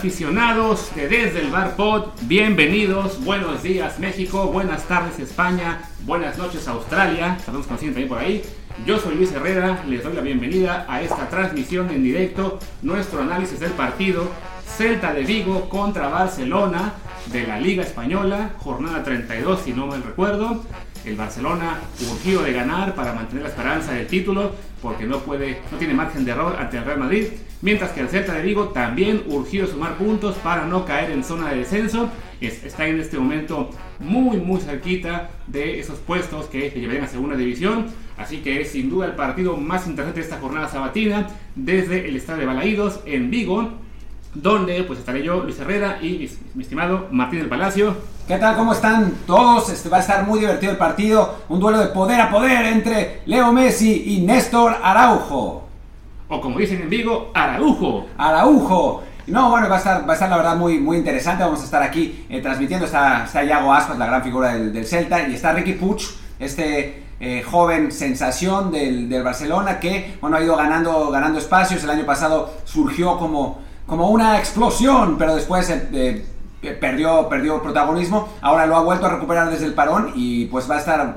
aficionados de Desde el Bar Pod? Bienvenidos, buenos días México, buenas tardes España, buenas noches Australia, estamos conociendo también por ahí. Yo soy Luis Herrera, les doy la bienvenida a esta transmisión en directo, nuestro análisis del partido Celta de Vigo contra Barcelona de la Liga Española, jornada 32 si no mal recuerdo. El Barcelona urgido de ganar para mantener la esperanza del título porque no puede, no tiene margen de error ante el Real Madrid, mientras que el Celta de Vigo también urgido de sumar puntos para no caer en zona de descenso. está en este momento muy muy cerquita de esos puestos que llevarían a segunda división, así que es sin duda el partido más interesante de esta jornada sabatina desde el estadio de Balaídos en Vigo donde pues estaré yo, Luis Herrera y mi, estimado Martín del Palacio. ¿Qué tal? ¿Cómo están todos? Este va a estar muy divertido el partido, un duelo de poder a poder entre Leo Messi y Néstor Araujo. O como dicen en Vigo, Araujo. Araujo. No, bueno, va a estar, va a estar la verdad muy, muy interesante. Vamos a estar aquí eh, transmitiendo. Está, está Iago Aspas, la gran figura del, Celta, y está Ricky Puch, este eh, joven sensación del, del, Barcelona que, bueno, ha ido ganando, ganando espacios. El año pasado surgió como como una explosión, pero después eh, perdió, perdió protagonismo. Ahora lo ha vuelto a recuperar desde el parón y pues va a estar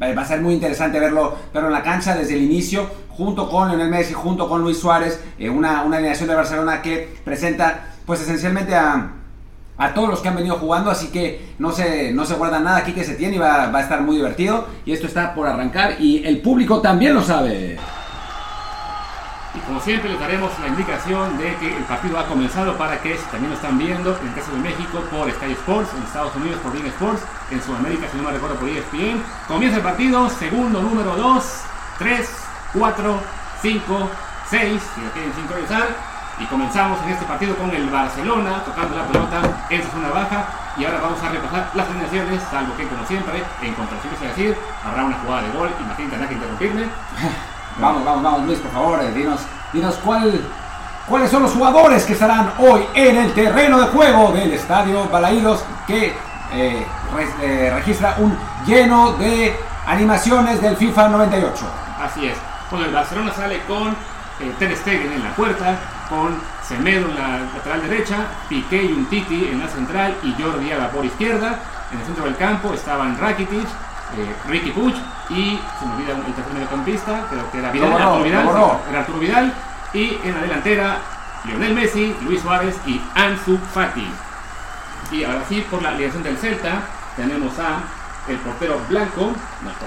va a ser muy interesante verlo, verlo en la cancha desde el inicio, junto con Lionel Messi, junto con Luis Suárez, eh, una, una alineación de Barcelona que presenta pues esencialmente a, a todos los que han venido jugando, así que no se, no se guarda nada aquí que se tiene y va, va a estar muy divertido. Y esto está por arrancar y el público también lo sabe. Y como siempre les daremos la indicación de que el partido ha comenzado para que también lo están viendo, en el caso de México por Sky Sports, en Estados Unidos por Bein Sports, en Sudamérica si no me recuerdo por ESPN. Comienza el partido, segundo número 2, 3, 4, 5, 6, si lo quieren sincronizar. Y comenzamos en este partido con el Barcelona tocando la pelota en su zona baja. Y ahora vamos a repasar las alineaciones, salvo que como siempre, en contracciones es decir, habrá una jugada de gol y Martín tendrá que interrumpirme. Vamos, vamos, vamos, Luis, por favor, eh, dinos, dinos cuál, cuáles son los jugadores que estarán hoy en el terreno de juego del Estadio Balaídos que eh, eh, registra un lleno de animaciones del FIFA 98. Así es. Bueno, el Barcelona sale con Ter Stegen en la puerta, con Semedo en la lateral derecha, Piqué y Untiti en la central y Jordi Alba por izquierda. En el centro del campo estaban Rakitic, eh, Ricky Puch y se me olvida el tercer mediocampista, creo que era Vidal, Arturo Vidal, era Arturo Vidal y en la delantera Lionel Messi, Luis Suárez y Ansu Fati. Y ahora sí, por la alineación del Celta, tenemos a el portero Blanco,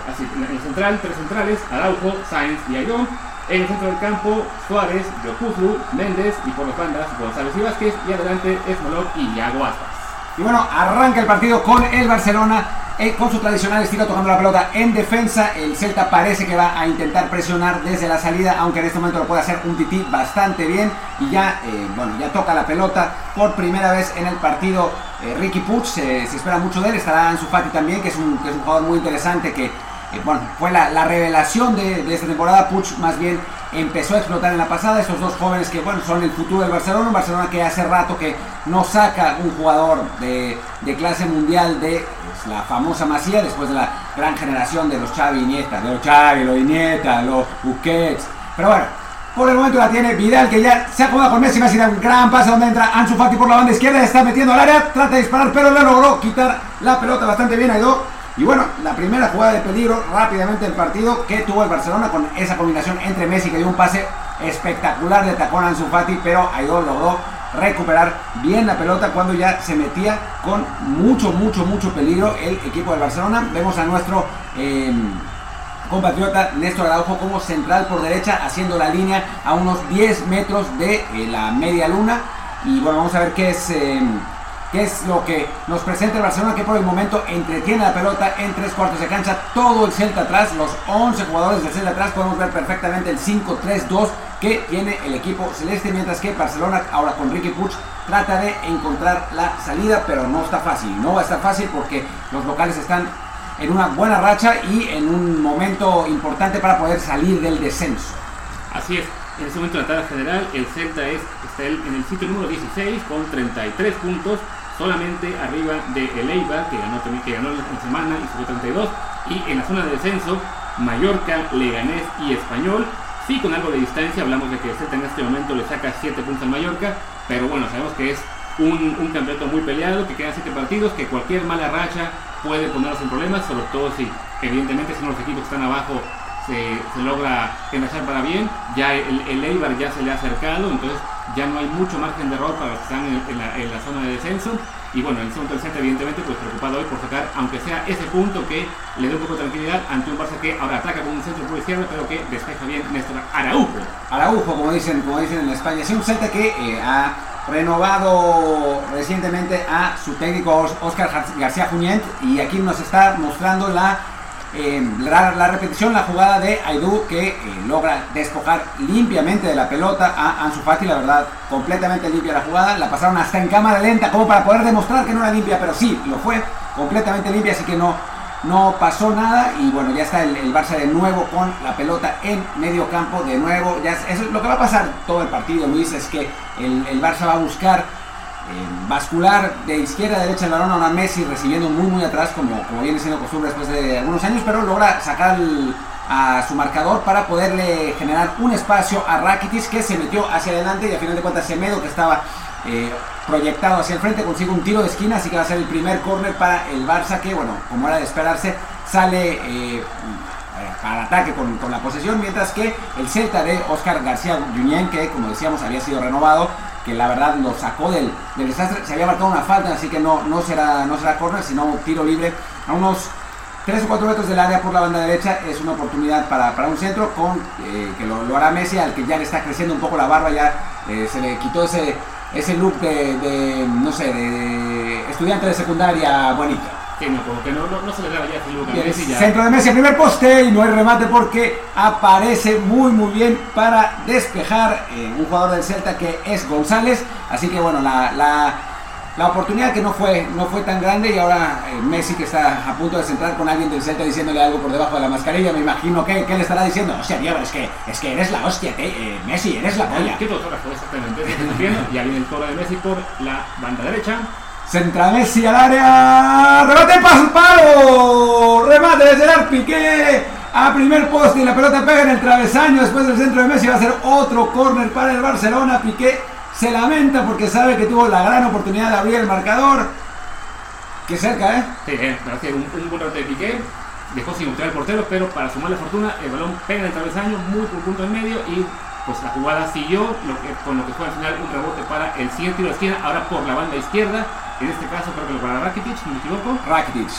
así, en el central, tres centrales, Araujo, Sainz y Ayón. En el centro del campo, Suárez, Yokuzlu, Méndez y por las bandas, González y Vázquez. Y adelante, Esmolov y Yago Aspas. Y bueno, arranca el partido con el Barcelona eh, con su tradicional estilo tocando la pelota en defensa. El Celta parece que va a intentar presionar desde la salida, aunque en este momento lo puede hacer un tití bastante bien. Y ya, eh, bueno, ya toca la pelota por primera vez en el partido. Eh, Ricky Puch, se, espera mucho de él. Estará Ansu Fati también, que es un, que es un jugador muy interesante que bueno, fue la, revelación de, de, esta temporada. Puch más bien empezó a explotar en la pasada. Estos dos jóvenes que bueno, son el futuro del Barcelona. Un Barcelona que hace rato que no saca un jugador de, clase mundial de pues, la famosa Masía después de la gran generación de los Xavi Iniesta, de los Xavi, los Iniesta, los Busquets. Pero bueno, por el momento la tiene Vidal que ya se acomoda con Messi. Messi da un gran pase donde entra Ansu Fati por la banda izquierda. Está metiendo al área, trata de disparar, pero le logró quitar la pelota bastante bien. Aidó y bueno, la primera jugada de peligro rápidamente el partido que tuvo el Barcelona con esa combinación entre Messi que dio un pase espectacular de tacón a Ansu Fati, pero Aidó logró recuperar bien la pelota cuando ya se metía con mucho, mucho, mucho peligro el equipo del Barcelona. Vemos a nuestro em, compatriota Néstor Araujo como central por derecha, haciendo la línea a unos 10 metros de eh, la media luna. Y bueno, vamos a ver qué es em, que es lo que nos presenta el Barcelona, que por el momento entretiene la pelota en tres cuartos de cancha, todo el Celta atrás, los 11 jugadores del Celta atrás, podemos ver perfectamente el 5-3-2 que tiene el equipo celeste, mientras que Barcelona, ahora con Ricky Puch, trata de encontrar la salida, pero no está fácil, no va a estar fácil porque los locales están en una buena racha y en un momento importante para poder salir del descenso. Así es, en este momento en la tabla general el Celta es, está en el sitio número 16 con 33 puntos, solamente arriba de el Eibar, que ganó, que ganó la semana y subió 32, y en la zona de descenso, Mallorca, Leganés y Español. Sí, con algo de distancia, hablamos de que el Celta en este momento le saca 7 puntos al Mallorca, pero bueno, sabemos que es un, campeonato muy peleado, que quedan 7 partidos, que cualquier mala racha puede ponernos en problemas, sobre todo si evidentemente si los equipos están abajo se, se logra enrachar para bien, ya el, el Eibar ya se le ha acercado, entonces ya no hay mucho margen de error para los que están en, en, la, en la, zona de descenso. Y bueno, el segundo tercero evidentemente pues preocupado hoy por sacar, aunque sea ese punto que le dé un poco de tranquilidad ante un Barça que ahora ataca con un centro por izquierda, pero que despeja bien Néstor Araujo. Araujo, como dicen, como dicen en España, es un Celta que eh, ha renovado recientemente a su técnico Oscar García Junyent y aquí nos está mostrando la eh, la, repetición, la jugada de Aidú que eh, logra despojar limpiamente de la pelota a Ansu Fati, la verdad, completamente limpia la jugada, la pasaron hasta en cámara lenta como para poder demostrar que no era limpia, pero sí, lo fue, completamente limpia, así que no, no pasó nada. Y bueno, ya está el, Barça de nuevo con la pelota en medio campo, de nuevo, ya es, es lo que va a pasar todo el partido, Luis, es que el Barça va a buscar eh, bascular de izquierda a derecha el balón a una Messi recibiendo muy muy atrás como, como viene siendo costumbre después de algunos años, pero logra sacar a su marcador para poderle generar un espacio a Rakitic que se metió hacia adelante y a final de cuentas Semedo que estaba eh, proyectado hacia el frente consigue un tiro de esquina, así que va a ser el primer córner para el Barça que bueno, como era de esperarse, sale eh, al ataque con, con, la posesión, mientras que el Celta de Oscar García Junyent, que como decíamos había sido renovado, que la verdad lo sacó del, desastre. Se había marcado una falta, así que no, no será, no será corner, sino tiro libre a unos 3 o 4 metros del área por la banda derecha. Es una oportunidad para, para un centro con eh, que lo, hará Messi, al que ya le está creciendo un poco la barba, ya eh, se le quitó ese, ese look de, no sé, de estudiante de secundaria bonito. Que no, como que no, no, no se le daba ya a Messi ya. Centro de Messi, primer poste y no hay remate porque aparece muy muy bien para despejar eh, un jugador del Celta que es González. Así que bueno, la, la, la oportunidad que no fue, no fue tan grande y ahora eh, Messi que está a punto de centrar con alguien del Celta diciéndole algo por debajo de la mascarilla, me imagino que, que le estará diciendo, hostia, tío, es que, es que eres la hostia, que, eh, Messi, eres la polla. ¿Qué exactamente? ya viene el cobro de Messi por la banda derecha. Centra Messi al área. Remate paso palo. Remate de Gerard Piqué. A primer poste y la pelota pega en el travesaño. Después del centro de Messi va a ser otro córner para el Barcelona. Piqué se lamenta porque sabe que tuvo la gran oportunidad de abrir el marcador. Qué cerca, ¿eh? Sí, eh, un, un buen rebote de Piqué. Dejó sin ultrar el portero, pero para su mala fortuna, el balón pega en el travesaño, muy por punto en medio y pues la jugada siguió, que, con lo que fue al final un rebote para el siguiente tiro de esquina, ahora por la banda izquierda, en este caso creo que lo para Rakitic, no me equivoco. Rakitic.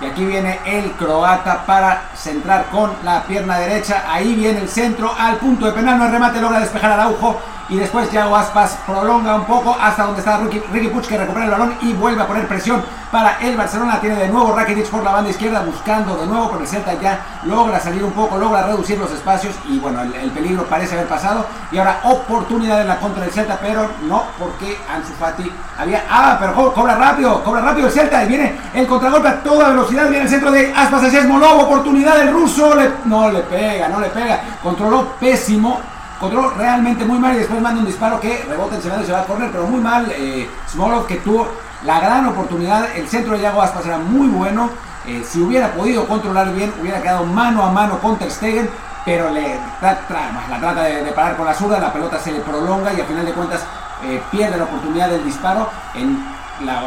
Y aquí viene el croata para centrar con la pierna derecha. Ahí viene el centro al punto de penal. No remate, logra despejar Araujo. Y después Yago Aspas prolonga un poco hasta donde está Ricky, Ricky que recupera el balón y vuelve a poner presión para el Barcelona. Tiene de nuevo Rakitic por la banda izquierda buscando de nuevo, pero el Celta ya logra salir un poco, logra reducir los espacios y bueno, el, el peligro parece haber pasado. Y ahora oportunidad en la contra del Celta, pero no porque Ansu Fati había... Ah, pero co cobra rápido, cobra rápido el Celta y viene el contragolpe a toda velocidad. Viene el centro de Aspas hacia Smolov, oportunidad del ruso. No le pega, no le pega. Controló pésimo controló realmente muy mal y después manda un disparo que rebota segundo y se va a correr, pero muy mal. Eh, Smolov que tuvo la gran oportunidad, el centro de Yago Aspas era muy bueno. Eh, si hubiera podido controlar bien, hubiera quedado mano a mano con Ter Stegen, pero le la trata de, parar con la zurda, la pelota se prolonga y al final de cuentas eh, pierde la oportunidad del disparo en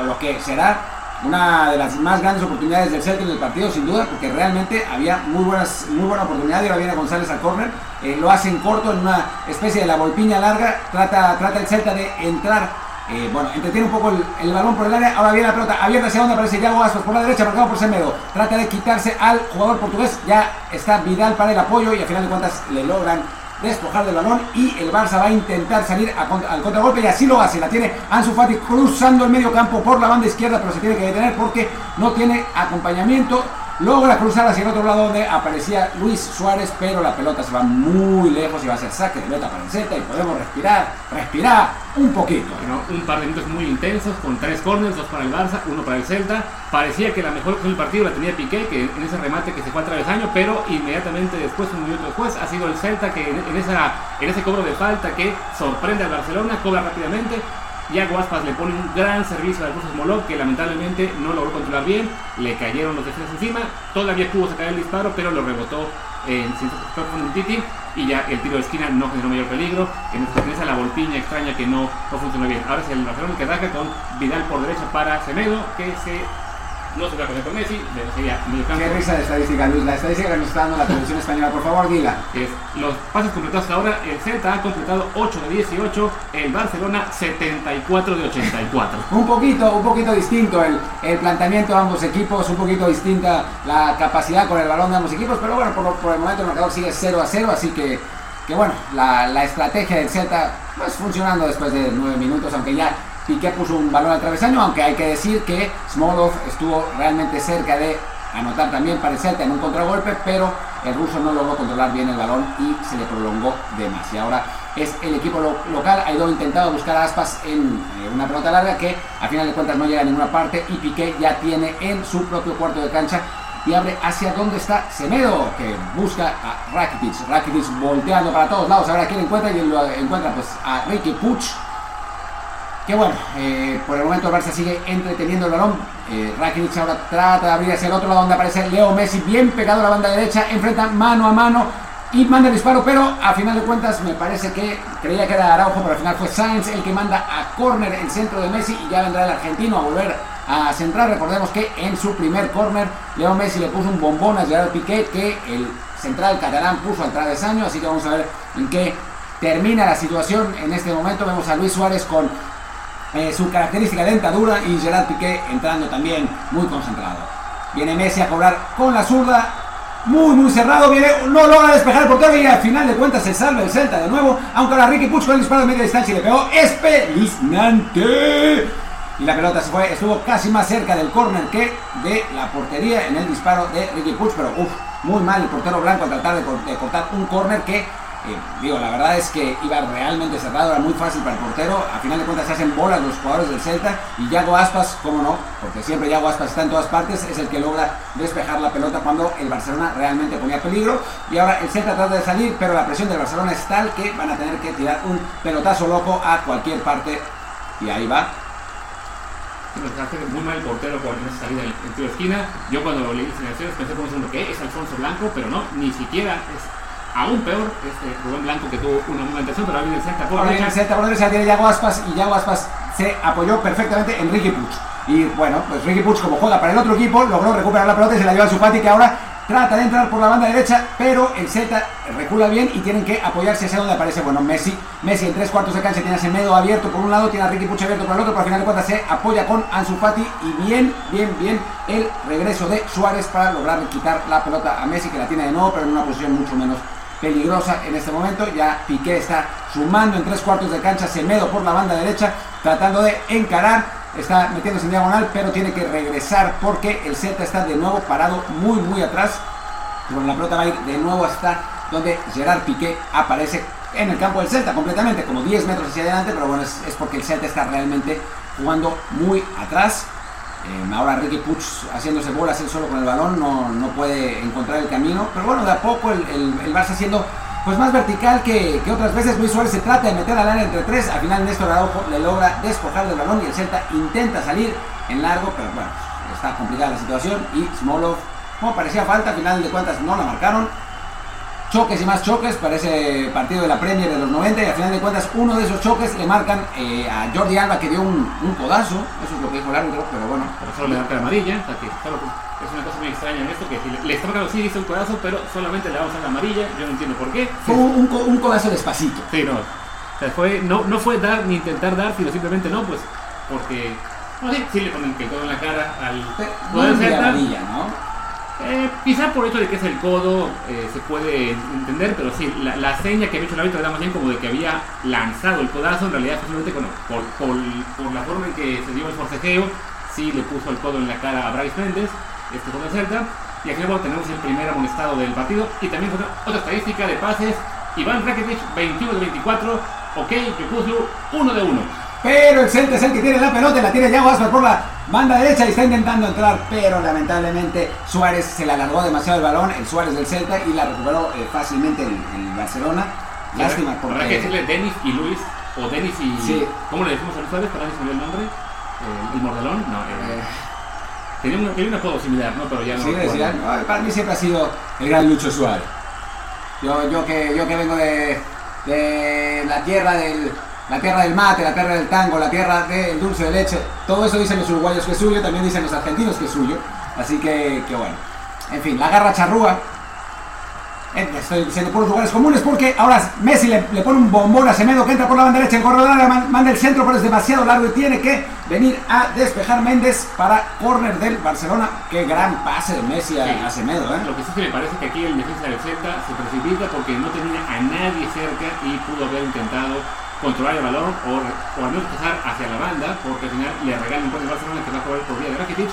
lo que será una de las más grandes oportunidades del Celta en el partido, sin duda, porque realmente había muy, buenas, muy buena oportunidad y ahora viene González al córner, eh, lo hacen corto en una especie de la volpiña larga, trata, trata el Celta de entrar, eh, bueno, entretiene un poco el, balón por el área, ahora viene la pelota abierta hacia donde aparece Yago Aspas por la derecha, marcado por Semedo, trata de quitarse al jugador portugués, ya está Vidal para el apoyo y al final de cuentas le logran despojar del balón y el Barça va a intentar salir al contragolpe y así lo hace, la tiene Ansu Fati cruzando el medio campo por la banda izquierda pero se tiene que detener porque no tiene acompañamiento logra cruzar hacia el otro lado donde aparecía Luis Suárez pero la pelota se va muy lejos y va a ser saque de meta para el Z y podemos respirar, respirar un poquito. Un par de minutos muy intensos con tres corners, dos para el Barça, uno para el Celta. Parecía que la mejor opción del partido la tenía Piqué, que en ese remate que se fue a travesaño, pero inmediatamente después, un minuto después, ha sido el Celta que en, esa, en ese cobro de falta que sorprende al Barcelona, cobra rápidamente. Yago Aspas le pone un gran servicio al Ruso Smolov que lamentablemente no logró controlar bien, le cayeron los defensas encima, todavía pudo sacar el disparo, pero lo rebotó en con Titi. Y ya el tiro de esquina no generó mayor peligro, que nos pertenece a la volpiña extraña que no, no funcionó bien. Ahora es el Barcelona que ataca con Vidal por derecha para Semedo, que se no se poner con Messi, sería. Qué risa de estadística, Luis. La estadística que nos está dando la televisión española, por favor, dila. Es los pases completados hasta ahora, el Celta ha completado 8 de 18, el Barcelona 74 de 84. un poquito, un poquito distinto el, el, planteamiento de ambos equipos, un poquito distinta la capacidad con el balón de ambos equipos, pero bueno, por, por el momento el marcador sigue 0 a 0, así que, que bueno, la, la estrategia del Celta pues funcionando después de 9 minutos, aunque ya Piqué puso un balón al travesaño, aunque hay que decir que Smolov estuvo realmente cerca de anotar también para el Celta en un contragolpe, pero el ruso no logró controlar bien el balón y se le prolongó de más. Y ahora es el equipo local, ha ido intentado buscar aspas en eh, una pelota larga que a final de cuentas no llega a ninguna parte y Piqué ya tiene en su propio cuarto de cancha y abre hacia donde está Semedo, que busca a Rakitic. Rakitic volteando para todos lados, a ver a quién encuentra y lo encuentra pues a Ricky Puch que bueno, eh, por el momento el Barça sigue entreteniendo el balón. Eh, Rakitic ahora trata de abrir hacia el otro lado donde aparece Leo Messi, bien pegado a la banda derecha, enfrenta mano a mano y manda el disparo, pero a final de cuentas me parece que creía que era Araujo, pero al final fue Sainz el que manda a córner el centro de Messi y ya vendrá el argentino a volver a centrar. Recordemos que en su primer córner Leo Messi le puso un bombón a Gerard Piqué que el central catalán puso al travesaño, así que vamos a ver en qué termina la situación. En este momento vemos a Luis Suárez con eh, su característica dentadura y Gerard Piqué entrando también muy concentrado. Viene Messi a cobrar con la zurda, muy muy cerrado, viene, no logra despejar el portero y al final de cuentas se salva el Celta de nuevo, aunque ahora Ricky Puch con el disparo de media distancia y le pegó espeluznante. Y la pelota se fue, estuvo casi más cerca del córner que de la portería en el disparo de Ricky Puch, pero uff, muy mal el portero blanco al tratar de, de cortar un córner que digo, la verdad es que iba realmente cerrado, era muy fácil para el portero. A final de cuentas se hacen bolas los jugadores del Celta. Y Yago Aspas, como no, porque siempre Yago Aspas está en todas partes, es el que logra despejar la pelota cuando el Barcelona realmente ponía peligro. Y ahora el Celta trata de salir, pero la presión del Barcelona es tal que van a tener que tirar un pelotazo loco a cualquier parte. Y ahí va. hace muy mal el portero por esa salida en tu. Yo cuando leí las pensé como segundo que es Alfonso Blanco, pero no, ni siquiera aún peor, este Rubén Blanco que tuvo una buena intención, pero el Celta por derecha. el Celta por derecha tiene Yago Aspas y Yago Aspas se apoyó perfectamente en Ricky Puch. Y bueno, pues Ricky Puch como juega para el otro equipo, logró recuperar la pelota y se la lleva a su Fati que ahora trata de entrar por la banda derecha, pero el Celta recula bien y tienen que apoyarse hacia donde aparece, bueno, Messi. Messi en tres cuartos de cancha tiene ese medio abierto por un lado, tiene a Ricky Puch abierto por el otro, pero al final de cuentas se apoya con Ansu Fati y bien, bien, bien el regreso de Suárez para lograr quitar la pelota a Messi que la tiene de nuevo, pero en una posición mucho menos peligrosa en este momento. Ya Piqué está sumando en tres cuartos de cancha, Semedo por la banda derecha, tratando de encarar. Está metiéndose en diagonal, pero tiene que regresar porque el Celta está de nuevo parado muy, muy atrás. Con la pelota va a ir de nuevo hasta donde Gerard Piqué aparece en el campo del Celta completamente, como 10 metros hacia adelante, pero bueno, es, es porque el Celta está realmente jugando muy atrás. Eh, ahora Ricky Puch haciéndose bolas él solo con el balón no, no, puede encontrar el camino. Pero bueno, de a poco el, el, Barça siendo pues más vertical que, que, otras veces. Luis Suárez se trata de meter al área entre tres. Al final Néstor Araujo le logra despojar del balón y el Celta intenta salir en largo. Pero bueno, está complicada la situación. Y Smolov, como parecía falta, al final de cuentas no la marcaron choques y más choques para ese partido de la Premier de los 90 y al final de cuentas uno de esos choques le marcan eh, a Jordi Alba que dio un, un, codazo, eso es lo que dijo el árbitro, pero bueno. Pero solo le marca la amarilla, o que es una cosa muy extraña en esto, que le, le está marcando sí hizo un codazo, pero solamente le vamos a la amarilla, yo no entiendo por qué. Fue un, un, codazo despacito. Sí, no. O sea, fue, no, no fue dar ni intentar dar, sino simplemente no, pues porque... No, sí, sí le ponen el codo en la cara al... Pero, no amarilla, ¿no? Eh, quizá por hecho de que es el codo eh, se puede entender, pero sí, la, seña que había hecho el árbitro era más bien como de que había lanzado el codazo, en realidad simplemente bueno, por, por, la forma en que se dio el forcejeo, sí le puso el codo en la cara a Bryce Méndez, este fue de Celta, y aquí luego tenemos el primer amonestado del partido, y también otra estadística de pases, Iván Rakitic 21 de 24, ok, Yokuzlu 1 de 1. Pero el Celta es el que tiene la pelota y la tiene ya Aspas por la banda derecha y está intentando entrar, pero lamentablemente Suárez se le alargó demasiado el balón, el Suárez del Celta, y la recuperó eh, fácilmente en, Barcelona. Lástima porque... Habrá que decirle Denis y Luis, o Denis y... Sí. ¿Cómo le decimos a Suárez? ¿Para el nombre? Eh, ¿El Mordelón? No, eh, eh. Tenía, un, tenía un apodo similar, ¿no? Pero ya no... Sí, decía, para mí siempre ha sido el gran Lucho Suárez. Yo, yo, que, yo que vengo de, de la tierra del la tierra del mate, la tierra del tango, la tierra del dulce de leche, todo eso dicen los uruguayos que es suyo, también dicen los argentinos que es suyo. Así que, que bueno. En fin, la garra charrúa eh, estoy diciendo por los lugares comunes porque ahora Messi le, pone un bombón a Semedo que entra por la banda derecha, en corredor, manda el centro, pero es demasiado largo y tiene que venir a despejar Méndez para córner del Barcelona. Qué gran pase de Messi a, Semedo. ¿eh? Lo que sí que me parece que aquí el defensa del Celta se precipita porque no tenía a nadie cerca y pudo haber intentado controlar el balón o, o al menos hacia la banda porque al final le regalan un poco el Barcelona que va a jugar por vía de Rakitic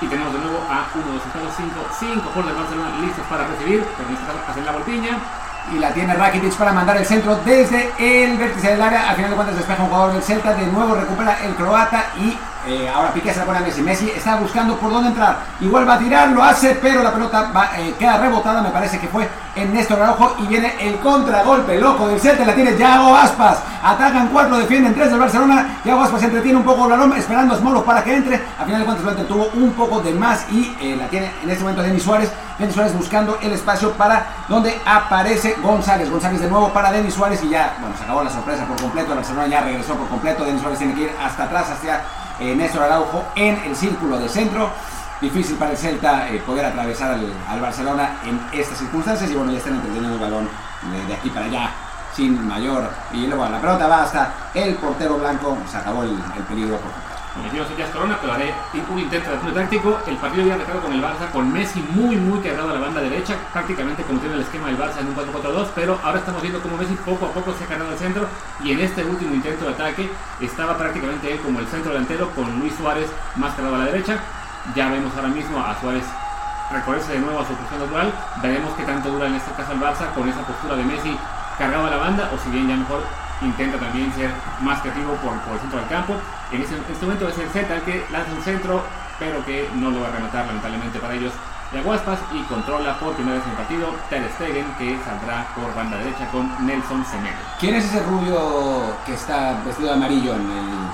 y tenemos de nuevo a uno, dos, tres, cinco, cinco por del Barcelona listos para recibir, pero caso hacen la volpiña. Y la tiene Rakitic para mandar el centro desde el vértice del área. Al final de cuentas despeja un jugador del Celta. De nuevo recupera el croata y eh, ahora Piqué se la pone a Messi. Messi está buscando por dónde entrar. Igual va a tirar, lo hace, pero la pelota eh, queda rebotada. Me parece que fue en Néstor Araujo. Y viene el contragolpe loco del Celta. La tiene Yago Aspas. Atacan cuatro, defienden tres del Barcelona. Yago Aspas entretiene un poco el balón, esperando a Smolo para que entre. Al final de cuentas, lo tuvo un poco de más y eh, la tiene en este momento Denis Suárez. Denis Suárez buscando el espacio para donde aparece González. González de nuevo para Denis Suárez y ya, bueno, se acabó la sorpresa por completo. El Barcelona ya regresó por completo. Denis Suárez tiene que ir hasta atrás, hacia eh, Néstor Araujo en el círculo de centro. Difícil para el Celta eh, poder atravesar al, Barcelona en estas circunstancias y bueno, ya están entreteniendo el balón de, aquí para allá sin mayor. Y luego la pelota va hasta el portero blanco, se acabó el, peligro por Cometió Díaz Corona, pero haré un intento de apoyo táctico. El partido ya dejado con el Barça, con Messi muy, muy cargado a la banda derecha, prácticamente como tiene el esquema del Barça en un 4-4-2. Pero ahora estamos viendo cómo Messi poco a poco se ha cargado al centro. Y en este último intento de ataque estaba prácticamente él como el centro delantero, con Luis Suárez más cargado a la derecha. Ya vemos ahora mismo a Suárez recorrerse de nuevo a su posición natural. Veremos qué tanto dura en este caso el Barça con esa postura de Messi cargado a la banda, o si bien ya mejor intenta también ser más creativo por, el centro del campo. En este, momento es el Z el que lanza un centro, pero que no lo va a rematar lamentablemente para ellos de Aguaspas y controla por primera vez en el partido Ter Stegen que saldrá por banda derecha con Nelson Semedo. ¿Quién es ese rubio que está vestido de amarillo en el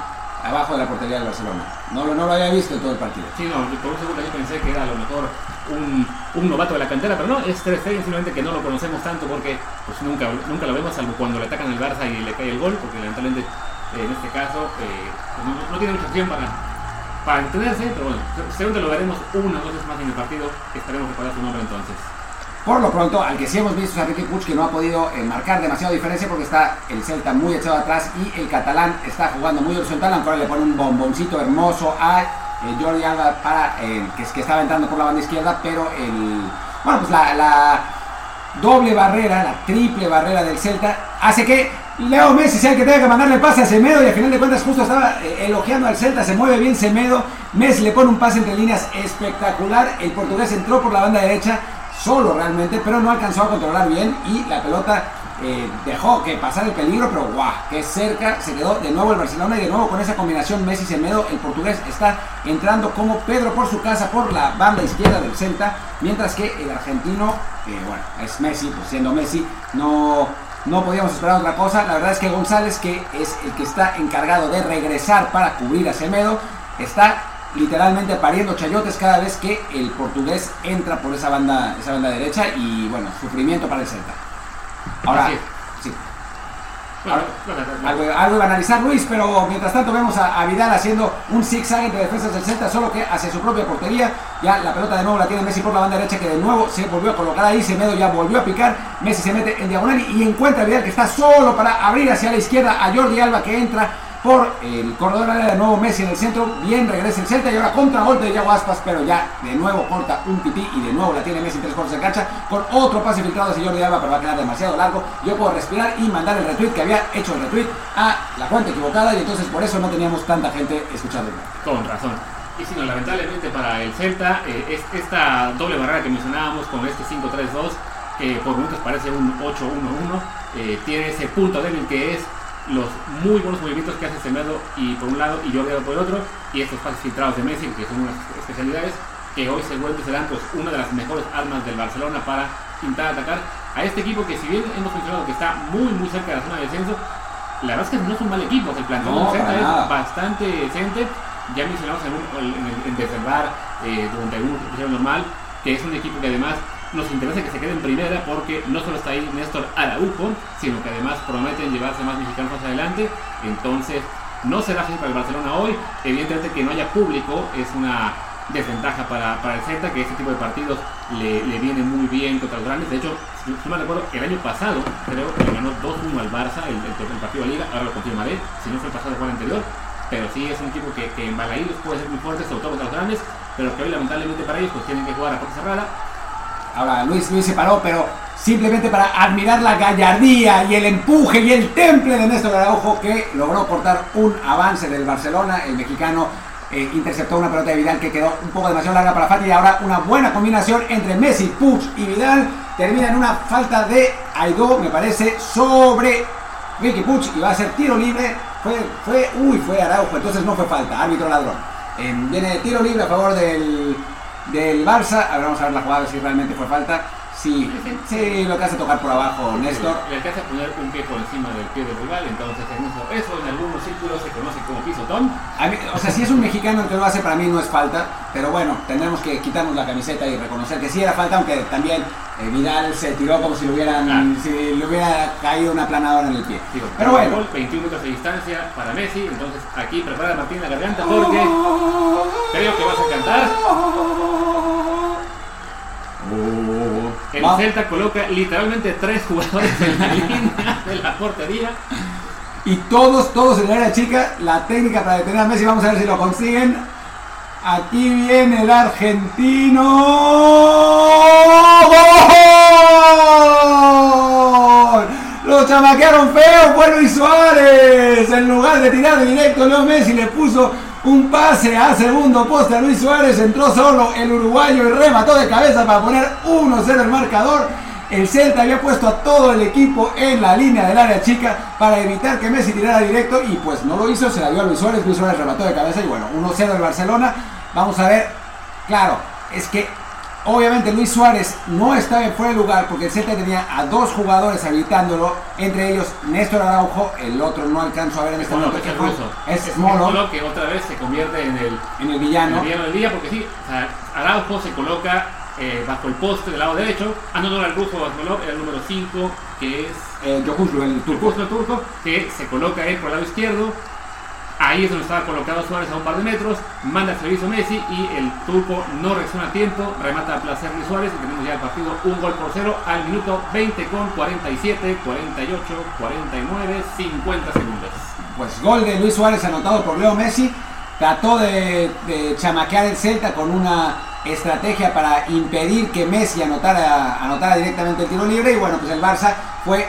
abajo de la portería del Barcelona? No, lo había visto en todo el partido. Sí, no, por un segundo yo pensé que era a lo mejor un, un, novato de la cantera, pero no, es Ter Stegen simplemente que no lo conocemos tanto porque pues nunca, nunca lo vemos salvo cuando le atacan al Barça y le cae el gol, porque lamentablemente eh, en este caso eh, pues no, tiene mucha opción para, para entenderse, pero bueno, según lo veremos una o dos veces más en el partido, estaremos preparados su nombre entonces. Por lo pronto, al que sí hemos visto es a Ricky Puig que no ha podido eh, marcar demasiada diferencia porque está el Celta muy echado atrás y el catalán está jugando muy horizontal, aunque ahora le pone un bomboncito hermoso a eh, Jordi Alba para, eh, que, que, estaba entrando por la banda izquierda, pero el, bueno, pues la, doble barrera, la triple barrera del Celta, hace que Leo Messi sea el que tenga que mandarle pase a Semedo y al final de cuentas justo estaba eh, elogiando al Celta, se mueve bien Semedo, Messi le pone un pase entre líneas espectacular, el portugués entró por la banda derecha, solo realmente, pero no alcanzó a controlar bien y la pelota eh, dejó que pasara el peligro, pero guau, que cerca se quedó de nuevo el Barcelona y de nuevo con esa combinación Messi-Semedo, el portugués está entrando como Pedro por su casa por la banda izquierda del Celta, mientras que el argentino, eh, bueno, es Messi, pues siendo Messi, no, no podíamos esperar otra cosa. La verdad es que González, que es el que está encargado de regresar para cubrir a Semedo, está literalmente pariendo chayotes cada vez que el portugués entra por esa banda, esa banda derecha y bueno, sufrimiento para el Celta. Ahora, sí. algo, algo, a analizar Luis, pero mientras tanto vemos a, Vidal haciendo un zigzag entre defensas del Celta, solo que hacia su propia portería. Ya la pelota de nuevo la tiene Messi por la banda derecha, que de nuevo se volvió a colocar ahí. Semedo ya volvió a picar. Messi se mete en diagonal y, encuentra a Vidal que está solo para abrir hacia la izquierda a Jordi Alba que entra por el corredor de nuevo Messi en el centro, bien regresa el Celta y ahora contra golpe de Yago pero ya de nuevo corta un pipí y de nuevo la tiene Messi tres cuartos de cancha con otro pase filtrado señor de Alba, pero va a quedar demasiado largo. Yo puedo respirar y mandar el retweet que había hecho el retweet a la cuenta equivocada y entonces por eso no teníamos tanta gente escuchando. Con razón. Y si no, lamentablemente para el Celta, eh, esta doble barrera que mencionábamos con este 5-3-2, que por momentos parece un 8-1-1, eh, tiene ese punto débil que es los muy buenos movimientos que hace Semedo y por un lado y Jordi por el otro y estos pases filtrados de Messi que son unas especialidades que hoy se vuelven serán pues una de las mejores armas del Barcelona para intentar atacar a este equipo que si bien hemos mencionado que está muy muy cerca de la zona de descenso la verdad es que no es un mal equipo el plantel no, es bastante decente. Ya mencionamos en, en, en, eh, durante algún episodio normal que es un equipo que además nos interesa que se quede en primera porque no solo está ahí Néstor Araujo, sino que además prometen llevarse más mexicanos adelante. Entonces, no será fácil para el Barcelona hoy. Evidentemente que no haya público es una desventaja para, para el Celta, que este tipo de partidos le, le viene muy bien contra los grandes. De hecho, si no me recuerdo, el año pasado creo que ganó 2-1 al Barça el, partido de Liga, ahora lo confirmaré, si no fue el pasado fue el anterior. Pero sí es un equipo que, que en Balaídos puede ser muy fuerte, sobre todo contra los grandes, pero que hoy lamentablemente para ellos pues tienen que jugar a puerta cerrada. Ahora Luis, Luis se paró, pero simplemente para admirar la gallardía y el empuje y el temple de Néstor Araujo que logró cortar un avance del Barcelona, el mexicano eh, interceptó una pelota de Vidal que quedó un poco demasiado larga para Fati y ahora una buena combinación entre Messi, Puig y Vidal termina en una falta de Aidó, me parece, sobre Ricky Puig y va a ser tiro libre. Fue, fue, uy, fue Araujo, entonces no fue falta, árbitro ladrón. Eh, viene tiro libre a favor del, del Barça. A ver, vamos a ver la jugada si realmente fue falta. Sí, sí, lo que hace tocar por abajo Néstor. Le alcanza a poner un pie por encima del pie del rival, entonces en eso, eso en algunos círculos se conoce como pisotón. A mí, o sea, si es un mexicano que lo hace, para mí no es falta, pero bueno, tendremos que quitarnos la camiseta y reconocer que sí era falta, aunque también eh, Vidal se tiró como si le hubieran Claro. si le hubiera caído una planadora en el pie. Digo, Pero bueno, gol, 21 metros de distancia para Messi, entonces aquí prepara Martín la garganta porque creo que vas a cantar. El Celta coloca literalmente tres jugadores en la línea de la portería. y todos, todos en el área chica, la técnica para detener a Messi, vamos a ver si lo consiguen. Aquí viene el argentino. ¡Gol! Lo chamaquearon feo, fue Luis Suárez. En lugar de tirar directo, Leo Messi le puso un pase a segundo poste Luis Suárez. Entró solo el uruguayo y remató de cabeza para poner 1-0 el marcador. El Celta había puesto a todo el equipo en la línea del área chica para evitar que Messi tirara directo y pues no lo hizo, se la dio a Luis Suárez, Luis Suárez remató de cabeza y bueno, 1-0 el Barcelona. Vamos a ver, claro, es que obviamente Luis Suárez no estaba en fuera de lugar porque el Celta tenía a dos jugadores habilitándolo, entre ellos Néstor Araujo, el otro no alcanzo a ver en este Smolov, momento es es Smolov, Smolov que otra vez se convierte en el, en el en villano. el villano del día porque sí, o sea, Araujo se coloca eh, bajo el poste del lado derecho. Ah, no, no era el ruso Smolov, era el número 5 que es Eh, Yokuşlu, el turco. Turco turco que se coloca él por el lado izquierdo. Ahí es donde estaba colocado Suárez a un par de metros, manda el servicio Messi y el turco no reacciona a tiempo, remata a placer Luis Suárez y tenemos ya el partido un gol por cero al minuto 20 con 47, 48, 49, 50 segundos. Pues gol de Luis Suárez anotado por Leo Messi. Trató de, de chamaquear el Celta con una estrategia para impedir que Messi anotara, anotara directamente el tiro libre. Y bueno, pues el Barça fue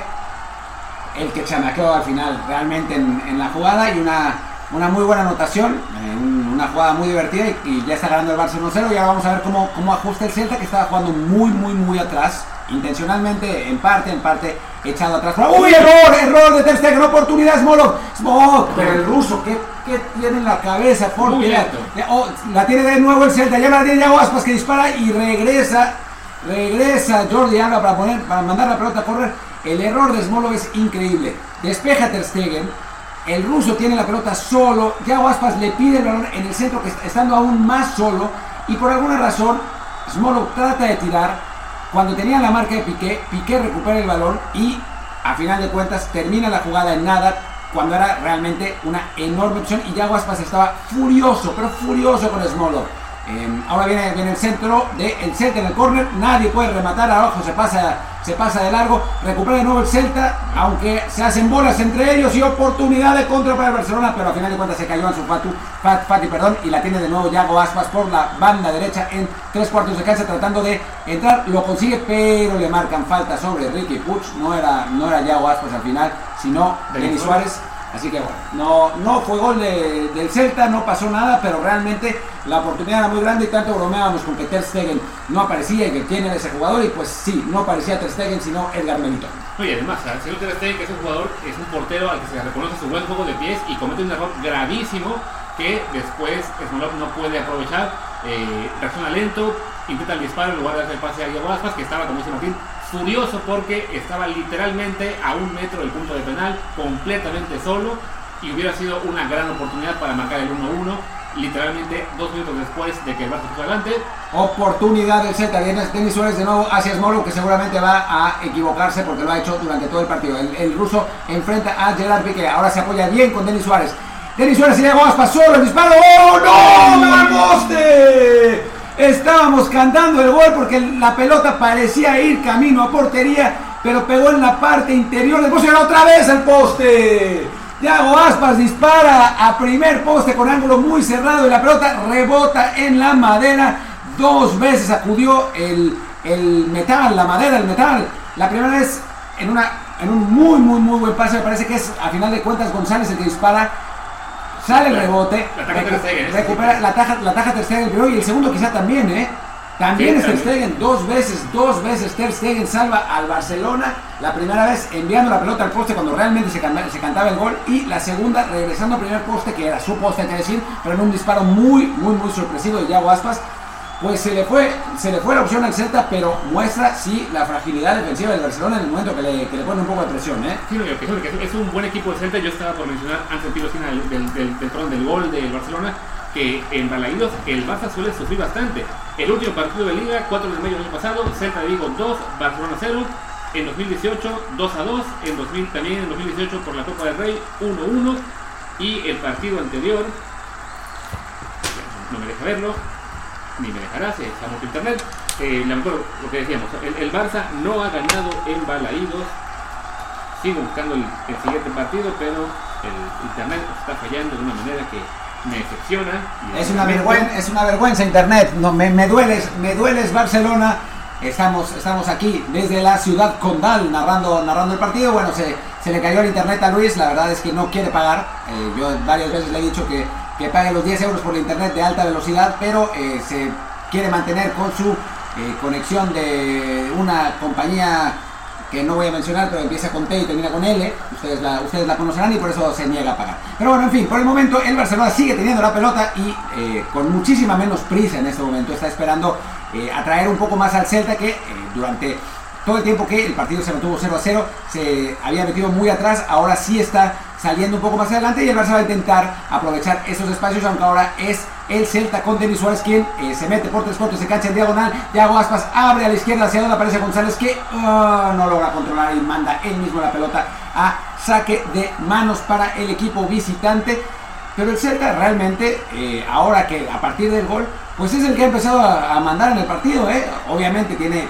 el que chamaqueó al final realmente en, en la jugada y una, una muy buena anotación, eh, un- una jugada muy divertida y, y ya está ganando el Barça 1-0 y ahora vamos a ver cómo, cómo ajusta el Celta que estaba jugando muy muy muy atrás, intencionalmente en parte, en parte echado atrás. ¡Uy, error! ¡Error de Ter Stegen! ¡Oportunidad Smolov! ¡Smolov! Pero el ruso, ¿qué, qué tiene en la cabeza? ¿Por Muy qué? lento. Oh, la tiene de nuevo el Celta, ya la tiene Yago Aspas que dispara y regresa, regresa Jordi Alba para, poner, para mandar la pelota a correr. El error de Smolov es increíble. Despeja Ter Stegen, el ruso tiene la pelota solo, Yago Aspas le pide el balón en el centro que estando aún más solo. Y por alguna razón Smolov trata de tirar. Cuando tenía la marca de Piqué, Piqué recupera el balón y a final de cuentas termina la jugada en nada cuando era realmente una enorme opción. Y Yago Aspas estaba furioso, pero furioso con Smolov. Eh, ahora viene, viene el centro de el Celta en el córner, nadie puede rematar, abajo se pasa, se pasa de largo, recupera de nuevo el Celta, aunque se hacen bolas entre ellos y oportunidad de contra para el Barcelona, pero a final de cuentas se cayó en su Fatu, Fat, Fati, perdón, y la tiene de nuevo Yago Aspas por la banda derecha en tres cuartos de cancha tratando de entrar, lo consigue, pero le marcan falta sobre Ricky Puig, no era, no era Yago Aspas al final, sino Denis Suárez. Así que bueno, no, no fue gol de- del Celta, no pasó nada, pero realmente la oportunidad era muy grande y tanto bromeábamos con que Ter Stegen no aparecía y que era ese jugador y pues sí, no parecía Ter Stegen sino Edgar Militón. Oye, además, ¿sabes? si no te que es un jugador, es un portero al que se le reconoce su buen juego de pies y comete un error gravísimo que después Smolov no puede aprovechar, eh, reacciona lento, intenta el disparo en lugar de hacer el pase a Diego Aspas, que estaba, como dice Martín, furioso porque estaba literalmente a un metro del punto de penal, completamente solo, y hubiera sido una gran oportunidad para marcar el 1-1. literalmente dos minutos después de que el Barça puso adelante. Oportunidad del Celta, viene Denis Suárez de nuevo hacia Smolo que seguramente va a equivocarse porque lo ha hecho durante todo el partido. El, ruso enfrenta a Gerard Piqué, ahora se apoya bien con Denis Suárez. Denis Suárez se llega pasó solo, el disparo, ¡oh no! ¡Al poste! Estábamos cantando el gol porque la pelota parecía ir camino a portería, pero pegó en la parte interior del poste otra vez el poste. Thiago Aspas dispara a primer poste con ángulo muy cerrado y la pelota rebota en la madera. Dos veces acudió el, metal, la madera, el metal. La primera vez en, una, en un muy, muy, muy buen pase. Me parece que es a final de cuentas González el que dispara. Sale el rebote. recupera la taja, la taja tercera el primero y el segundo quizá también, ¿eh? También Ter Stegen, dos veces, dos veces Ter Stegen salva al Barcelona. La primera vez enviando la pelota al poste cuando realmente se, cantaba el gol. Y la segunda regresando al primer poste, que era su poste, hay que decir, pero en un disparo muy, muy, muy sorpresivo de Yago Aspas. Pues se le fue, se le fue la opción al Celta, pero muestra sí la fragilidad defensiva del Barcelona en el momento que le, que le pone un poco de presión. ¿eh? Sí, que es un buen equipo de Celta. Yo estaba por mencionar antes del, del, del, del, del gol del Barcelona que en Balaídos el Barça suele sufrir bastante. El último partido de liga, 4 de mayo del año pasado, Celta de Vigo 2, Barcelona 0. En 2018, 2 a 2. En 2000, también en 2018 por la Copa del Rey, 1-1. Y el partido anterior, no me deja verlo, ni me dejará, si estamos en internet. Eh, lo que decíamos, el, Barça no ha ganado en Balaídos. Sigo buscando el, el siguiente partido, pero el internet está fallando de una manera que me decepciona. Es una, vergüenza, es una vergüenza internet, no, me, me, dueles, me dueles Barcelona. Estamos, estamos aquí desde la ciudad condal narrando, narrando el partido. Bueno, se, se le cayó el internet a Luis, la verdad es que no quiere pagar. Eh, yo varias veces le he dicho que, que pague los 10 euros por el internet de alta velocidad, pero eh, se quiere mantener con su eh, conexión de una compañía que no voy a mencionar, pero empieza con T y termina con L. Ustedes la, ustedes la conocerán y por eso se niega a pagar. Pero bueno, en fin, por el momento el Barcelona sigue teniendo la pelota y eh, con muchísima menos prisa en este momento. Está esperando atraer un poco más al Celta que durante todo el tiempo que el partido se mantuvo 0 a 0 se había metido muy atrás. Ahora sí está saliendo un poco más adelante y el Barça va a intentar aprovechar esos espacios, aunque ahora es el Celta con Denis Suárez quien eh, se mete por tres cortes, se cancha en diagonal, Thiago Aspas abre a la izquierda hacia donde aparece González que ah, no logra controlar y manda él mismo la pelota a saque de manos para el equipo visitante. Pero el Celta realmente, eh, ahora que a partir del gol, pues es el que ha empezado a, mandar en el partido. ¿eh? Obviamente tiene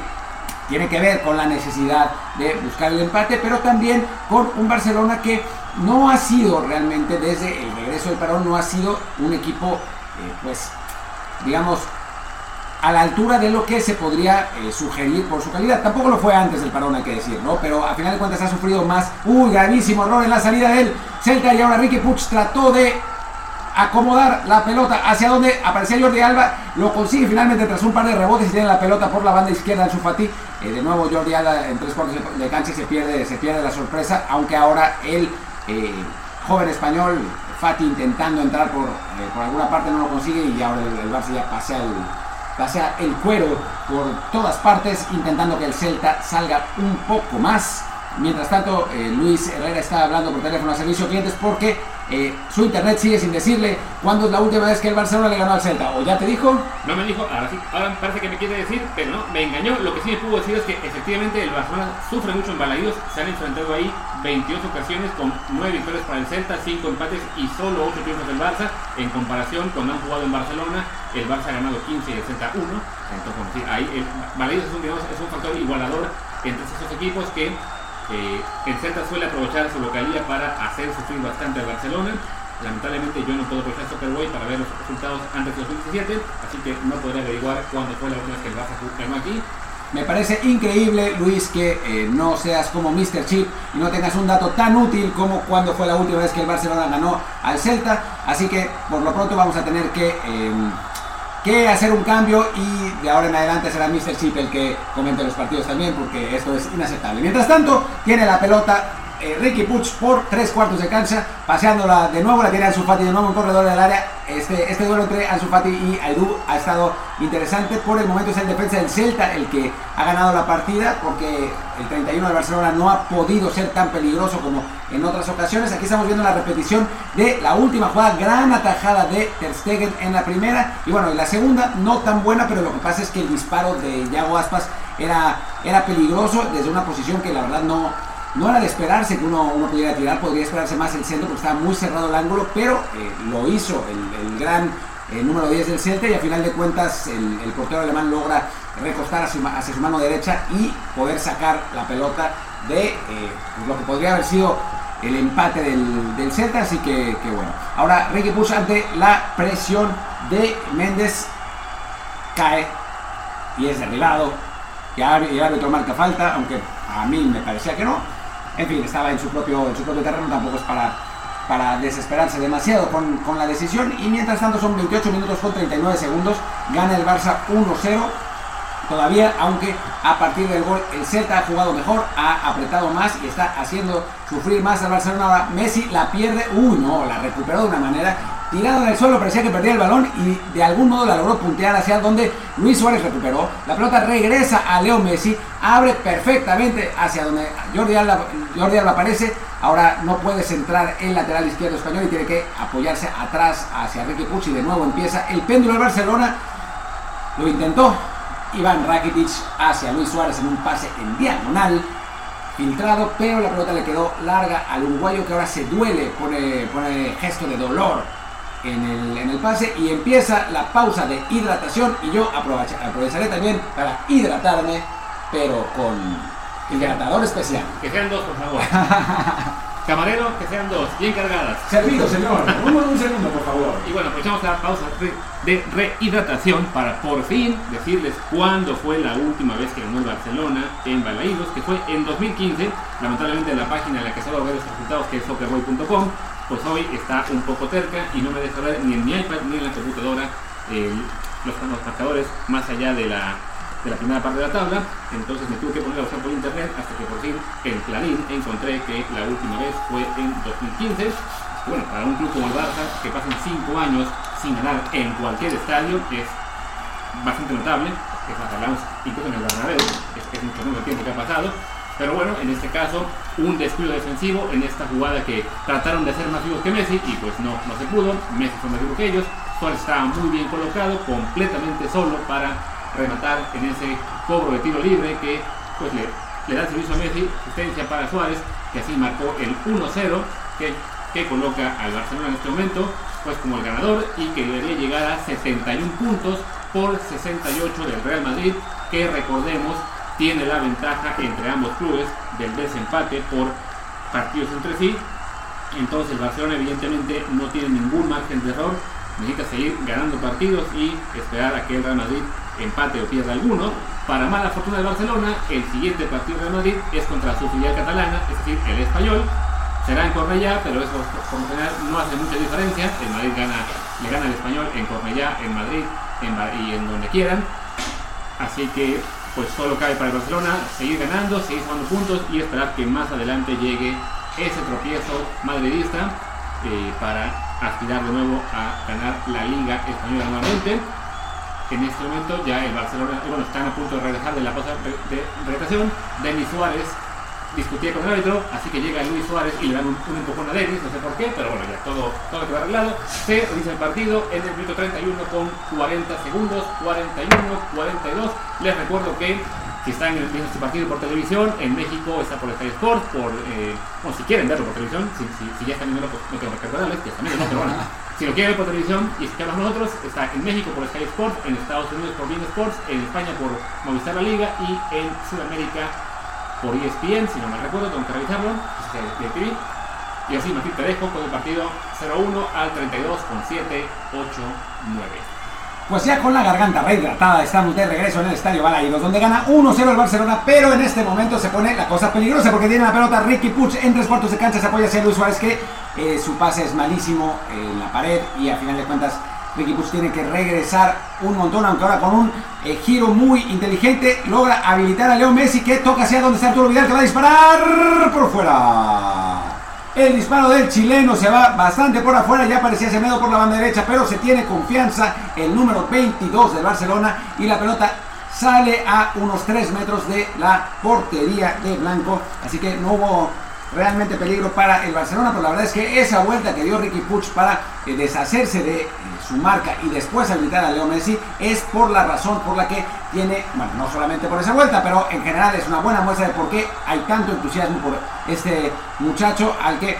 tiene que ver con la necesidad de buscar el empate, pero también con un Barcelona que no ha sido realmente desde el regreso del parón, no ha sido un equipo, eh, pues, digamos, a la altura de lo que se podría eh, sugerir por su calidad. Tampoco lo fue antes del parón, hay que decir, ¿no? Pero a final de cuentas ha sufrido más. Uy, gravísimo error en la salida del Celta y ahora Ricky Puch trató de acomodar la pelota hacia donde aparecía Jordi Alba, lo consigue finalmente tras un par de rebotes y tiene la pelota por la banda izquierda en su fatí. Eh, de nuevo Jordi Alba en tres cuartos de cancha se pierde, se pierde la sorpresa, aunque ahora el eh, joven español, Fati intentando entrar por, eh, por alguna parte no lo consigue y ahora el, Barça ya pasea el, pasea el cuero por todas partes intentando que el Celta salga un poco más. Mientras tanto, Luis Herrera está hablando por teléfono a servicio clientes porque eh, su internet sigue sin decirle cuándo es la última vez que el Barcelona le ganó al Celta. ¿O ya te dijo? No me dijo, ahora sí, ahora parece que me quiere decir, pero no, me engañó. Lo que sí me pudo decir es que efectivamente el Barcelona sufre mucho en Balaídos. Se han enfrentado ahí 28 ocasiones con 9 victorias para el Celta, 5 empates y solo 8 triunfos del Barça. En comparación, cuando han jugado en Barcelona, el Barça ha ganado 15 y el Celta 1. Entonces, ahí el es un, es un factor igualador entre esos equipos que el Celta suele aprovechar su localía para hacer sufrir bastante al Barcelona. Lamentablemente yo no puedo aprovechar Superboy para ver los resultados antes de 2017, así que no podré averiguar cuándo fue la última vez que el Barça ganó aquí. Me parece increíble, Luis, que eh, no seas como Mr. Chip y no tengas un dato tan útil como cuando fue la última vez que el Barcelona ganó al Celta. Así que por lo pronto vamos a tener que em, que hacer un cambio y de ahora en adelante será Mr. Chip el que comente los partidos también porque esto es inaceptable. Mientras tanto, tiene la pelota eh, Ricky Puch por tres cuartos de cancha, paseándola de nuevo, la tiene Ansu Fati de nuevo en corredor del área. Este, este duelo entre Ansu Fati y Aidú ha estado interesante. Por el momento es el defensa del Celta el que ha ganado la partida, porque el 31 de Barcelona no ha podido ser tan peligroso como en otras ocasiones. Aquí estamos viendo la repetición de la última jugada, gran atajada de Ter Stegen en la primera. Y bueno, en la segunda no tan buena, pero lo que pasa es que el disparo de Yago Aspas era, era peligroso desde una posición que la verdad no, no era de esperarse que uno, uno pudiera tirar, podría esperarse más el centro porque estaba muy cerrado el ángulo, pero eh, lo hizo el, gran eh, número 10 del Celta y a final de cuentas el, el portero alemán logra recostar hacia, su mano derecha y poder sacar la pelota de eh, lo que podría haber sido el empate del, del Celta, así que, bueno. Ahora Ricky Push ante la presión de Méndez cae y es derribado. Y el árbitro marca falta, aunque a mí me parecía que no. En fin, estaba en su propio, en su propio terreno, tampoco es para, para desesperarse demasiado con, con la decisión. Y mientras tanto son 28 minutos con 39 segundos. Gana el Barça 1-0 todavía, aunque a partir del gol el Celta ha jugado mejor, ha apretado más y está haciendo sufrir más al Barcelona. Ahora Messi la pierde, uy no, la recuperó de una manera tirado en el suelo, parecía que perdía el balón y de algún modo la logró puntear hacia donde Luis Suárez recuperó. La pelota regresa a Leo Messi, abre perfectamente hacia donde Jordi Alba, Jordi Alba aparece. Ahora no puede centrar el lateral izquierdo español y tiene que apoyarse atrás hacia Ricky Pucci. De nuevo empieza el péndulo del Barcelona. Lo intentó, Iván Rakitic hacia Luis Suárez en un pase en diagonal, filtrado, pero la pelota le quedó larga al uruguayo que ahora se duele, pone, pone gesto de dolor en el, en el pase y empieza la pausa de hidratación y yo aprovecharé también para hidratarme, pero con hidratador especial. Que sean dos, por favor. Camarero, que sean dos, bien cargadas. Servido, señor. un, un segundo, por favor. Y bueno, aprovechamos la pausa de rehidratación para por fin decirles cuándo fue la última vez que ganó el Barcelona en Balaídos, que fue en 2015. Lamentablemente en la página en la que solo ver los resultados, que es soccerboy.com, pues hoy está un poco cerca y no me deja ver ni en mi iPad ni en la computadora los, los marcadores más allá de la de la primera parte de la tabla, entonces me tuve que poner a buscar por internet hasta que por fin en Clarín encontré que la última vez fue en 2015. Bueno, para un club como el Barça, que pasen 5 años sin ganar en cualquier estadio, es bastante notable. Es más, hablamos incluso en el Bernabéu, es, es mucho menos tiempo que ha pasado. Pero bueno, en este caso, un descuido defensivo en esta jugada que trataron de ser más vivos que Messi y pues no, no se pudo. Messi fue más vivo que ellos. Suárez estaba muy bien colocado, completamente solo para rematar en ese cobro de tiro libre que pues le, le da servicio a Messi, asistencia para Suárez, que así marcó el 1-0 que, que coloca al Barcelona en este momento pues como el ganador y que debería llegar a 71 puntos por 68 del Real Madrid, que recordemos tiene la ventaja entre ambos clubes del desempate por partidos entre sí. Entonces el Barcelona evidentemente no tiene ningún margen de error, necesita seguir ganando partidos y esperar a que el Real Madrid empate o pierda alguno. Para mala fortuna de Barcelona, el siguiente partido de Madrid es contra su filial catalana, es decir, el español. Será en Cornellá, pero eso por lo general no hace mucha diferencia. El Madrid gana, le gana al español en Cornellá, en Madrid y en donde quieran. Así que pues solo cabe para el Barcelona seguir ganando, seguir sumando puntos y esperar que más adelante llegue ese tropiezo madridista eh, para aspirar de nuevo a ganar la Liga Española nuevamente en este momento ya el Barcelona, bueno, están a punto de regresar de la pausa de, recreación. Denis Suárez discutía con el árbitro, así que llega Luis Suárez y le dan un, empujón a Denis, no sé por qué, pero bueno, ya todo, todo quedó arreglado. Se realiza el partido en el minuto 31 con 40 segundos, 41, 42. Les recuerdo que si están viendo este partido por televisión, en México está por Sky Sports, por, eh, bueno, si quieren verlo por televisión, si, si, ya están viendo, pues no tengo que recordarles que también no, pero bueno, si lo quieren ver por televisión y escucharlos nosotros, está en México por Sky Sports, en Estados Unidos por Bein Sports, en España por Movistar La Liga y en Sudamérica por ESPN, si no me recuerdo, tengo que revisarlo, es TV. Y así, Martín, te dejo con el partido 0-1 al 32 con 7, 8, 9. Pues ya con la garganta rehidratada estamos de regreso en el Estadio Balaídos, donde gana 1-0 el Barcelona, pero en este momento se pone la cosa peligrosa porque tiene la pelota Ricky Puch en tres cuartos de cancha, se apoya hacia Luis Suárez que eh, su pase es malísimo en la pared y a final de cuentas Ricky Puig tiene que regresar un montón, aunque ahora con un eh, giro muy inteligente logra habilitar a Leo Messi que toca hacia donde está Arturo Vidal que va a disparar por fuera. El disparo del chileno se va bastante por afuera, ya parecía Semedo por la banda derecha, pero se tiene confianza el número 22 del Barcelona y la pelota sale a unos 3 metros de la portería de Blanco, así que no hubo realmente peligro para el Barcelona, pero la verdad es que esa vuelta que dio Ricky Puig para eh, deshacerse de su marca y después habilitar a Leo Messi es por la razón por la que tiene, bueno, no solamente por esa vuelta, pero en general es una buena muestra de por qué hay tanto entusiasmo por este muchacho al que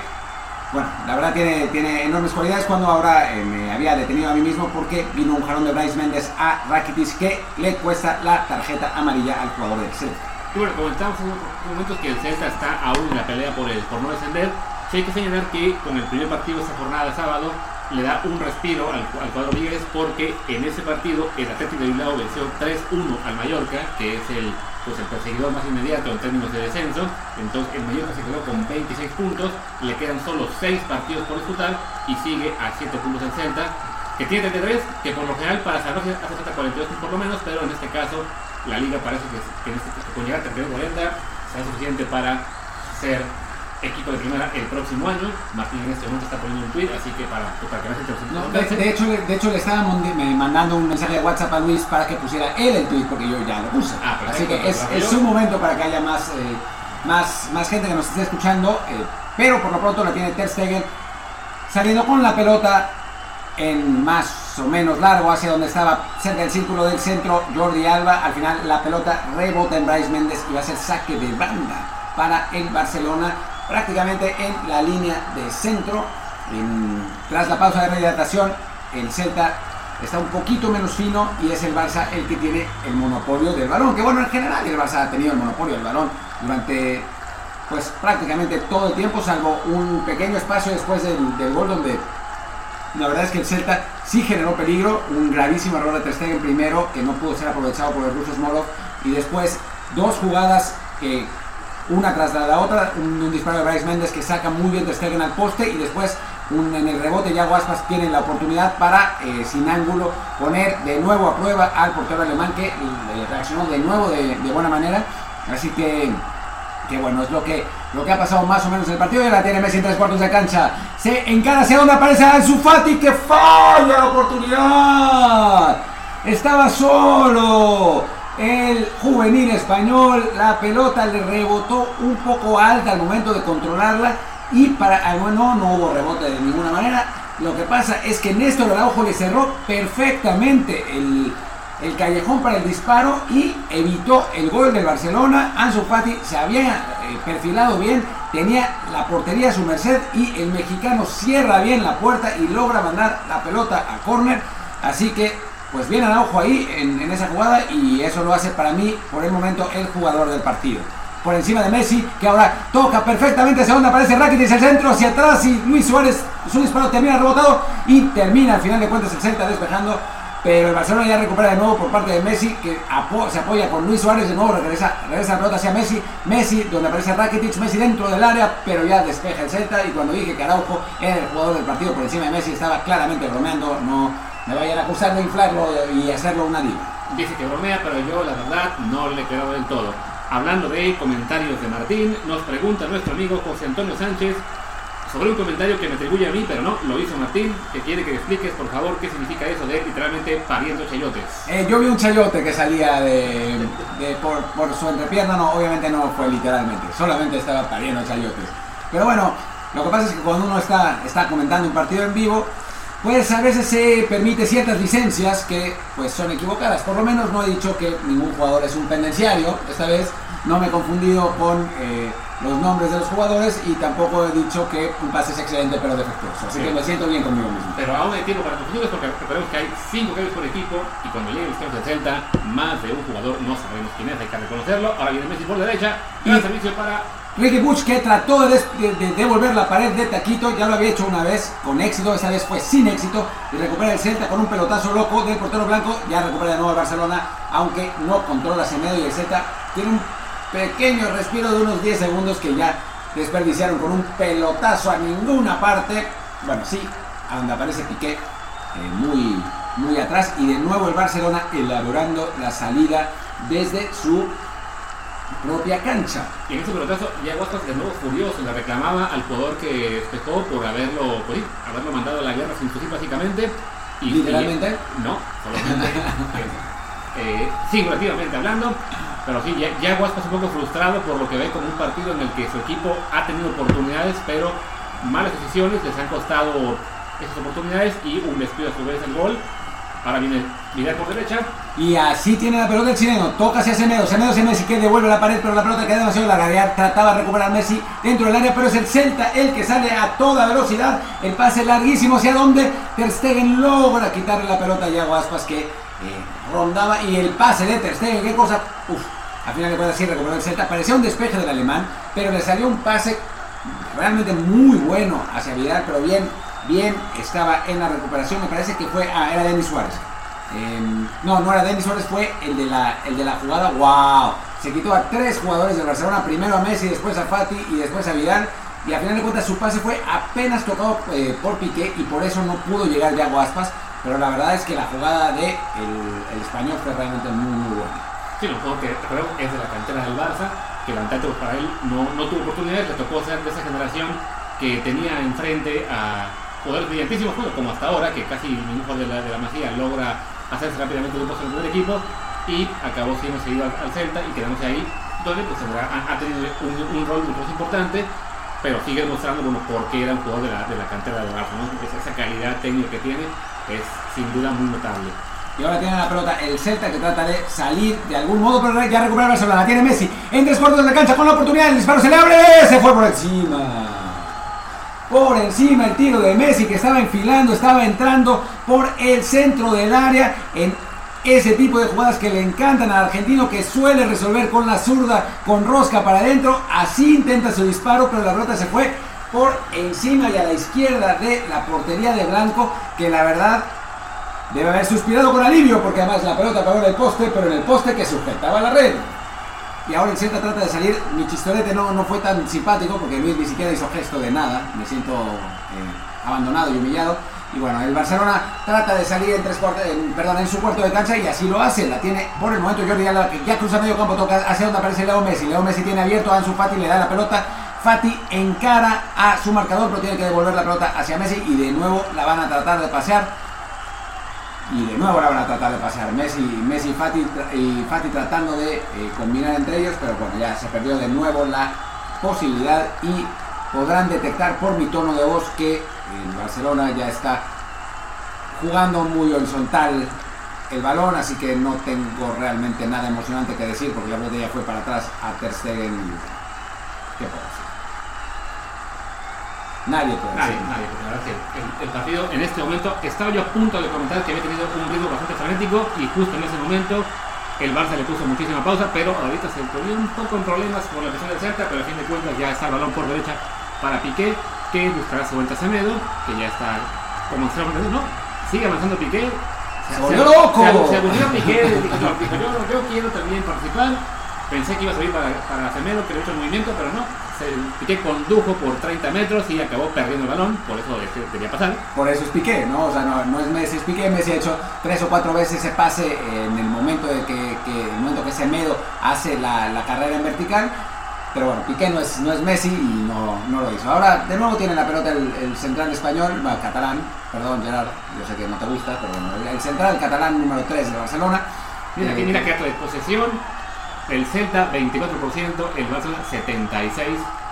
bueno, la verdad tiene, tiene enormes cualidades cuando ahora eh, me había detenido a mí mismo porque vino un jarón de Bryce Méndez a Rakitic que le cuesta la tarjeta amarilla al jugador del Celta. Y bueno, comentamos en momentos que el Celta está aún en la pelea por, el, por no descender. Hay que señalar que con el primer partido de esta jornada sábado le da un respiro al, cuadro Vigues porque en ese partido el Atlético de Bilbao venció 3-1 al Mallorca, que es el, pues el perseguidor más inmediato en términos de descenso. Entonces el Mallorca se quedó con 26 puntos, le quedan solo 6 partidos por disputar y sigue a 7 puntos el Celta, que tiene 33, que por lo general para salvarse hace falta 42 por lo menos, pero en este caso la liga parece que, que, este, con llegar a 40 será suficiente para ser equipo de primera el próximo año. Martín en este momento está poniendo un tweet, así que para, para que no, de, de, hecho, de hecho, le estaba mandando un mensaje de WhatsApp a Luis para que pusiera él el tweet, porque yo ya lo puse. Ah, así que es, es un momento para que haya más, eh, más, más gente que nos esté escuchando, eh, pero por lo pronto la tiene Ter Stegen saliendo con la pelota en más o menos largo hacia donde estaba cerca del círculo del centro Jordi Alba. Al final la pelota rebota en Bryce Méndez y va a ser saque de banda para el Barcelona prácticamente en la línea de centro. tras la pausa de rehidratación el Celta está un poquito menos fino y es el Barça el que tiene el monopolio del balón. Que bueno, en general el Barça ha tenido el monopolio del balón durante pues prácticamente todo el tiempo, salvo un pequeño espacio después del, del gol donde la verdad es que el Celta sí generó peligro, un gravísimo error de Ter Stegen primero, que no pudo ser aprovechado por el ruso Smolov, y después dos jugadas que una tras la otra, un, disparo de Bryce Méndez que saca muy bien Stegen al poste y después en el rebote ya Guaspas tiene la oportunidad para, eh, sin ángulo, poner de nuevo a prueba al portero alemán que reaccionó de nuevo de, de buena manera. Así que que bueno, es lo que, lo que ha pasado más o menos en el partido. Y la tiene Messi en tres cuartos de cancha. Se encara hacia donde aparece Ansu Fati que falla la oportunidad. Estaba solo el juvenil español. La pelota le rebotó un poco alta al momento de controlarla. Y para ah, bueno, no hubo rebote de ninguna manera. Lo que pasa es que Néstor Araujo le cerró perfectamente el, callejón para el disparo y evitó el gol del Barcelona. Ansu Fati se había eh, perfilado bien, tenía la portería a su merced y el mexicano cierra bien la puerta y logra mandar la pelota a córner. Así que, pues bien ojo ahí en, en, esa jugada y eso lo hace para mí por el momento el jugador del partido. Por encima de Messi, que ahora toca perfectamente hacia donde aparece Rakitic el centro, hacia atrás y Luis Suárez, su disparo termina rebotado y termina al final de cuentas el Celta despejando pero el Barcelona ya recupera de nuevo por parte de Messi, que se apoya con Luis Suárez, de nuevo regresa, regresa la pelota hacia Messi, Messi donde aparece Rakitic, Messi dentro del área, pero ya despeja el Celta y cuando dije que Araujo era el jugador del partido por encima de Messi, estaba claramente bromeando, no me vayan a acusar de inflarlo y hacerlo una diva. Dice que bromea, pero yo la verdad no le creo del todo. Hablando de comentarios de Martín, nos pregunta nuestro amigo José Antonio Sánchez sobre un comentario que me atribuye a mí, pero no, lo hizo Martín, que quiere que expliques, por favor, qué significa eso de literalmente pariendo chayotes. Eh, yo vi un chayote que salía de, por, su entrepierna, no, obviamente no fue literalmente, solamente estaba pariendo chayotes. Pero bueno, lo que pasa es que cuando uno está, está comentando un partido en vivo, pues a veces se permite ciertas licencias que pues son equivocadas. Por lo menos no he dicho que ningún jugador es un pendenciario, esta vez no me he confundido con... Eh, los nombres de los jugadores y tampoco he dicho que un pase es excelente pero defectuoso. Así que me siento bien conmigo mismo. Pero aún hay tiempo para confusiones porque recordemos que hay 5 cambios por equipo y cuando lleguen los cambios de Celta, más de un jugador no sabemos quién es, hay que reconocerlo. Ahora viene Messi por derecha y el servicio para Ricky Bush que trató de, devolver la pared de Taquito, ya lo había hecho una vez con éxito, esta vez fue sin éxito y recupera el Celta con un pelotazo loco del portero blanco, ya recupera de nuevo el Barcelona, aunque no controla ese medio y el Celta tiene un pequeño respiro de unos 10 segundos que ya desperdiciaron con un pelotazo a ninguna parte. Bueno, sí, a donde aparece Piqué, muy, muy atrás y de nuevo el Barcelona elaborando la salida desde su propia cancha. Y en ese pelotazo ya Guaspas de nuevo furioso, le reclamaba al jugador que despejó por haberlo, pues, haberlo mandado a la guerra sin fusil básicamente. Y, ¿Literalmente? no, solamente eh, figurativamente hablando. Pero sí, ya, ya Guaspas un poco frustrado por lo que ve como un partido en el que su equipo ha tenido oportunidades, pero malas decisiones les han costado esas oportunidades y un despido a su vez el gol. Ahora viene Vidal por derecha. Y así tiene la pelota el chileno. Toca hacia Semedo. Semedo se Messi que devuelve la pared, pero la pelota queda demasiado larga. Ya trataba de recuperar Messi dentro del área, pero es el Celta el que sale a toda velocidad. El pase larguísimo hacia donde Ter Stegen logra quitarle la pelota a Yago Aspas que eh, rondaba. Y el pase de Ter Stegen, qué cosa. Uf, al final de cuentas sí recuperó el Celta. Parecía un despeje del alemán, pero le salió un pase realmente muy bueno hacia Vidal, pero bien bien, estaba en la recuperación, me parece que fue, ah, era Denis Suárez. Em, no, no era Denis Suárez, fue el de, la, el de la jugada, wow. Se quitó a tres jugadores de Barcelona, primero a Messi, después a Fati y después a Vidal. Y a final de cuentas su pase fue apenas tocado eh, por Piqué y por eso no pudo llegar ya a Aspas. Pero la verdad es que la jugada de el, español fue realmente muy, muy buena. Sí, un juego que es de la cantera del Barça, que lamentablemente para él no, no tuvo oportunidades, le tocó ser de esa generación que tenía enfrente a jugadores brillantísimos como hasta ahora, que casi ningún jugador de la, de la Masía logra hacerse rápidamente un puesto en el equipo, y acabó siendo seguido al, Celta y quedándose ahí, donde pues, ha, tenido un, rol muy importante, pero sigue demostrando bueno, por qué era un jugador de la, de la cantera de Barça, ¿no? esa, calidad técnica que tiene es sin duda muy notable. Y ahora tiene la pelota el Celta que trata de salir de algún modo, pero ya recuperar Barcelona. La tiene Messi en tres cuartos de la cancha con la oportunidad. El disparo se le abre. Se fue por encima por encima el tiro de Messi que estaba enfilando, estaba entrando por el centro del área en ese tipo de jugadas que le encantan al argentino que suele resolver con la zurda, con rosca para adentro. Así intenta su disparo, pero la pelota se fue por encima y a la izquierda de la portería de Blanco, que la verdad debe haber suspirado con alivio, porque además la pelota pegó en el poste, pero en el poste que sujetaba la red. Y ahora el Celta trata de salir. Mi chistorete no, no fue tan simpático porque Luis ni siquiera hizo gesto de nada. Me siento eh, abandonado y humillado. Y bueno, el Barcelona trata de salir en, tres perdón, en su cuarto de cancha y así lo hace. La tiene por el momento Jordi Alba que ya cruza medio campo, toca hacia donde aparece Leo Messi. Leo Messi tiene abierto a Ansu Fati, le da la pelota. Fati encara a su marcador, pero tiene que devolver la pelota hacia Messi y de nuevo la van a tratar de pasear y de nuevo la van a tratar de pasar. Messi, Messi y, Fati, y tratando de eh, combinar entre ellos, pero bueno, ya se perdió de nuevo la posibilidad y podrán detectar por mi tono de voz que en Barcelona ya está jugando muy horizontal el balón, así que no tengo realmente nada emocionante que decir porque la ya fue para atrás a Ter Stegen. ¿Qué puedo decir? Nadie puede Nadie, nadie, porque la verdad que el, partido en este momento estaba yo a punto de comentar que había tenido un ritmo bastante frenético y justo en ese momento el Barça le puso muchísima pausa, pero ahorita se ponía un poco en problemas por la presión del Celta, pero a fin de cuentas ya está el balón por derecha para Piqué, que buscará su vuelta a Semedo, que ya está como no, sigue avanzando Piqué. Se, volvió loco. Se, aburrió Piqué, dijo, yo, yo quiero también participar. Pensé que iba a salir para, para Semedo, que le hecho el movimiento, pero no, Piqué condujo por 30 metros y acabó perdiendo el balón, por eso quería pasar. Por eso es Piqué, ¿no? O sea, no, es Messi, es Piqué. Messi ha hecho tres o cuatro veces ese pase en el momento de que, que el momento que Semedo hace la, la, carrera en vertical. Pero bueno, Piqué no es, no es Messi y no, no lo hizo. Ahora, de nuevo tiene la pelota el, central español, bueno, catalán, perdón Gerard, yo sé que no te gusta, pero bueno, el central catalán número 3 de Barcelona. Mira, aquí mira que acto de posesión, el Celta 24%, el Barcelona 76%.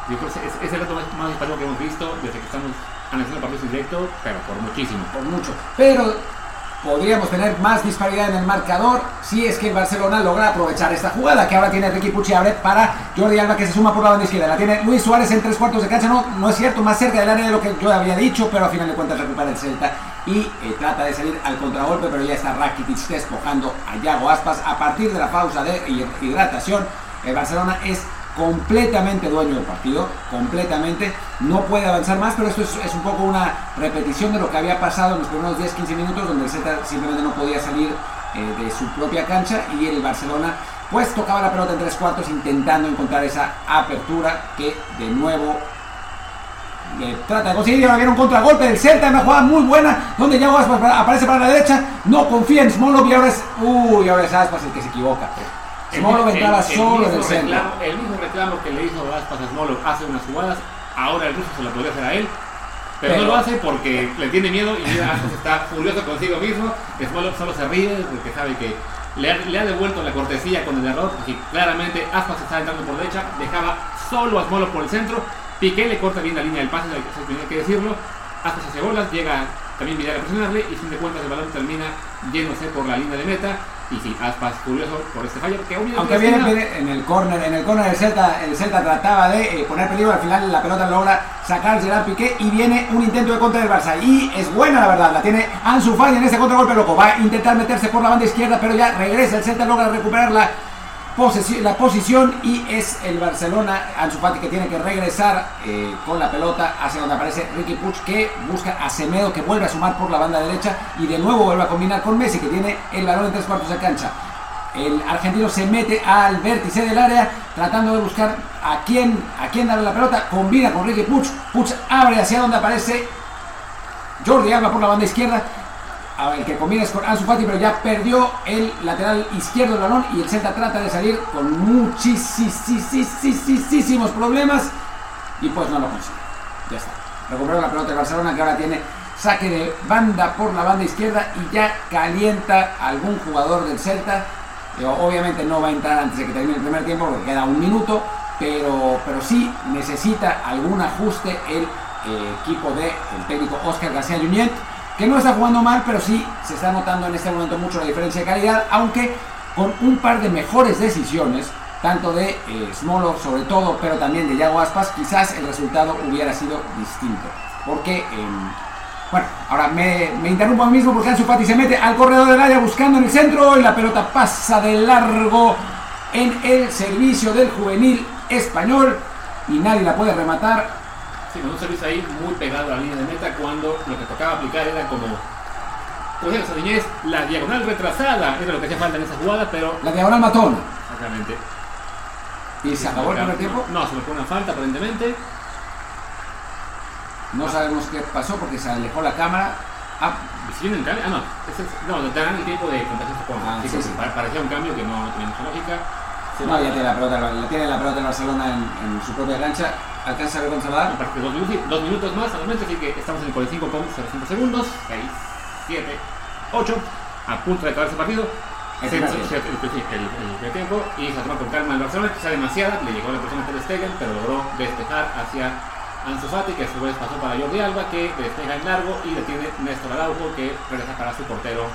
Yo creo que es, el dato más, más que hemos visto desde que estamos analizando partidos en directo, pero por muchísimo. Por mucho. Pero podríamos tener más disparidad en el marcador si es que el Barcelona logra aprovechar esta jugada que ahora tiene Ricky Puchiabre para Jordi Alba que se suma por la banda izquierda. La tiene Luis Suárez en tres cuartos de cancha, no, no es cierto, más cerca del área de lo que yo había dicho, pero a final de cuentas recupera el Celta y eh, trata de salir al contragolpe, pero ya está Rakitic despojando a Yago Aspas a partir de la pausa de hidratación. El Barcelona es completamente dueño del partido, completamente, no puede avanzar más, pero esto es, un poco una repetición de lo que había pasado en los primeros 10-15 minutos, donde el Celta simplemente no podía salir eh, de su propia cancha y el Barcelona pues tocaba la pelota en tres cuartos intentando encontrar esa apertura que de nuevo le trata de conseguir y ahora viene un contragolpe del Celta, una jugada muy buena donde ya aparece para la derecha, no confía en Smolov y ahora es, uy, ahora es Aspas el que se equivoca. Smolov entraba solo en el centro. El mismo reclamo que le hizo Aspas a Smolov hace unas jugadas, ahora el ruso se lo podría hacer a él. Pero, no lo hace porque le tiene miedo y Aspas está furioso consigo mismo. Smolov solo se ríe porque sabe que le ha, devuelto la cortesía con el error, porque claramente Aspas estaba entrando por derecha, dejaba solo a Smolov por el centro, Piqué le corta bien la línea del pase, hay que decirlo, Aspas hace bolas, llega también Vidal a presionarle y sin de cuentas el balón termina yéndose por la línea de meta. Y sí, Aspas curioso por este fallo que aunque viene en el córner en el córner del Celta el Celta trataba de eh, poner peligro. Al final la pelota logra sacar Gerard Piqué y viene un intento de contra del Barça. Y es buena la verdad la tiene Ansu Fati en este contragolpe loco. Va a intentar meterse por la banda izquierda pero ya regresa. El Celta logra recuperarla la posición y es el Barcelona Ansu Fati que tiene que regresar eh, con la pelota hacia donde aparece Ricky Puig que busca a Semedo que vuelve a sumar por la banda derecha y de nuevo vuelve a combinar con Messi que tiene el balón en tres cuartos de cancha. El argentino se mete al vértice del área tratando de buscar a quién, a quién darle la pelota, combina con Ricky Puig, Puig abre hacia donde aparece Jordi Alba por la banda izquierda el que combina es con Ansu Fati, pero ya perdió el lateral izquierdo del balón y el Celta trata de salir con muchísimos problemas y pues no lo consigue. Ya está. Recuperó la pelota de Barcelona que ahora tiene saque de banda por la banda izquierda y ya calienta algún jugador del Celta. obviamente no va a entrar antes de que termine el primer tiempo porque queda un minuto, pero, pero sí necesita algún ajuste el eh, equipo del el técnico Oscar García Junyent que no está jugando mal, pero sí se está notando en este momento mucho la diferencia de calidad, aunque con un par de mejores decisiones, tanto de eh, Smolov sobre todo, pero también de Yago Aspas, quizás el resultado hubiera sido distinto. Porque, em, bueno, ahora me, interrumpo a mí mismo porque Ansu Fati se mete al corredor del área buscando en el centro y la pelota pasa de largo en el servicio del juvenil español y nadie la puede rematar Sí, con un servicio ahí muy pegado a la línea de meta cuando lo que tocaba aplicar era como pues esa niñez, la diagonal retrasada era lo que hacía falta en esa jugada, pero. La diagonal matón. Exactamente. ¿Y se acabó el primer tiempo? No, se le fue una falta aparentemente. No sabemos qué pasó porque se alejó la cámara. Ah, viene el cambio. Ah, no. Es, no, dan el tiempo de contacto con. Ah, sí, sí, Parecía un cambio que no, tiene mucha lógica. No, ya tiene la pelota, la tiene la pelota en Barcelona en, en su propia cancha alcanza a va. Dos minutos, dos minutos más momento, así que estamos en el 45 con 0 segundos. 6, 7, 8. A punto de acabar ese partido. El, el, el, tiempo y se toma con calma el Barcelona, quizá demasiada, le llegó a la persona Ter Stegen, pero logró despejar hacia Ansu Fati, que a su vez pasó para Jordi Alba, que despeja en largo y detiene Néstor Araujo, que regresa para su portero.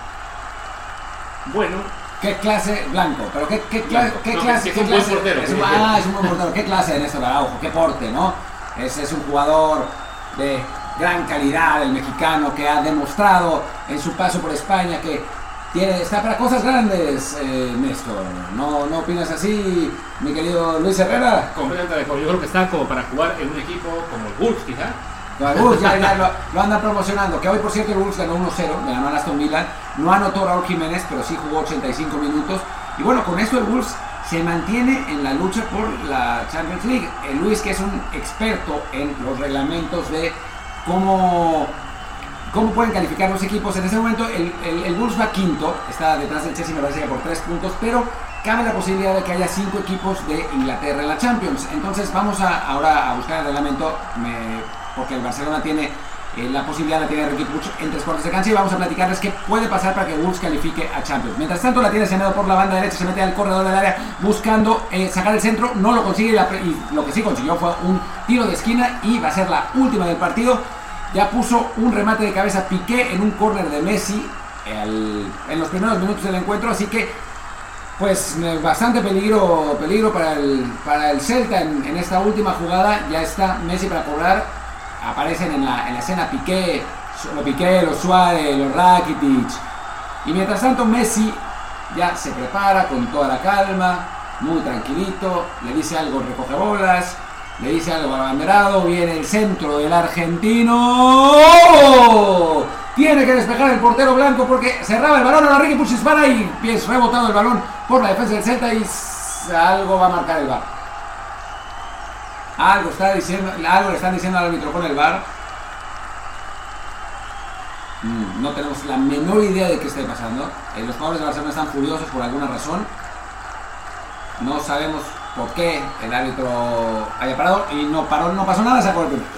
Bueno, ¿Qué clase blanco? ¿Pero qué, qué, qué clase? Es un buen portero. Es un, ah, es un buen portero. ¿Qué clase de Néstor Araujo? ¿Qué porte, no? Ese es un jugador de gran calidad, el mexicano, que ha demostrado en su paso por España que tiene, está para cosas grandes, eh, Néstor. ¿No, ¿No opinas así, mi querido Luis Herrera? Completamente Yo creo que está como para jugar en un equipo como el Wolves, quizá lo, andan promocionando. Que hoy, por cierto, el Wolves ganó 1-0, le ganó al Aston Villa. No anotó Raúl Jiménez, pero sí jugó 85 minutos. Y bueno, con esto el Wolves se mantiene en la lucha por la Champions League. El Luis, que es un experto en los reglamentos de cómo, cómo pueden calificar los equipos. En ese momento, el, el, Wolves va quinto, está detrás del Chelsea, me parece que por 3 puntos, pero cabe la posibilidad de que haya 5 equipos de Inglaterra en la Champions. Entonces, vamos a, ahora a buscar el reglamento. Me, porque el Barcelona tiene eh, la posibilidad, la tiene Ricky Puig en tres cuartos de cancha y vamos a platicarles qué puede pasar para que Wolves califique a Champions. Mientras tanto la tiene Semedo por la banda derecha, se mete al corredor del área buscando eh, sacar el centro, no lo consigue y, lo que sí consiguió fue un tiro de esquina y va a ser la última del partido. Ya puso un remate de cabeza Piqué en un córner de Messi en los primeros minutos del encuentro, así que pues eh, bastante peligro, peligro para el, para el Celta en, esta última jugada. Ya está Messi para cobrar aparecen en la, en la escena Piqué, los Piqué, los Suárez, los Rakitic. Y mientras tanto Messi ya se prepara con toda la calma, muy tranquilito, le dice algo recoge bolas, le dice algo al abanderado, viene el centro del argentino. Tiene que despejar el portero blanco porque cerraba el balón a la Ricky Puch dispara y es rebotado el balón por la defensa del Celta y algo va a marcar el bar. Algo, está diciendo, algo le están diciendo al árbitro con el bar. Mm, no tenemos la menor idea de qué esté pasando. Eh, los jugadores de Barcelona están furiosos por alguna razón. No sabemos por qué el árbitro haya parado y no paró, no pasó nada, se acabó el primer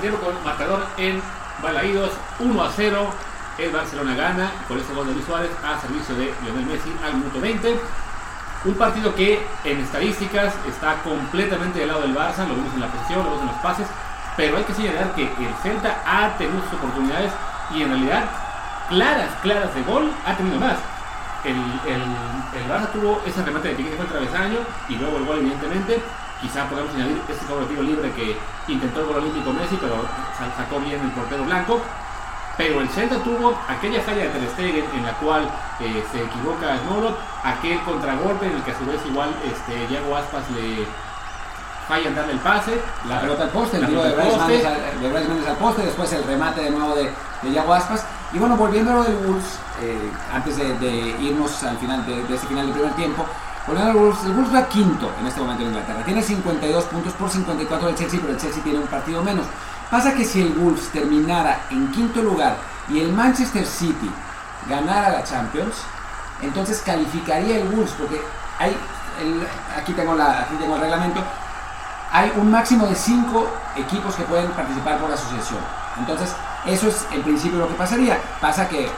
tiempo. con marcador en Balaídos 1 a 0. El Barcelona gana con ese gol de Luis Suárez a servicio de Lionel Messi al minuto 20. Un partido que en estadísticas está completamente del lado del Barça, lo vimos en la posición, lo vimos en los pases, pero hay que señalar que el Celta ha tenido sus oportunidades y en realidad claras, claras de gol ha tenido más. El, el, el Barça tuvo ese remate de que fue el travesaño y luego el gol evidentemente. Quizá podemos añadir este cobro tiro libre que intentó el gol olímpico Messi, pero sacó bien el portero blanco. Pero el Celta tuvo aquella falla de Ter Stegen en la cual eh, se equivoca Snorot, aquel contragolpe en el que a su vez igual este, Diego Aspas le falla en darle el pase. La pelota al poste, el tiro de Bryce Méndez al poste, después el remate de nuevo de, de Aspas. Y bueno, volviendo a lo del Wolves, eh, antes de, irnos al final de, este final del primer tiempo, volviendo al Wolves, el Wolves va quinto en este momento en Inglaterra. Tiene 52 puntos por 54 del Chelsea, pero el Chelsea tiene un partido menos. Pasa que si el Wolves terminara en quinto lugar y el Manchester City ganara la Champions, entonces calificaría el Wolves, porque hay, aquí, tengo la, aquí tengo el reglamento, hay un máximo de cinco equipos que pueden participar por la asociación. Entonces, eso es en principio lo que pasaría. Pasa que,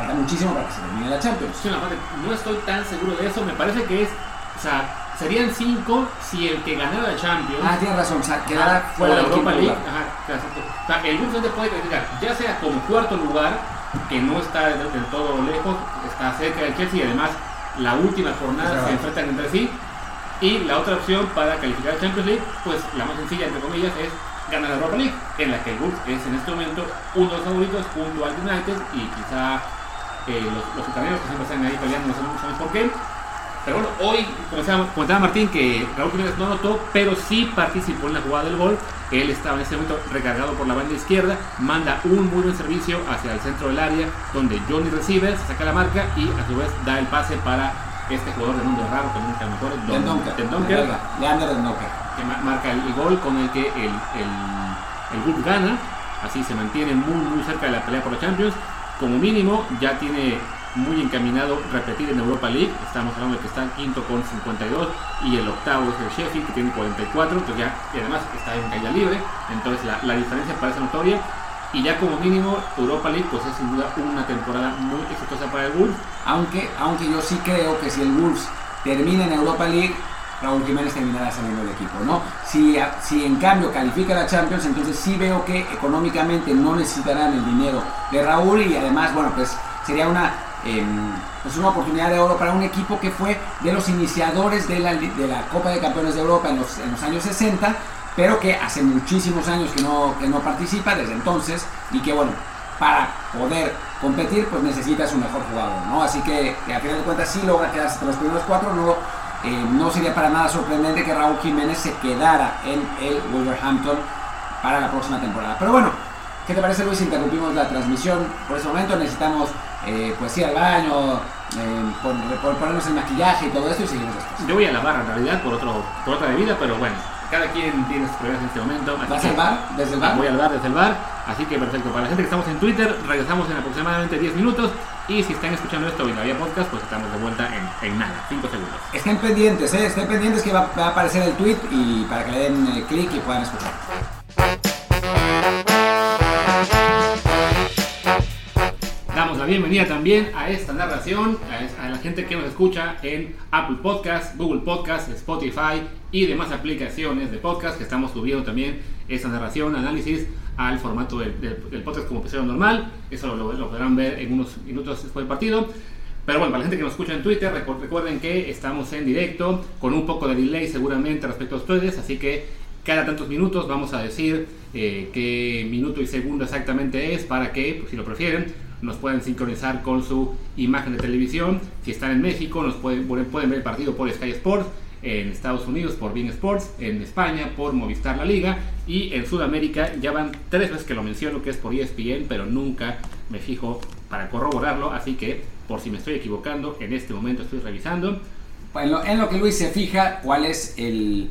falta muchísimo para que se termine la Champions. Sí, no estoy tan seguro de eso. Me parece que es, o sea, Serían cinco si el que ganara la Champions. Ah, tienes razón, o sea, quedara fuera de Europa League. Ajá, o sea, el Wolves puede calificar, ya sea como cuarto lugar, que no está del, todo lejos, está cerca del Chelsea y además la última jornada se enfrentan entre sí. Y la otra opción para calificar a Champions League, pues la más sencilla, entre comillas, es ganar la Europa League, en la que el Wolves es en este momento uno de los favoritos junto al United y quizá los, los italianos que siempre están ahí peleando, no sabemos por qué pero bueno, hoy, como comentaba Martín, que Raúl Jiménez no anotó, pero sí participó en la jugada del gol. Él estaba en ese momento recargado por la banda izquierda, manda un muy buen servicio hacia el centro del área, donde Johnny recibe, se saca la marca y a su vez da el pase para este jugador de mundo raro, que nunca mejor, Don Donker, que marca el gol con el que el, el, el gana. Así se mantiene muy, muy cerca de la pelea por los Champions. Como mínimo, ya tiene muy encaminado repetir en Europa League. Estamos hablando de que está en quinto con 52 y el octavo es el Sheffield que tiene 44, entonces ya, y además está en caída libre, entonces la, la, diferencia parece notoria. Y ya como mínimo Europa League pues es sin duda una temporada muy exitosa para el Wolves. Aunque, aunque yo sí creo que si el Wolves termina en Europa League, Raúl Jiménez terminará saliendo del equipo, ¿no? Si, si en cambio califica la Champions, entonces sí veo que económicamente no necesitarán el dinero de Raúl y además, bueno, pues sería una eh, una oportunidad de oro para un equipo que fue de los iniciadores de la, de la Copa de Campeones de Europa en los, en los, años 60, pero que hace muchísimos años que no, que no participa desde entonces y que bueno, para poder competir pues necesitas un mejor jugador, ¿no? Así que, que a final de cuentas sí logra quedarse entre los primeros cuatro, no, eh, no sería para nada sorprendente que Raúl Jiménez se quedara en el Wolverhampton para la próxima temporada. Pero bueno, ¿qué te parece Luis? Interrumpimos la transmisión por ese momento, necesitamos eh, pues ir al baño, eh, por, ponernos el maquillaje y todo esto y seguimos después. Yo voy a la barra en realidad por, otro, por otra bebida, pero bueno, cada quien tiene sus problemas en este momento. ¿Vas al bar? ¿Desde el bar? Voy al bar desde el bar, así que perfecto. Para la gente que estamos en Twitter, regresamos en aproximadamente 10 minutos. Y si están escuchando esto en vía podcast, pues estamos de vuelta en, en nada, 5 segundos. Estén pendientes, ¿eh? estén pendientes que va, a aparecer el tweet y para que le den eh, clic y puedan escuchar. La bienvenida también a esta narración, a, la gente que nos escucha en Apple Podcast, Google Podcast, Spotify y demás aplicaciones de podcast que estamos subiendo también esta narración, análisis al formato del, podcast como episodio normal. Eso lo, podrán ver en unos minutos después del partido. Pero bueno, para la gente que nos escucha en Twitter, recuerden que estamos en directo con un poco de delay seguramente respecto a ustedes, así que cada tantos minutos vamos a decir eh, qué minuto y segundo exactamente es para que, pues, si lo prefieren, nos pueden sincronizar con su imagen de televisión. Si están en México, nos pueden, pueden ver el partido por Sky Sports, en Estados Unidos por Bean Sports, en España por Movistar La Liga y en Sudamérica ya van tres veces que lo menciono que es por ESPN, pero nunca me fijo para corroborarlo, así que por si me estoy equivocando, en este momento estoy revisando. En lo, en lo que Luis se fija, cuál es el,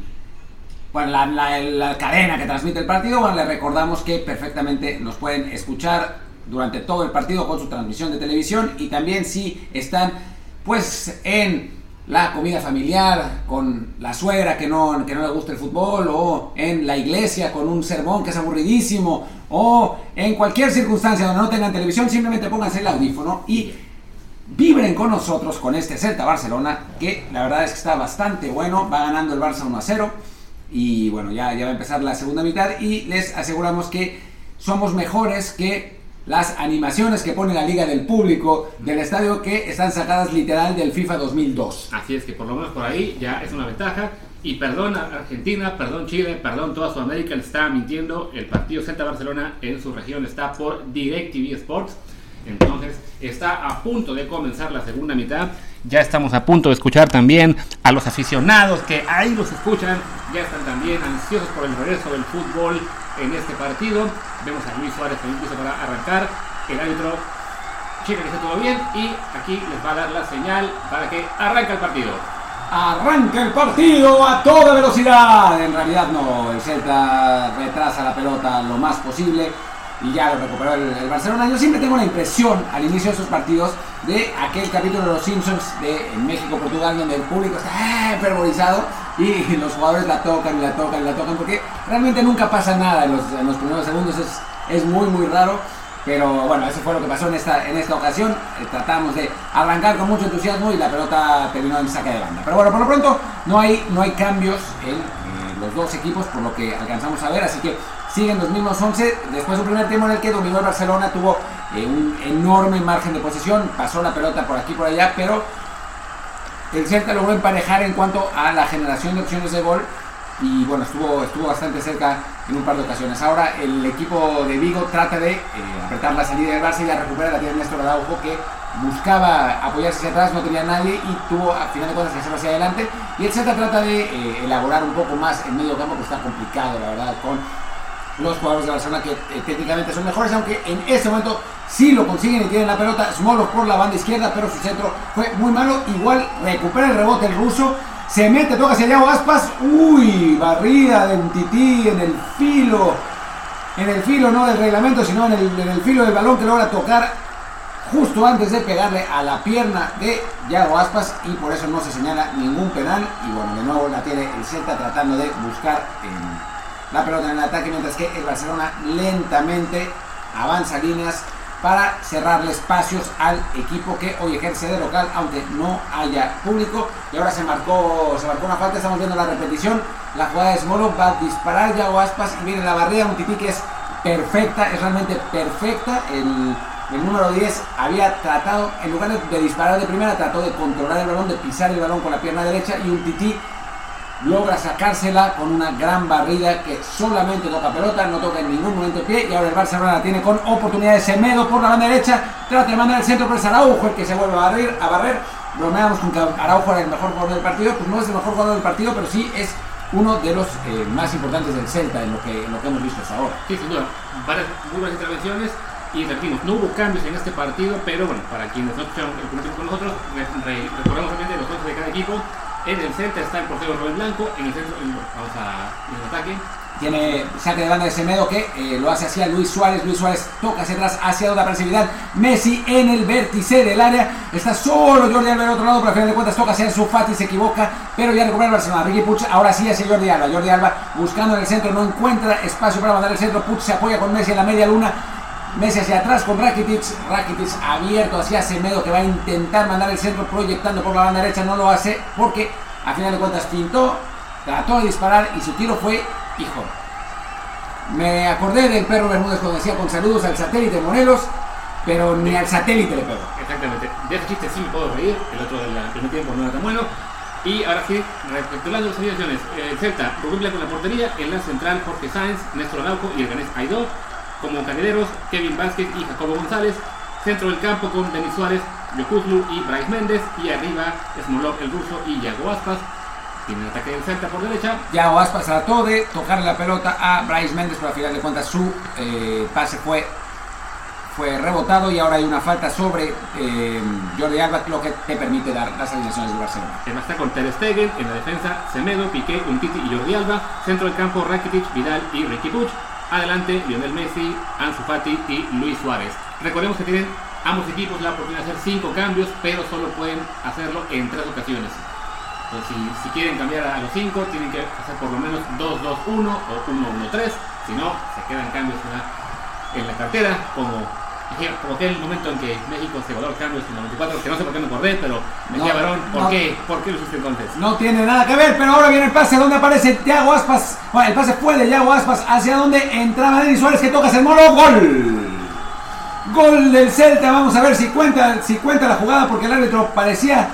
bueno, la, la- la cadena que transmite el partido, bueno, les recordamos que perfectamente nos pueden escuchar durante todo el partido con su transmisión de televisión y también si están pues en la comida familiar con la suegra que no, que no le gusta el fútbol o en la iglesia con un sermón que es aburridísimo o en cualquier circunstancia donde no tengan televisión simplemente pónganse el audífono y vibren con nosotros con este Celta Barcelona que la verdad es que está bastante bueno va ganando el Barça 1 a 0 y bueno ya, ya va a empezar la segunda mitad y les aseguramos que somos mejores que las animaciones que pone la liga del público del estadio que están sacadas literal del FIFA 2002 Así es que por lo menos por ahí ya es una ventaja. Y perdón a Argentina, perdón Chile, perdón toda Sudamérica, le está mintiendo. El partido Celta-Barcelona en su región está por DirecTV Sports. Entonces está a punto de comenzar la segunda mitad. Ya estamos a punto de escuchar también a los aficionados que ahí los escuchan. Ya están también ansiosos por el regreso del fútbol en este partido. Vemos a Luis Suárez también listo para arrancar. El árbitro checa que esté todo bien y aquí les va a dar la señal para que arranque el partido. Arranca el partido a toda velocidad. En realidad no, el Celta retrasa la pelota lo más posible y ya lo recuperó el, el Barcelona. Yo siempre tengo la impresión al inicio de estos partidos de aquel capítulo de los Simpsons de México-Portugal donde el público está fervorizado y los jugadores la tocan y la tocan y la tocan porque realmente nunca pasa nada en los, primeros segundos. Es, es muy muy raro. Pero bueno, eso fue lo que pasó en esta, en esta ocasión. Eh, tratamos de arrancar con mucho entusiasmo y la pelota terminó en saque de banda. Pero bueno, por lo pronto no hay, no hay cambios en eh, los dos equipos por lo que alcanzamos a ver. Así que siguen los mismos 11. Después de un primer tiempo en el que dominó el Barcelona, tuvo eh, un enorme margen de posesión. Pasó la pelota por aquí por allá, pero el Celta logró emparejar en cuanto a la generación de opciones de gol y bueno, estuvo, estuvo bastante cerca en un par de ocasiones. Ahora el equipo de Vigo trata de eh, apretar la salida del Barça y la recupera la tiene Néstor Araujo que buscaba apoyarse hacia atrás, no tenía nadie y tuvo a final de cuentas que hacerlo hacia adelante. Y el Celta trata de eh, elaborar un poco más el medio campo, que está complicado la verdad con los jugadores de Barcelona que eh, técnicamente son mejores, aunque en este momento sí lo consiguen y tienen la pelota. Smolov por la banda izquierda, pero su centro fue muy malo. Igual recupera el rebote el ruso. Se mete, toca hacia Yago Aspas. Uy, barrida de un tití en el filo. En el filo no del reglamento, sino en el, en el filo del balón que logra tocar justo antes de pegarle a la pierna de Yago Aspas y por eso no se señala ningún penal. Y bueno, de nuevo la tiene el Celta tratando de buscar en la pelota en el ataque, mientras que el Barcelona lentamente avanza líneas para cerrarle espacios al equipo que hoy ejerce de local, aunque no haya público. Y ahora se marcó, se marcó una falta, estamos viendo la repetición. La jugada de Smolov va a disparar Yago Aspas y viene la barrera, un tití que es perfecta, es realmente perfecta. El, el número 10 había tratado, en lugar de, de disparar de primera, trató de controlar el balón, de pisar el balón con la pierna derecha y un tití logra sacársela con una gran barrida que solamente toca pelota, no toca en ningún momento pie y ahora el Barcelona la tiene con oportunidades Semedo por la banda derecha, trata de mandar el centro, pero es Araujo el que se vuelve a barrer, a barrer. bromeamos con que Araujo era el mejor jugador del partido, pues no es el mejor jugador del partido, pero sí es uno de los eh, más importantes del Celta en lo que, en lo que hemos visto hasta ahora. Sí, sin duda, varias muy buenas intervenciones y repetimos, no hubo cambios en este partido, pero bueno, para quienes no escucharon el primer con nosotros, re, re, recordamos obviamente los 11 de cada equipo. En el centro está el portero Rubén Blanco, en el centro, en, vamos a en el ataque. Tiene saque de banda de Semedo que eh, lo hace hacia Luis Suárez. Luis Suárez toca hacia atrás, hacia la agresividad. Messi en el vértice del área. Está solo Jordi Alba del otro lado, pero al final de cuentas toca hacia su Fati, se equivoca. Pero ya recupera el Barcelona. Ricky Puch ahora sí hacia Jordi Alba. Jordi Alba buscando en el centro, no encuentra espacio para mandar el centro. Puch se apoya con Messi en la media luna. Messi hacia atrás con Rakitic, Rakitic abierto hacia Semedo que va a intentar mandar el centro proyectando por la banda derecha, no lo hace porque a final de cuentas pintó, trató de disparar y su tiro fue, hijo. Me acordé del perro Bermúdez cuando decía con saludos al satélite Morelos, pero ni al satélite le pegó. Exactamente, de ese chiste sí me puedo reír, el otro del primer tiempo no era tan bueno. Y ahora sí, recapitulando las alineaciones, el Celta, en la portería, en la central Jorge Sáenz, Néstor Araujo y el ganés Aidó. Como carrileros, Kevin Vázquez y Jacobo González. Centro del campo con Denis Suárez, Yokuzlu y Bryce Méndez. Y arriba Smolov el ruso y Yago Aspas. Tiene el ataque del Celta por derecha. Yago Aspas trató de tocarle la pelota a Bryce Méndez, pero al final de cuentas su eh, pase fue fue rebotado y ahora hay una falta sobre eh, Jordi Alba, lo que te permite dar las alineaciones del Barcelona. Además está con Ter Stegen, en la defensa Semedo, Piqué, Umtiti y Jordi Alba, centro del campo Rakitic, Vidal y Ricky Puig, adelante Lionel Messi, Ansu Fati y Luis Suárez. Recordemos que tienen ambos equipos la oportunidad de hacer cinco cambios, pero solo pueden hacerlo en tres ocasiones. Entonces, si, si quieren cambiar a los cinco, tienen que hacer por lo menos 2-2-1 o 1-1-3, si no, se quedan cambios en la, en la cartera, como como aquel momento en que México se guardó cambios en el 94, que no sé por qué me acordé, pero me decía No, Barón, ¿por no. qué? ¿Por qué lo hiciste entonces? No tiene nada que ver, pero ahora viene el pase donde aparece Thiago Aspas. Bueno, el pase fue de Thiago Aspas hacia donde entraba Denis Suárez que toca el molo. Gol. Gol del Celta. Vamos a ver si cuenta, si cuenta la jugada porque el árbitro parecía,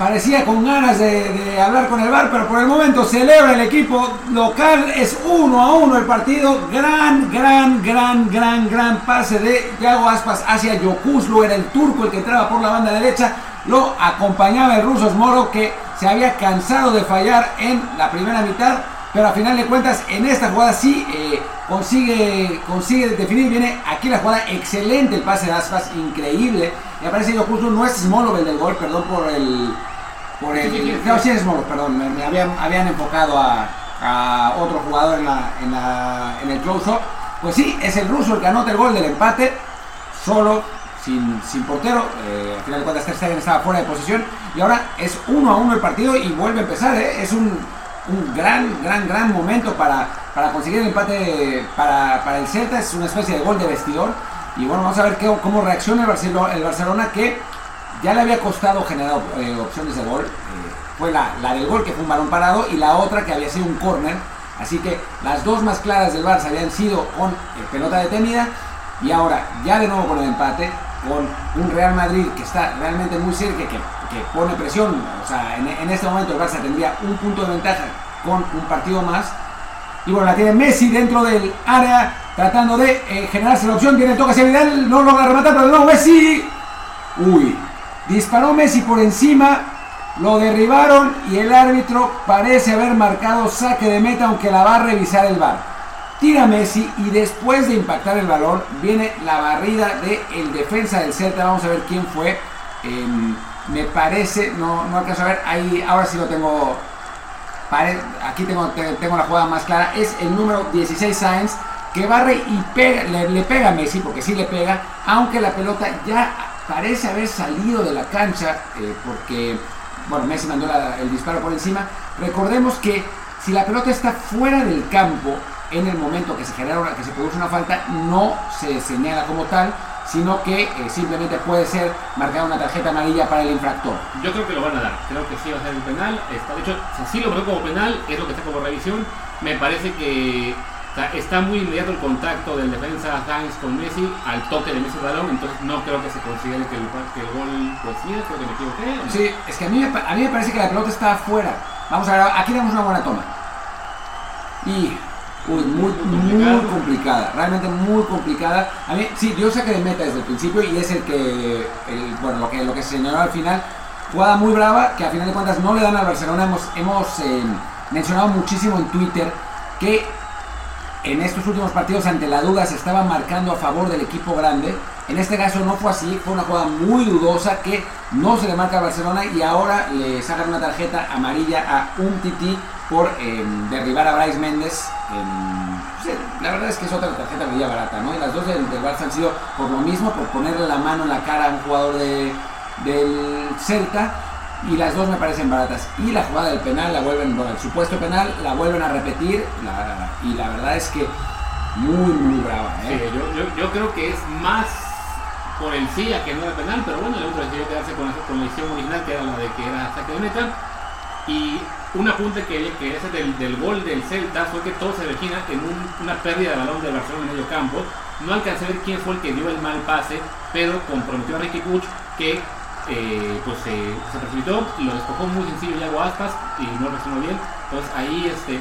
parecía con ganas de, hablar con el VAR, pero por el momento celebra el equipo local. Es uno a uno el partido. Gran, gran, gran, gran, gran pase de Thiago Aspas hacia Yokuslu. Era el turco el que entraba por la banda derecha. Lo acompañaba el ruso Moro que se había cansado de fallar en la primera mitad. Pero a final de cuentas, en esta jugada sí eh, consigue, consigue definir. Viene aquí la jugada, excelente el pase de Aspas, increíble. Y aparece Yokuslu, no es Smolov el del gol, perdón por el. Por el Sí, sí, sí. no, sí es Smolov, perdón. Me, me habían, habían enfocado a, a otro jugador en, la, en, la, en el close-up. Pues sí, es el ruso el que anota el gol del empate. Solo, sin, sin portero. Eh, al final de cuentas, Ter Stegen estaba fuera de posición. Y ahora es uno a uno el partido y vuelve a empezar. ¿eh? Es un, un gran, gran, gran momento para, para conseguir el empate para, para el Celta. Es una especie de gol de vestidor. Y bueno, vamos a ver qué, cómo reacciona el Barcelona, el Barcelona que ya le había costado generar eh, opciones de gol. Eh, fue la, la del gol que fue un balón parado y la otra que había sido un córner. Así que las dos más claras del Barça habían sido con eh, pelota detenida y ahora ya de nuevo con el empate, con un Real Madrid que está realmente muy cerca, que, que pone presión. O sea, en, este momento el Barça tendría un punto de ventaja con un partido más. Y bueno, la tiene Messi dentro del área, tratando de eh, generarse la opción. Tiene el toque hacia Vidal, no logra rematar, pero de nuevo Messi. Uy, disparó Messi por encima, lo derribaron y el árbitro parece haber marcado saque de meta, aunque la va a revisar el VAR. Tira Messi y después de impactar el balón viene la barrida del defensa del Celta. Vamos a ver quién fue. Em, me parece, no, no alcanzo a ver, ahí ahora sí lo tengo aquí tengo, te- tengo la jugada más clara, es el número 16 Sainz que barre y le, pega a Messi, porque sí le pega, aunque la pelota ya parece haber salido de la cancha, eh, porque, bueno, Messi mandó el disparo por encima. Recordemos que si la pelota está fuera del campo en el momento que se genera una- que se produce una falta, no se señala como tal, sino que eh, simplemente puede ser marcada una tarjeta amarilla para el infractor. Yo creo que lo van a dar, creo que sí va a ser el penal. Está, de hecho, si sí lo veo como penal, es lo que está como revisión. Me parece que o sea, está muy inmediato el contacto del defensa Sainz con Messi al toque de Messi al balón, entonces no creo que se considere que el, que el gol, pues mira, creo que me equivoqué. ¿o no? Sí, es que a mí, a mí me parece que la pelota está afuera. Vamos a ver, aquí tenemos una buena toma. Y, uy, muy, Muy complicada, realmente muy complicada. A mí, sí, dio saque de meta desde el principio y es el que, el- bueno, lo que, lo que se señaló al final. Jugada muy brava que a final de cuentas no le dan al Barcelona. Hemos, hemos eh, mencionado muchísimo en Twitter que en estos últimos partidos ante la duda se estaba marcando a favor del equipo grande. En este caso no fue así, fue una jugada muy dudosa que no se le marca a Barcelona y ahora le sacan una tarjeta amarilla a un tití por eh, derribar a Bryce Méndez. en- sí, la verdad es que es otra tarjeta amarilla barata, ¿no? Y las dos del, del han sido por lo mismo, por ponerle la mano en la cara a un jugador de, del Celta y las dos me parecen baratas. Y la jugada del penal la vuelven, bueno, el supuesto penal la vuelven a repetir y la verdad es que muy, muy brava. ¿eh? yo, creo que es más por el sí que no era penal, pero bueno, el otro decidió quedarse con con la decisión original, que era la de que era saque de meta. Y un apunte que, que ese del, del gol del Celta fue que todo se origina en un- una pérdida de balón del Barcelona en medio campo. No alcancé a ver quién fue el que dio el mal pase, pero comprometió a Ricky Puig que eh, pues se, se precipitó, lo despojó muy sencillo Yago Aspas y no reaccionó bien. Entonces ahí este,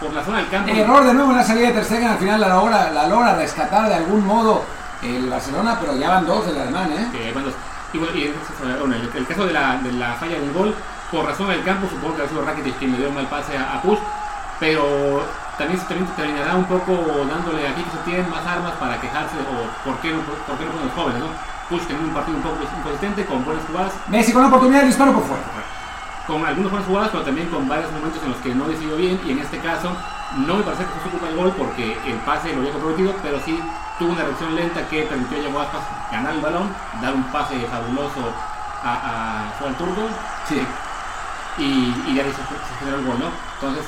por la zona del campo. Error de nuevo en la salida de Ter Stegen, al final la logra, la logra rescatar de algún modo el Barcelona, pero ya van dos del alemán, ¿eh? que, bueno, y bueno, y bueno, el, el caso de la, de la falla del gol, por razón del campo, supongo que ha sido Rakitic quien le dio un mal pase a, a Push, pero también se terminará un poco dándole aquí que se tienen más armas para quejarse o por qué no, por qué no ponen los jóvenes, ¿no? Push teniendo un partido un poco inconsistente, con buenas jugadas. Messi con la oportunidad de disparo por fuera. Con algunas buenas jugadas, pero también con varios momentos en los que no decidió bien. Y en este caso, no me parece que fue su culpa el gol porque el pase lo había comprometido, pero sí tuvo una reacción lenta que permitió a Yago ganar el balón, dar un pase fabuloso a, a, al turco. Sí. Y, y ya se, se generó el gol, ¿no? Entonces,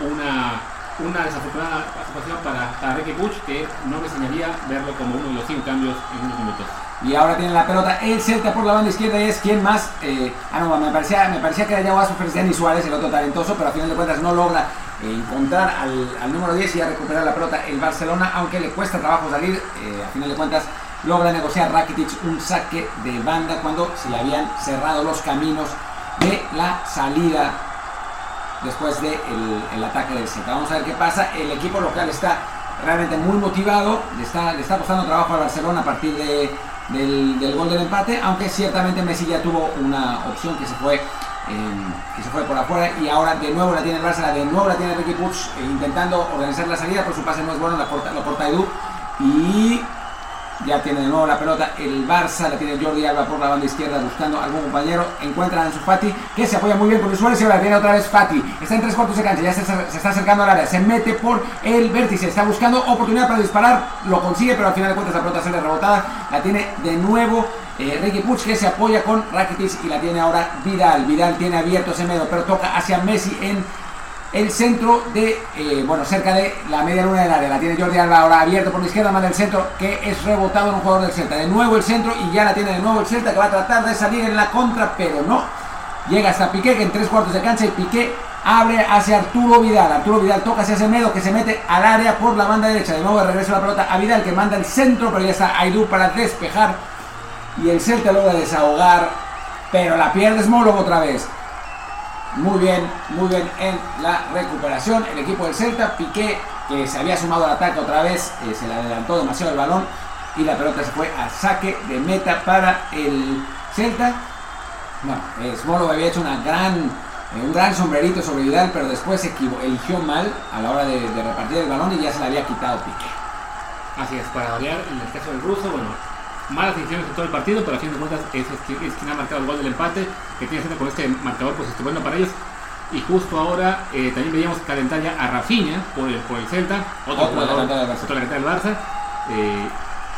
una una desafortunada situación para, para Ricky Puch que no me enseñaría verlo como uno de los cinco cambios en unos minutos. Y ahora tiene la pelota el Celta por la banda izquierda y es quien más. Eh, ah, no, me parecía, me parecía que era Yago Feliciano Suárez, el otro talentoso, pero a final de cuentas no logra eh, encontrar al, al, número 10 y a recuperar la pelota el Barcelona, aunque le cuesta trabajo salir. Eh, a final de cuentas logra negociar Rakitic un saque de banda cuando se le habían cerrado los caminos de la salida después del de el ataque del Celta. Vamos a ver qué pasa. El equipo local está realmente muy motivado, le está, le está costando trabajo al Barcelona a partir de, del, gol del empate, aunque ciertamente Messi ya tuvo una opción que se fue. Eh, que se fue por afuera y ahora de nuevo la tiene el Barça, de nuevo la tiene Ricky Puig eh, intentando organizar la salida, por su pase no es bueno, la porta, la porta Edu y ya tiene de nuevo la pelota el Barça, la tiene Jordi Alba por la banda izquierda buscando algún compañero. Encuentra a su Fati que se apoya muy bien con el Suárez y ahora viene otra vez Fati. Está en tres cuartos de cancha, ya se, está acercando al área, se mete por el vértice, está buscando oportunidad para disparar, lo consigue, pero al final de cuentas la pelota sale rebotada. La tiene de nuevo eh, Ricky Puig que se apoya con Rakitic y la tiene ahora Vidal. Vidal tiene abierto ese medio, pero toca hacia Messi en el centro de, eh, bueno, cerca de la media luna del área. La tiene Jordi Alba ahora abierto por la izquierda, manda el centro que es rebotado en un jugador del Celta. De nuevo el centro y ya la tiene de nuevo el Celta que va a tratar de salir en la contra, pero no. Llega hasta Piqué que en tres cuartos de cancha y Piqué abre hacia Arturo Vidal. Arturo Vidal toca hacia Semedo que se mete al área por la banda derecha. De nuevo de regreso la pelota a Vidal que manda el centro, pero ya está Aidú para despejar. Y el Celta logra desahogar, pero la pierde Smolov otra vez. Muy bien, muy bien en la recuperación. El equipo del Celta, Piqué, que se había sumado al ataque otra vez, eh, se le adelantó demasiado el balón y la pelota se fue a saque de meta para el Celta. Bueno, eh, había hecho una gran, eh, un gran sombrerito sobre Vidal, pero después se eligió mal a la hora de, de, repartir el balón y ya se le había quitado Piqué. Así es, para variar, en el caso del ruso, bueno, malas decisiones en todo el partido, pero a fin de cuentas es, es, quien ha marcado el gol del empate, que tiene que con este marcador pues estupendo para ellos. Y justo ahora eh, también veíamos calentar ya a Rafinha por el, por el Celta, otro, Otro jugador, Barça. otro delantero del Barça, eh,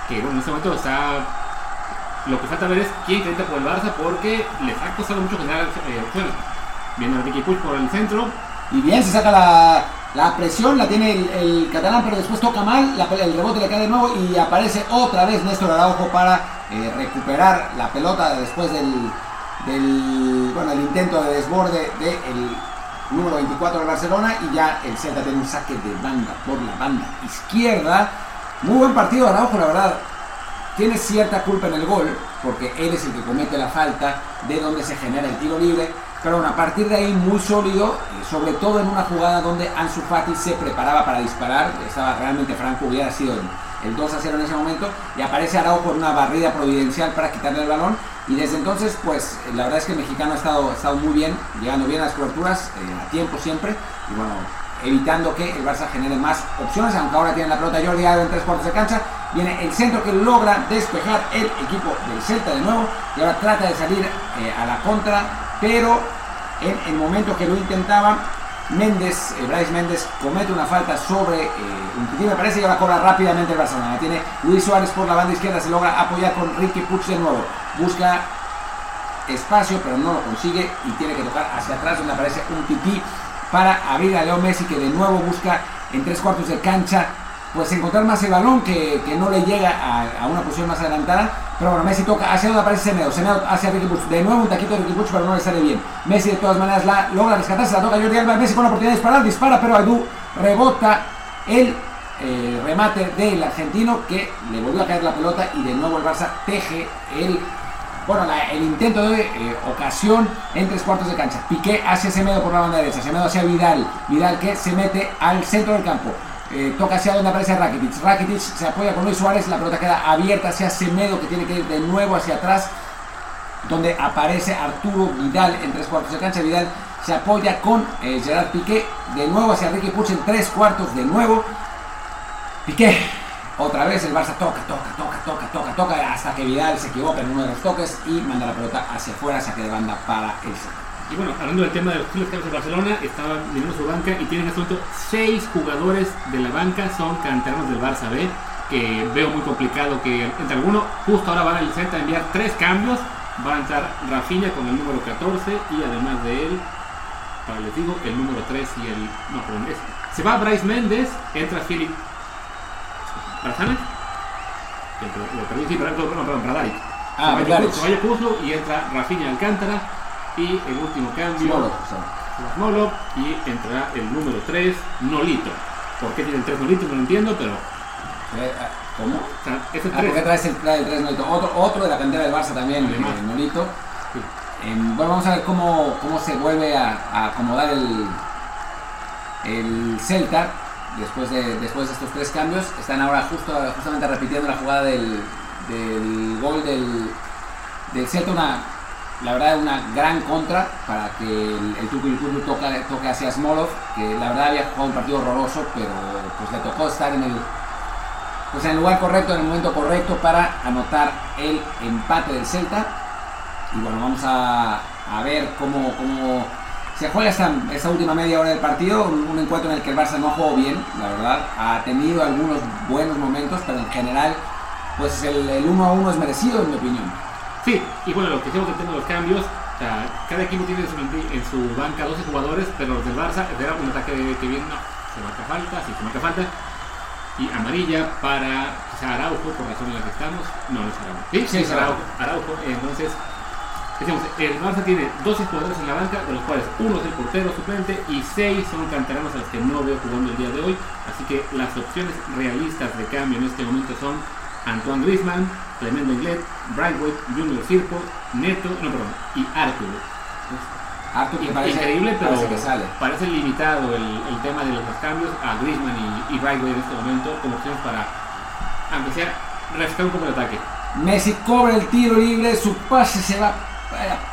que bueno, en este momento está... Lo que falta ver es quién intenta por el Barça porque les ha costado mucho generar eh, opciones. Viene Ricky Puig por el centro, Y bien, se saca la, la presión, la tiene el, catalán, pero después toca mal, el rebote le cae de nuevo y aparece otra vez Néstor Araujo para eh, recuperar la pelota después del, bueno, el intento de desborde del número 24 del Barcelona y ya el Celta tiene un saque de banda por la banda izquierda. Muy buen partido Araujo, la verdad. Tiene cierta culpa en el gol, porque él es el que comete la falta de donde se genera el tiro libre. Pero bueno, a partir de ahí muy sólido, eh, sobre todo en una jugada donde Ansu Fati se preparaba para disparar, estaba realmente franco, hubiera sido el, el 2 a 0 en ese momento, y aparece Araujo en una barrida providencial para quitarle el balón, y desde entonces, pues la verdad es que el mexicano ha estado, estado muy bien, llegando bien a las coberturas, eh, a tiempo siempre, y bueno, evitando que el Barça genere más opciones, aunque ahora tiene la pelota Jordi Alba en tres cuartos de cancha, viene el centro que logra despejar el equipo del Celta de nuevo, y ahora trata de salir eh, a la contra, pero en el momento que lo intentaba, Méndez, eh, Bryce Méndez comete una falta sobre eh, un me parece, y ahora cobra rápidamente el Barcelona. Tiene Luis Suárez por la banda izquierda, se logra apoyar con Ricky Puig de nuevo. Busca espacio, pero no lo consigue y tiene que tocar hacia atrás donde aparece un tití para abrir a Leo Messi, que de nuevo busca en tres cuartos de cancha pues encontrar más el balón que, que no le llega a, a, una posición más adelantada. Pero bueno, Messi toca hacia donde aparece Semedo. Semedo hacia Ricky Puig. De nuevo un taquito de Ricky Puig, pero no le sale bien. Messi de todas maneras la logra rescatarse, la toca Jordi Alba. Messi con la oportunidad de disparar, dispara, pero Aidú rebota el eh, remate del argentino que le volvió a caer la pelota y de nuevo el Barça teje el bueno, el intento de eh, ocasión en tres cuartos de cancha. Piqué hacia Semedo por la banda derecha, Semedo hacia Vidal, Vidal que se mete al centro del campo. Eh, toca hacia donde aparece Rakitic. Rakitic se apoya con Luis Suárez, la pelota queda abierta hacia Semedo que tiene que ir de nuevo hacia atrás, donde aparece Arturo Vidal en tres cuartos de cancha. Vidal se apoya con eh, Gerard Piqué, de nuevo hacia Ricky Puch en tres cuartos, de nuevo. Piqué, otra vez el Barça toca, toca, toca, toca, toca, toca, hasta que Vidal se equivoca en uno de los toques y manda la pelota hacia afuera, saque de banda para el Y bueno, hablando del tema de los clubes de Barcelona, estaban mirando su banca y tienen en este momento seis jugadores de la banca, son canteranos del Barça B, que veo muy complicado que entre alguno, justo ahora van al centro a enviar tres cambios, va a entrar Rafinha con el número 14 y además de él, para les digo, el número 3 y el... no, perdón, es, se va Bryce Méndez, entra Philip Brazana, lo perdí, sí, perdón, perdón, perdón, Bradaric. Ah, se, vaya se y entra Rafinha Alcántara y el último cambio... Smolov. Molo y entrará el número 3, Nolito. ¿Por qué tienen 3 Nolitos? No lo entiendo, pero. Eh, ah, ¿Cómo? O sea, ese Ah, porque 3. traes el, trae el tres Nolito. Otro, otro de la cantera del Barça también, Además. eh, Nolito. Em, bueno, vamos a ver cómo, cómo se vuelve a, a acomodar el, el Celta después de, después de estos tres cambios. Están ahora justo, justamente repitiendo la jugada del, del gol del, del Celta. Una, la verdad, una gran contra para que el, el Tucu Yukuru toque, toque hacia Smolov, que la verdad había jugado un partido horroroso, pero pues le tocó estar en el, pues en el lugar correcto, en el momento correcto para anotar el empate del Celta. Y bueno, vamos a, a ver cómo, cómo se juega esta, esta última media hora del partido. Un, un encuentro en el que el Barça no jugó bien, la verdad. Ha tenido algunos buenos momentos, pero en general, pues el, el 1 a 1 es merecido, en mi opinión. Sí, y bueno, lo que decíamos del tema de los cambios, o cada equipo tiene en su, en su banca 12 jugadores, pero los del Barça, era un ataque que viene, no, se marca falta, sí, se marca falta. Y amarilla para quizá Araujo, por razón en la que estamos. No, no es Araujo. Sí, Sí, es Araujo. Araujo, entonces, decimos, el Barça tiene 12 jugadores en la banca, de los cuales uno es el portero suplente y 6 son canteranos a los que no veo jugando el día de hoy. Así que las opciones realistas de cambio en este momento son Antoine Griezmann, Clement Lenglet, Brightwood, Junior Firpo, Neto, no, perdón, y Arturo. Arthur, que parece, Increíble, pero parece que sale. parece limitado el, el tema de los cambios a Griezmann y, y Brightwood en este momento como opciones para, aunque sea, refrescar un poco el ataque. Messi cobra el tiro libre, su pase se va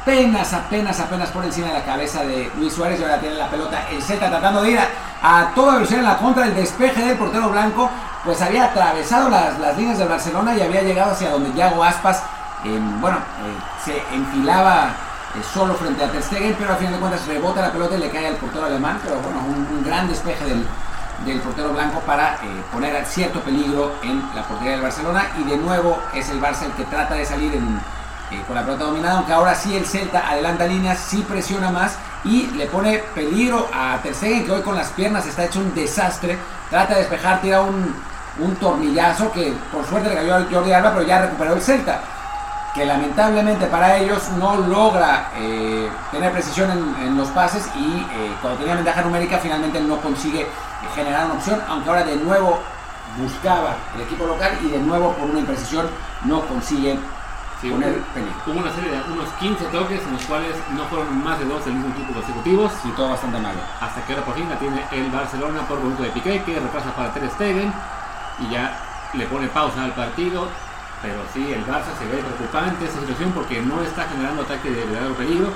apenas, apenas, apenas por encima de la cabeza de Luis Suárez y ahora tiene la pelota el Celta tratando de ir a, a toda velocidad en la contra del despeje del portero blanco, pues había atravesado las, las líneas del Barcelona y había llegado hacia donde Yago Aspas, bueno, eh, se enfilaba eh, solo frente a Ter Stegen, pero al final de cuentas rebota la pelota y le cae al portero alemán, pero bueno, un, gran despeje del, del portero blanco para eh, poner cierto peligro en la portería del Barcelona. Y de nuevo es el Barça el que trata de salir en, eh, con la pelota dominada, aunque ahora sí el Celta adelanta líneas, sí presiona más y le pone peligro a Ter que hoy con las piernas está hecho un desastre, trata de despejar, tira un, tornillazo que por suerte le cayó al Jordi Alba, pero ya recuperó el Celta que lamentablemente para ellos no logra eh, tener precisión en, los pases y eh, cuando tenía ventaja numérica finalmente no consigue generar una opción, aunque ahora de nuevo buscaba el equipo local y de nuevo por una imprecisión no consigue Sí, hubo- una serie de unos 15 toques en los cuales no fueron más de dos del mismo equipo consecutivos. Y todo bastante malo. hasta que ahora por fin la tiene el Barcelona por volumen de Piqué que retrasa para Ter Stegen y ya le pone pausa al partido pero sí el Barça se ve preocupante esta situación porque no está generando ataque de verdadero peligro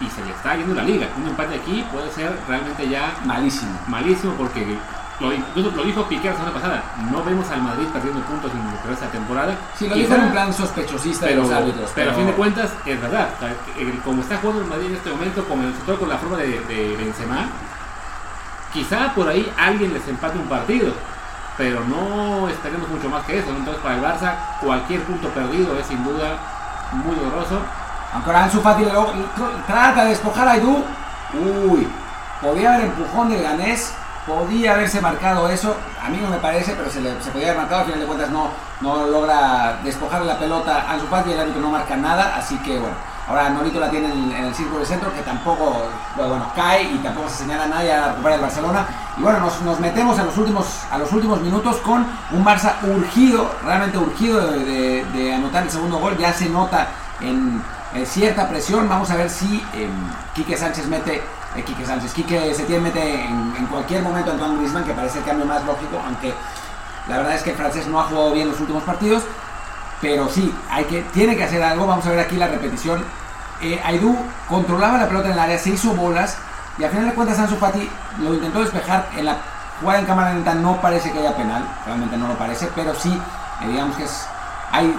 y se le está yendo la liga un empate aquí puede ser realmente ya Malísimo. malísimo porque lo, incluso lo dijo Piqué la semana pasada no vemos al Madrid perdiendo puntos en resta temporada Sí, lo dijo en un plan sospechosista pero, de los árbitros. pero a fin de cuentas es verdad. Como está jugando el Madrid en este momento, como sobre todo con la forma de, de Benzema, quizá por ahí alguien les empate un partido, pero no esperemos mucho más que eso. Entonces para el Barça cualquier punto perdido es sin duda muy doloroso. Aunque ahora Ansu Fati trata de despojar a Aidú. Uy, podía haber empujón del ganés, podía haberse marcado eso. A mí no me parece, pero se, le, se podía haber marcado. Al final de cuentas no, no logra despojar la pelota a Fati y el árbitro no marca nada. Así que bueno, ahora Norito la tiene en, el círculo de centro que tampoco bueno, cae y tampoco se señala a nadie a recuperar el Barcelona. Y bueno, nos, metemos a los, últimos, a los últimos minutos con un Barça urgido, realmente urgido de, anotar el segundo gol. Ya se nota en cierta presión. Vamos a ver si eh, Quique Sánchez mete, eh, Quique Sánchez, Quique Setién mete en, en cualquier momento a Antoine Griezmann, que parece el cambio más lógico, aunque la verdad es que el francés no ha jugado bien los últimos partidos. Pero sí, hay que, tiene que hacer algo. Vamos a ver aquí la repetición. Eh, Aidú controlaba la pelota en el área, se hizo bolas Y al final de cuentas Ansu Fati lo intentó despejar en la jugada en cámara lenta no parece que haya penal, realmente no lo parece, pero sí, eh, digamos que hay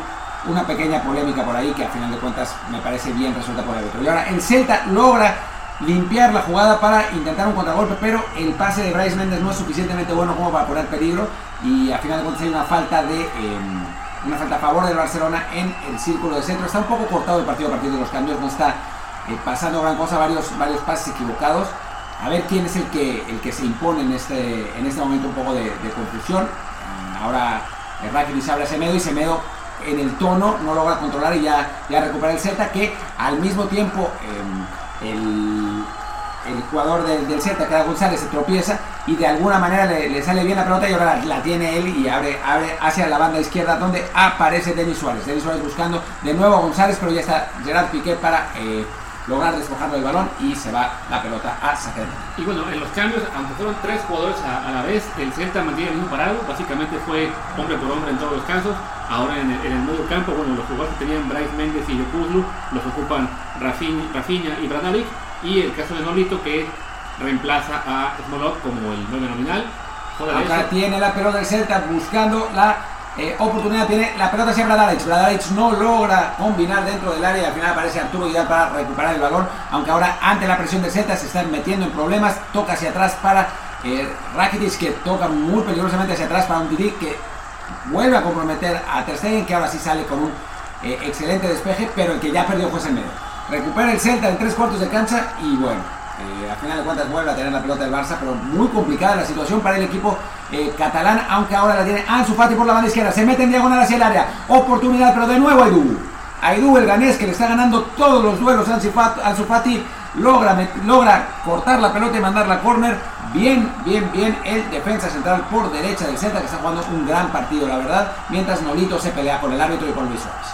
una pequeña polémica por ahí que al final de cuentas me parece bien resuelta por el otro. Y ahora el Celta logra limpiar la jugada para intentar un contragolpe, pero el pase de Bryce Méndez no es suficientemente bueno como para poner peligro y al final de cuentas hay una falta de em, una falta a favor del Barcelona en el círculo de centro. Está un poco cortado el partido a partir de los cambios, no está eh, pasando gran cosa, varios, varios pases equivocados. A ver quién es el que, el que se impone en este, en este momento un poco de, confusión. Mm, ahora el Rakitic abre a Semedo y Semedo en el tono no logra controlar y ya, ya recupera el Celta que al mismo tiempo em, el, el jugador del, del Celta, que era González, se tropieza y de alguna manera le, sale bien la pelota y ahora la, tiene él y abre, abre hacia la banda izquierda donde aparece Denis Suárez. Denis Suárez buscando de nuevo a González, pero ya está Gerard Piqué para eh, lograr despojarlo del balón y se va la pelota a sacar. Y bueno, en los cambios, aunque fueron tres jugadores a, la vez, el Celta mantiene el mismo parado, básicamente fue hombre por hombre en todos los casos. Ahora en el, medio campo, bueno, los jugadores que tenían Bryce Méndez y Yopuzlu los ocupan Rafinha, y Bradalik. Y el caso de Nolito que reemplaza a Smolov como el 9 nominal. Acá tiene la pelota del Celta buscando la eh, oportunidad tiene la pelota hacia Bradaric. Bradaric no logra combinar dentro del área y al final aparece Arturo Vidal para recuperar el balón. Aunque ahora ante la presión de Celta se están metiendo en problemas. Toca hacia atrás para eh, Rakitic que toca muy peligrosamente hacia atrás para un Didi que vuelve a comprometer a Ter Stegen que ahora sí sale con un eh, excelente despeje pero el que ya perdió fue medio. Recupera el Celta en tres cuartos de cancha y bueno eh, al final de cuentas vuelve a tener la pelota del Barça, pero muy complicada la situación para el equipo eh, catalán, aunque ahora la tiene Ansu Fati por la banda izquierda, se mete en diagonal hacia el área, oportunidad, pero de nuevo Aidú. Aidú, el ganés, que le está ganando todos los duelos a Ansu Fati, logra, logra cortar la pelota y mandarla a córner. Bien, bien, bien el defensa central por derecha del Celta, que está jugando un gran partido, la verdad, mientras Nolito se pelea con el árbitro y con Luis Suárez.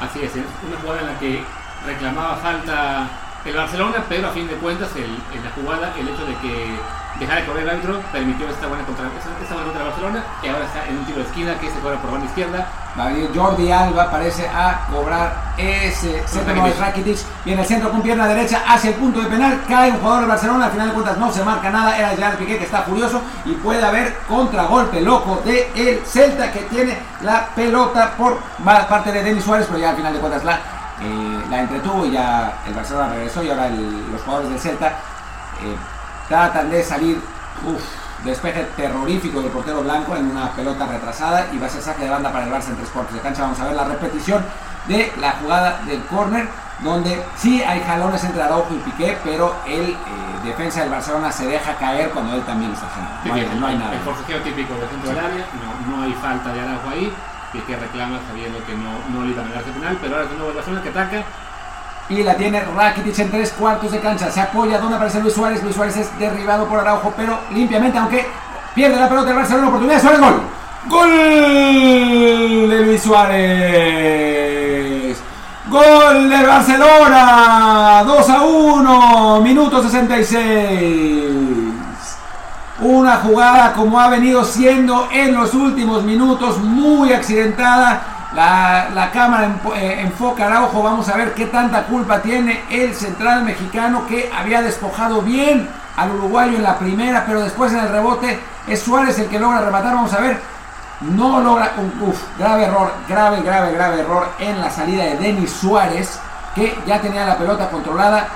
Así es, una jugada en la que reclamaba falta el Barcelona, pero a fin de cuentas en la jugada el hecho de que dejara de correr el árbitro permitió esta buena contra, esta buena contra Barcelona que ahora está en un tiro de esquina que se cobra por banda izquierda. Va a venir Jordi Alba, parece a cobrar ese centro de Rakitic. Y en el centro con pierna derecha hacia el punto de penal, cae un jugador de Barcelona, al final de cuentas no se marca nada, era Gerard Piqué que está furioso y puede haber contragolpe loco de el Celta que tiene la pelota por parte de Denis Suárez, pero ya al final de cuentas la eh, la entretuvo y ya el Barcelona regresó y ahora los jugadores del Celta eh, tratan de salir, despeje terrorífico del portero blanco en una pelota retrasada y va a ser saque de banda para el Barça en tres cuartos de cancha. Vamos a ver la repetición de la jugada del córner donde sí hay jalones entre Araujo y Piqué, pero el eh, defensa del Barcelona se deja caer cuando él también está haciendo. No, hay, nada. El forcejeo típico del centro del área, no, no hay falta de Araujo ahí que reclama sabiendo que no, no le iba a negarse penal, pero ahora es de nuevo que ataca. Y la tiene Rakitic en tres cuartos de cancha. Se apoya donde aparece Luis Suárez. Luis Suárez es derribado por Araujo, pero limpiamente, aunque pierde la pelota el Barcelona. Oportunidad, Suárez, gol. Gol de Luis Suárez. Gol de Barcelona. 2 a 1. Minuto 66. Una jugada como ha venido siendo en los últimos minutos, muy accidentada. La, cámara eh, enfoca a Araujo. Vamos a ver qué tanta culpa tiene el central mexicano que había despojado bien al uruguayo en la primera, pero después en el rebote es Suárez el que logra rematar. Vamos a ver. No logra. un grave error, grave, grave, grave error en la salida de Denis Suárez, que ya tenía la pelota controlada.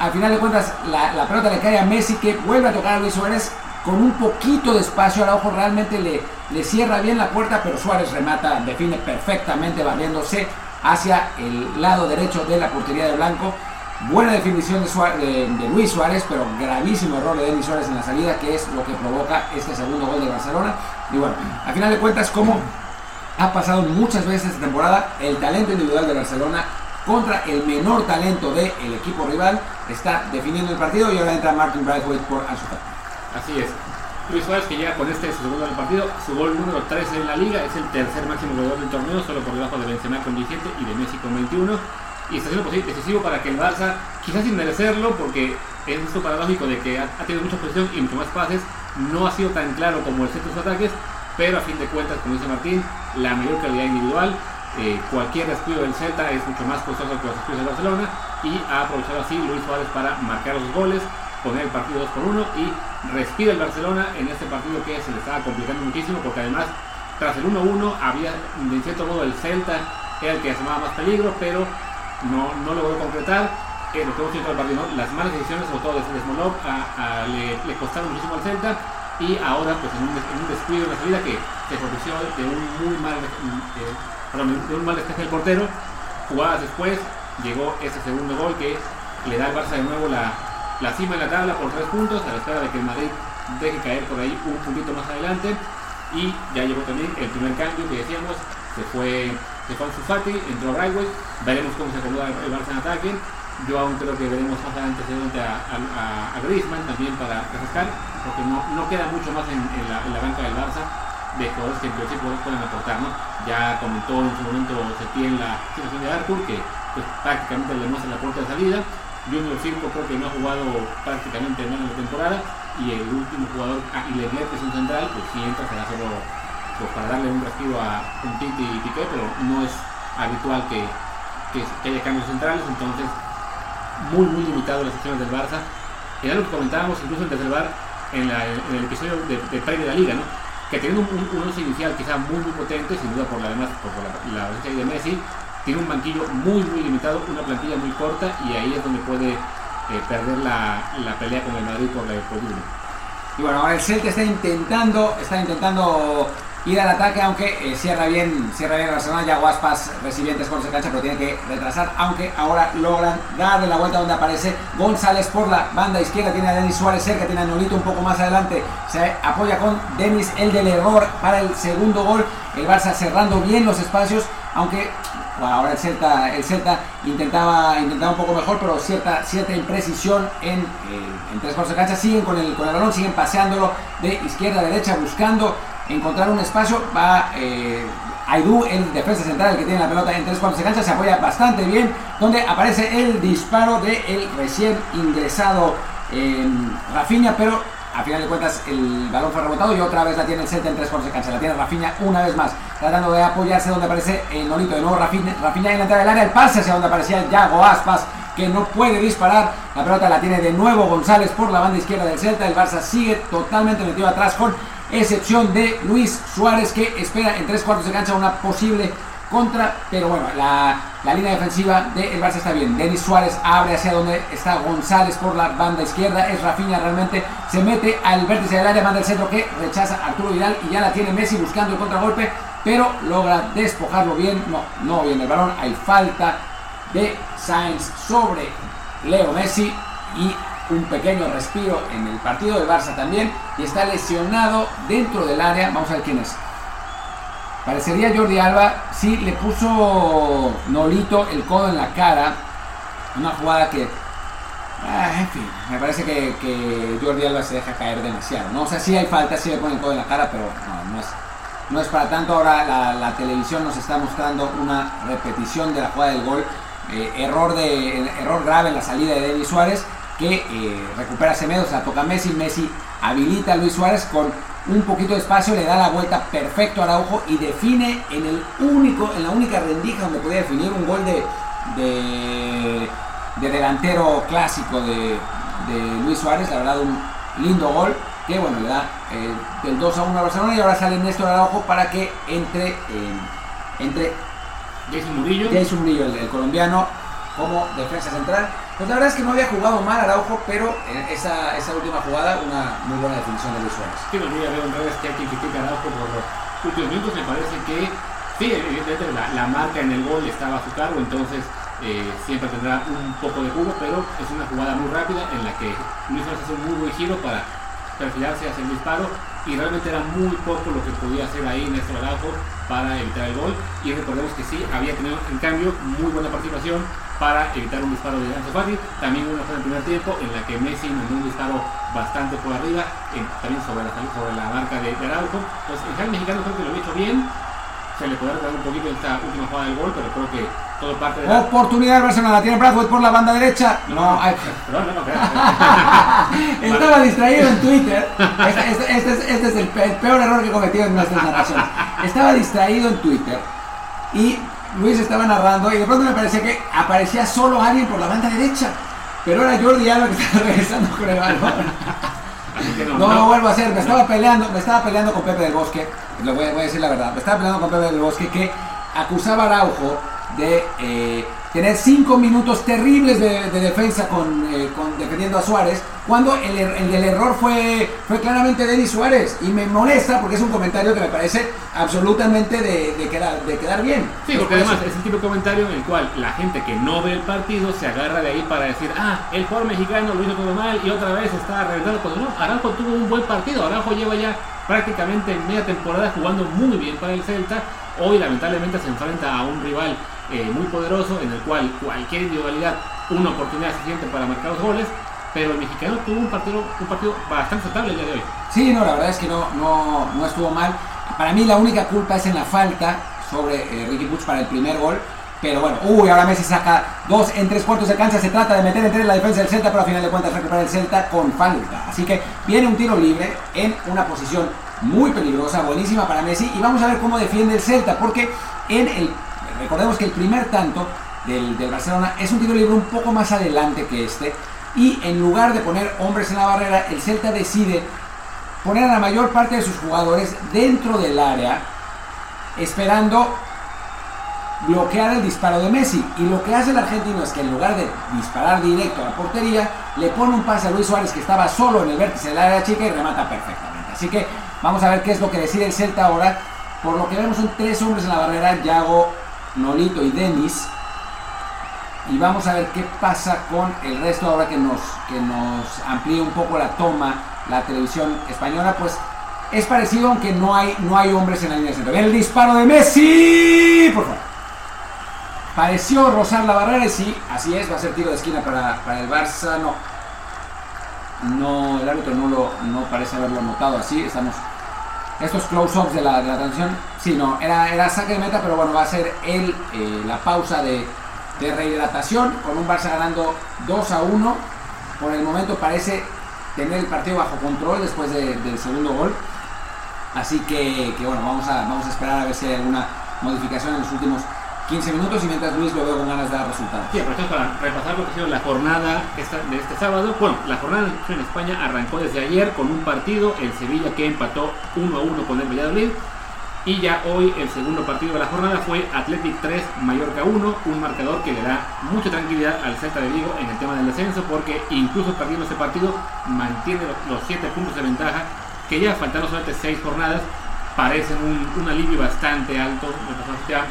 al final de cuentas, la, la pelota le cae a Messi, que vuelve a tocar a Luis Suárez con un poquito de espacio. Araujo realmente le, le cierra bien la puerta, pero Suárez remata, define perfectamente, barriéndose hacia el lado derecho de la portería de Blanco. Buena definición de, de, Luis Suárez, pero gravísimo error de Denis Suárez en la salida, que es lo que provoca este segundo gol de Barcelona. Y bueno, a final de cuentas, como ha pasado muchas veces esta temporada, el talento individual de Barcelona contra el menor talento del equipo rival está definiendo el partido y ahora entra Martin Braithwaite por Ansu Así es. Luis Suárez que llega con este segundo del partido, su gol número 13 en la liga, es el tercer máximo goleador del torneo, solo por debajo de Benzema con 17 y de Messi con 21. Y está siendo decisivo para que el Barça, quizás sin merecerlo, porque es esto paradójico de que ha, tenido mucha posición y mucho más pases, no ha sido tan claro como el centro de sus ataques, pero a fin de cuentas, como dice Martín, la mayor calidad individual, eh, cualquier descuido del Celta es mucho más costoso que los descuidos de Barcelona, y ha aprovechado así Luis Suárez para marcar los goles, poner el partido 2 por 1 y respira el Barcelona en este partido que se le estaba complicando muchísimo porque además tras el 1-1 había de cierto modo el Celta era el que asomaba más peligro pero no, no logró concretar. Eh, lo que hemos visto el partido, las malas decisiones sobre todo de Smolov le, le costaron muchísimo al Celta y ahora pues en un, descuido en la salida que se propició de un muy mal eh, de un mal despeje del portero. Jugadas después llegó ese segundo gol que le da al Barça de nuevo la, la cima en la tabla por tres puntos a la espera de que el Madrid deje caer por ahí un puntito más adelante y ya llegó también el primer cambio que decíamos se fue se fue Fati, entró Brightway veremos cómo se acomoda el Barça en ataque yo aún creo que veremos más adelante a, a, a, Griezmann también para refrescar, porque no, no queda mucho más en, la, en, la, banca del Barça de jugadores que en principio pueden aportar. ¿no? Ya comentó en su momento Setién la situación de Arthur, que pues, prácticamente le muestra la puerta de salida. Junior Firpo creo que no ha jugado prácticamente en la temporada y el último jugador, ah, y Legler, que es un central, pues sí entra, será solo pues, para darle un respiro a un Titi y Piqué, pero no es habitual que, que, que haya cambios centrales, entonces muy, muy limitado las opciones del Barça. Era lo comentábamos incluso del Bar en, el episodio de, de de la Liga, ¿no? que teniendo un, un, inicial quizá muy, muy potente, sin duda por la además por la, la de Messi, tiene un banquillo muy, muy limitado, una plantilla muy corta y ahí es donde puede eh, perder la, la, pelea con el Madrid por la por Y bueno, ahora el Celta está intentando, está intentando ir al ataque, aunque eh, cierra bien, cierra bien Barcelona, ya Guaspas recibientes con esa cancha, pero tiene que retrasar, aunque ahora logran darle la vuelta donde aparece González por la banda izquierda, tiene a Denis Suárez cerca, tiene a Nolito un poco más adelante, se apoya con Denis el del error para el segundo gol, el Barça cerrando bien los espacios, aunque ahora el Celta, el Celta intentaba, intentaba un poco mejor, pero cierta, cierta imprecisión en, eh, en tres cuartos de cancha. Siguen con el, con el balón, siguen paseándolo de izquierda a derecha, buscando encontrar un espacio. Va eh, Aidú, el defensa central, el que tiene la pelota en tres cuartos de cancha, se apoya bastante bien. Donde aparece el disparo del el recién ingresado eh, Rafinha, pero a final de cuentas el balón fue rebotado y otra vez la tiene el set en tres cuartos de cancha. La tiene Rafinha una vez más, tratando de apoyarse donde aparece el Nolito. De nuevo Rafinha, Rafinha en la entrada del área, el pase hacia donde aparecía Yago Aspas, que no puede disparar. La pelota la tiene de nuevo González por la banda izquierda del Celta. El Barça sigue totalmente metido atrás con excepción de Luis Suárez que espera en tres cuartos de cancha una posible contra, pero bueno, la, línea defensiva del Barça está bien. Denis Suárez abre hacia donde está González por la banda izquierda, es Rafinha realmente, se mete al vértice del área, manda el centro que rechaza Arturo Vidal y ya la tiene Messi buscando el contragolpe, pero logra despojarlo bien, no, no bien el balón, hay falta de Sainz sobre Leo Messi y un pequeño respiro en el partido de Barça también y está lesionado dentro del área. Vamos a ver quién es. Parecería Jordi Alba. Sí, le puso Nolito el codo en la cara. Una jugada que. Ah, en fin, me parece que, Jordi Alba se deja caer demasiado. ¿no? O sea, sí hay falta, sí le pone el codo en la cara, pero no, es, no es para tanto. Ahora la, televisión nos está mostrando una repetición de la jugada del gol. Eh, error, de, error grave en la salida de Denis Suárez que eh, recupera Semedo, se la toca Messi, Messi habilita a Luis Suárez con un poquito de espacio, le da la vuelta perfecto a Araujo y define en el único, en la única rendija donde podía definir un gol de, de, delantero clásico de, Luis Suárez, la verdad un lindo gol que bueno le da eh, del 2 a 1 a Barcelona. Y ahora sale Néstor Araujo para que entre eh, entre Jason Murillo, Jason Murillo el colombiano como defensa central pues la verdad es que no había jugado mal Araujo, pero en esa, esa última jugada, una muy buena definición de Luis Suárez. Sí, no veo en redes que hay quien critica a Araujo por los últimos minutos. Me parece que, sí, evidentemente la, marca en el gol estaba a su cargo, entonces eh, siempre tendrá un poco de jugo, pero es una jugada muy rápida en la que Luis Suárez hace un muy buen giro para perfilarse hacia el disparo y realmente era muy poco lo que podía hacer ahí Néstor Araujo para evitar el gol y recordemos que sí, había tenido en cambio muy buena participación para evitar un disparo de Ansu Fati. También una fue en primer tiempo en la que Messi mandó un disparo bastante por arriba, también sobre la, sobre la marca de, Araujo. Entonces el mexicano creo que lo ha hecho bien. Se le puede dar un poquito esta última jugada del gol, pero creo que todo parte de la... Oportunidad de Barcelona, tiene Bradford por la banda derecha. No, no, hay... no, no, no Estaba distraído en Twitter. Este, este, este, este es el peor error que he cometido en nuestras narraciones. Estaba distraído en Twitter y Luis estaba narrando y de pronto me parecía que aparecía solo alguien por la banda derecha. Pero era Jordi Alba que estaba regresando con el balón. No, no, vuelvo a hacer. Me estaba peleando, me estaba peleando con Pepe del Bosque. Lo voy, a decir la verdad. Me estaba peleando con Pepe del Bosque que acusaba a Araujo de eh, tener cinco minutos terribles de, defensa con, eh, con, defendiendo a Suárez, cuando el, er, el, del error fue, fue claramente Denis Suárez. Y me molesta porque es un comentario que me parece absolutamente de, de quedar, de quedar bien. Sí, porque además es el tipo de comentario en el cual la gente que no ve el partido se agarra de ahí para decir, ah, el jugador mexicano lo hizo todo mal y otra vez está reventando. Cuando no, Araujo tuvo un buen partido. Araujo lleva ya prácticamente media temporada jugando muy bien para el Celta. Hoy lamentablemente se enfrenta a un rival eh, muy poderoso en el cual cualquier individualidad, una oportunidad suficiente para marcar los goles, pero el mexicano tuvo un partido, un partido bastante aceptable el día de hoy. Sí, no, la verdad es que no, no, no estuvo mal. Para mí la única culpa es en la falta sobre eh, Ricky Puch para el primer gol. Pero bueno, uy, ahora Messi saca dos en tres cuartos de cancha. Se trata de meter entre la defensa del Celta, pero al final de cuentas recupera el Celta con falta. Así que viene un tiro libre en una posición muy peligrosa, buenísima para Messi. Y vamos a ver cómo defiende el Celta, porque en el Recordemos que el primer tanto del, Barcelona es un tiro libre un poco más adelante que este. Y en lugar de poner hombres en la barrera, el Celta decide poner a la mayor parte de sus jugadores dentro del área, esperando bloquear el disparo de Messi. Y lo que hace el argentino es que en lugar de disparar directo a la portería, le pone un pase a Luis Suárez que estaba solo en el vértice del área chica y remata perfectamente. Así que vamos a ver qué es lo que decide el Celta ahora. Por lo que vemos son tres hombres en la barrera, Yago, Nolito y Denis. Y vamos a ver qué pasa con el resto ahora que nos, que nos amplíe un poco la toma la televisión española. Pues es parecido aunque no hay, no hay hombres en la línea de centro. el disparo de Messi. Por favor. Pareció rozar la barrera sí, así es, va a ser tiro de esquina para, para el Barça. No, no, el árbitro no, lo, no parece haberlo notado así. Estamos estos close-ups de la, de transición, sí, no, era, era saque de meta, pero bueno, va a ser el, eh, la pausa de, de, rehidratación con un Barça ganando 2 a 1. Por el momento parece tener el partido bajo control después del segundo gol. Así que, que, bueno, vamos a, vamos a esperar a ver si hay alguna modificación en los últimos 15 minutos y mientras Luis lo veo con ganas de dar resultados. Sí, aprovechamos para repasar lo que ha sido la jornada de este sábado. Bueno, la jornada en España arrancó desde ayer con un partido, el Sevilla que empató 1 a 1 con el Valladolid. Y ya hoy el segundo partido de la jornada fue Athletic 3, Mallorca 1, un marcador que le da mucha tranquilidad al Celta de Vigo en el tema del descenso porque incluso perdiendo este partido mantiene los 7 puntos de ventaja que ya faltando solamente 6 jornadas parecen un, un alivio bastante alto.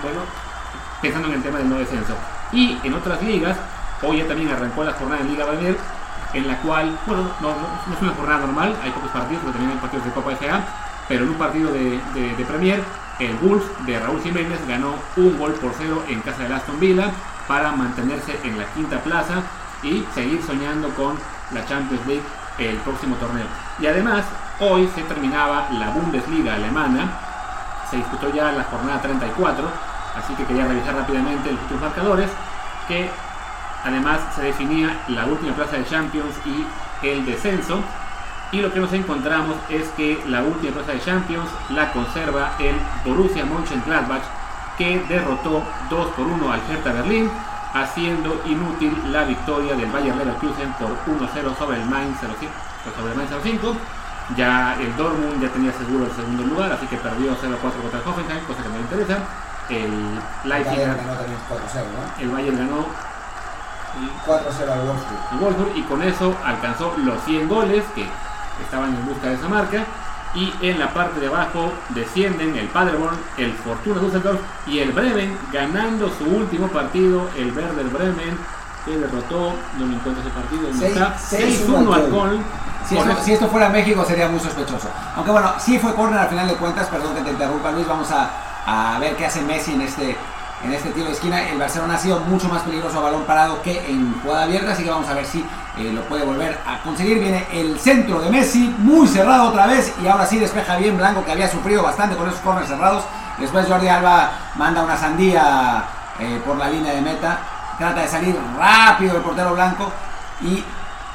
Bueno, pensando en el tema del no descenso. Y en otras ligas, hoy ya también arrancó la jornada en Liga Premier, en la cual, bueno, no, es una jornada normal, hay pocos partidos, pero también hay partidos de Copa FA, pero en un partido de, de, Premier, el Wolves de Raúl Jiménez ganó un gol por cero en casa de Aston Villa para mantenerse en la quinta plaza y seguir soñando con la Champions League el próximo torneo. Y además, hoy se terminaba la Bundesliga alemana, se disputó ya la jornada 34 Así que quería revisar rápidamente los últimos marcadores, que además se definía la última plaza de Champions y el descenso. Y lo que nos encontramos es que la última plaza de Champions la conserva el Borussia Mönchengladbach, que derrotó 2 por 1 al Hertha Berlín, haciendo inútil la victoria del Bayern Leverkusen por 1-0 sobre el Mainz 05. Sobre el Mainz 05. Ya el Dortmund ya tenía seguro el segundo lugar, así que perdió 0-4 contra el Hoffenheim, cosa que me interesa el Leipzig Bayern ganó también 4-0, ¿no? El Bayern ganó 4-0 al Wolfsburg. Wolfsburg y con eso alcanzó los 100 goles que estaban en busca de esa marca. Y en la parte de abajo descienden el Paderborn, el Fortuna Düsseldorf y el Bremen ganando su último partido, el Werder Bremen que derrotó, no me encuentro ese partido, 6-1 al Köln. Si esto, si esto, fuera México sería muy sospechoso. Aunque bueno, sí fue corner al final de cuentas, perdón que te interrumpa Luis, vamos a a ver qué hace Messi en este, en este tiro de esquina. El Barcelona ha sido mucho más peligroso a balón parado que en jugada abierta, así que vamos a ver si eh, lo puede volver a conseguir. Viene el centro de Messi, muy cerrado otra vez, y ahora sí despeja bien Blanco, que había sufrido bastante con esos corners cerrados. Después Jordi Alba manda una sandía eh, por la línea de meta. Trata de salir rápido el portero blanco y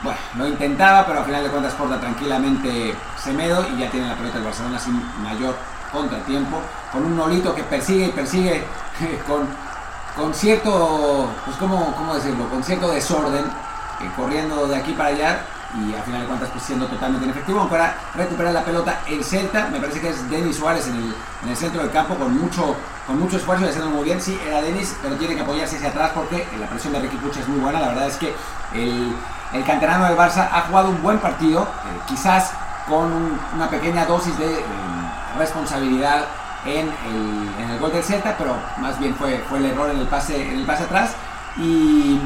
bueno, lo intentaba, pero al final de cuentas porta tranquilamente Semedo y ya tiene la pelota el Barcelona sin mayor contratiempo, con un Nolito que persigue y persigue con con cierto, pues cómo, cómo decirlo, con cierto desorden, eh, corriendo de aquí para allá y al final de cuentas pues siendo totalmente inefectivo. Aunque ahora recupera la pelota el Celta, me parece que es Denis Suárez en el, en el centro del campo con mucho, con mucho esfuerzo y haciendo muy bien. Sí, era Denis, pero tiene que apoyarse hacia atrás porque la presión de Ricky Puch es muy buena. La verdad es que el, el canterano del Barça ha jugado un buen partido, eh, quizás con una pequeña dosis de eh, responsabilidad en el, gol del Celta, pero más bien fue, fue el error en el pase, en el pase atrás. Y,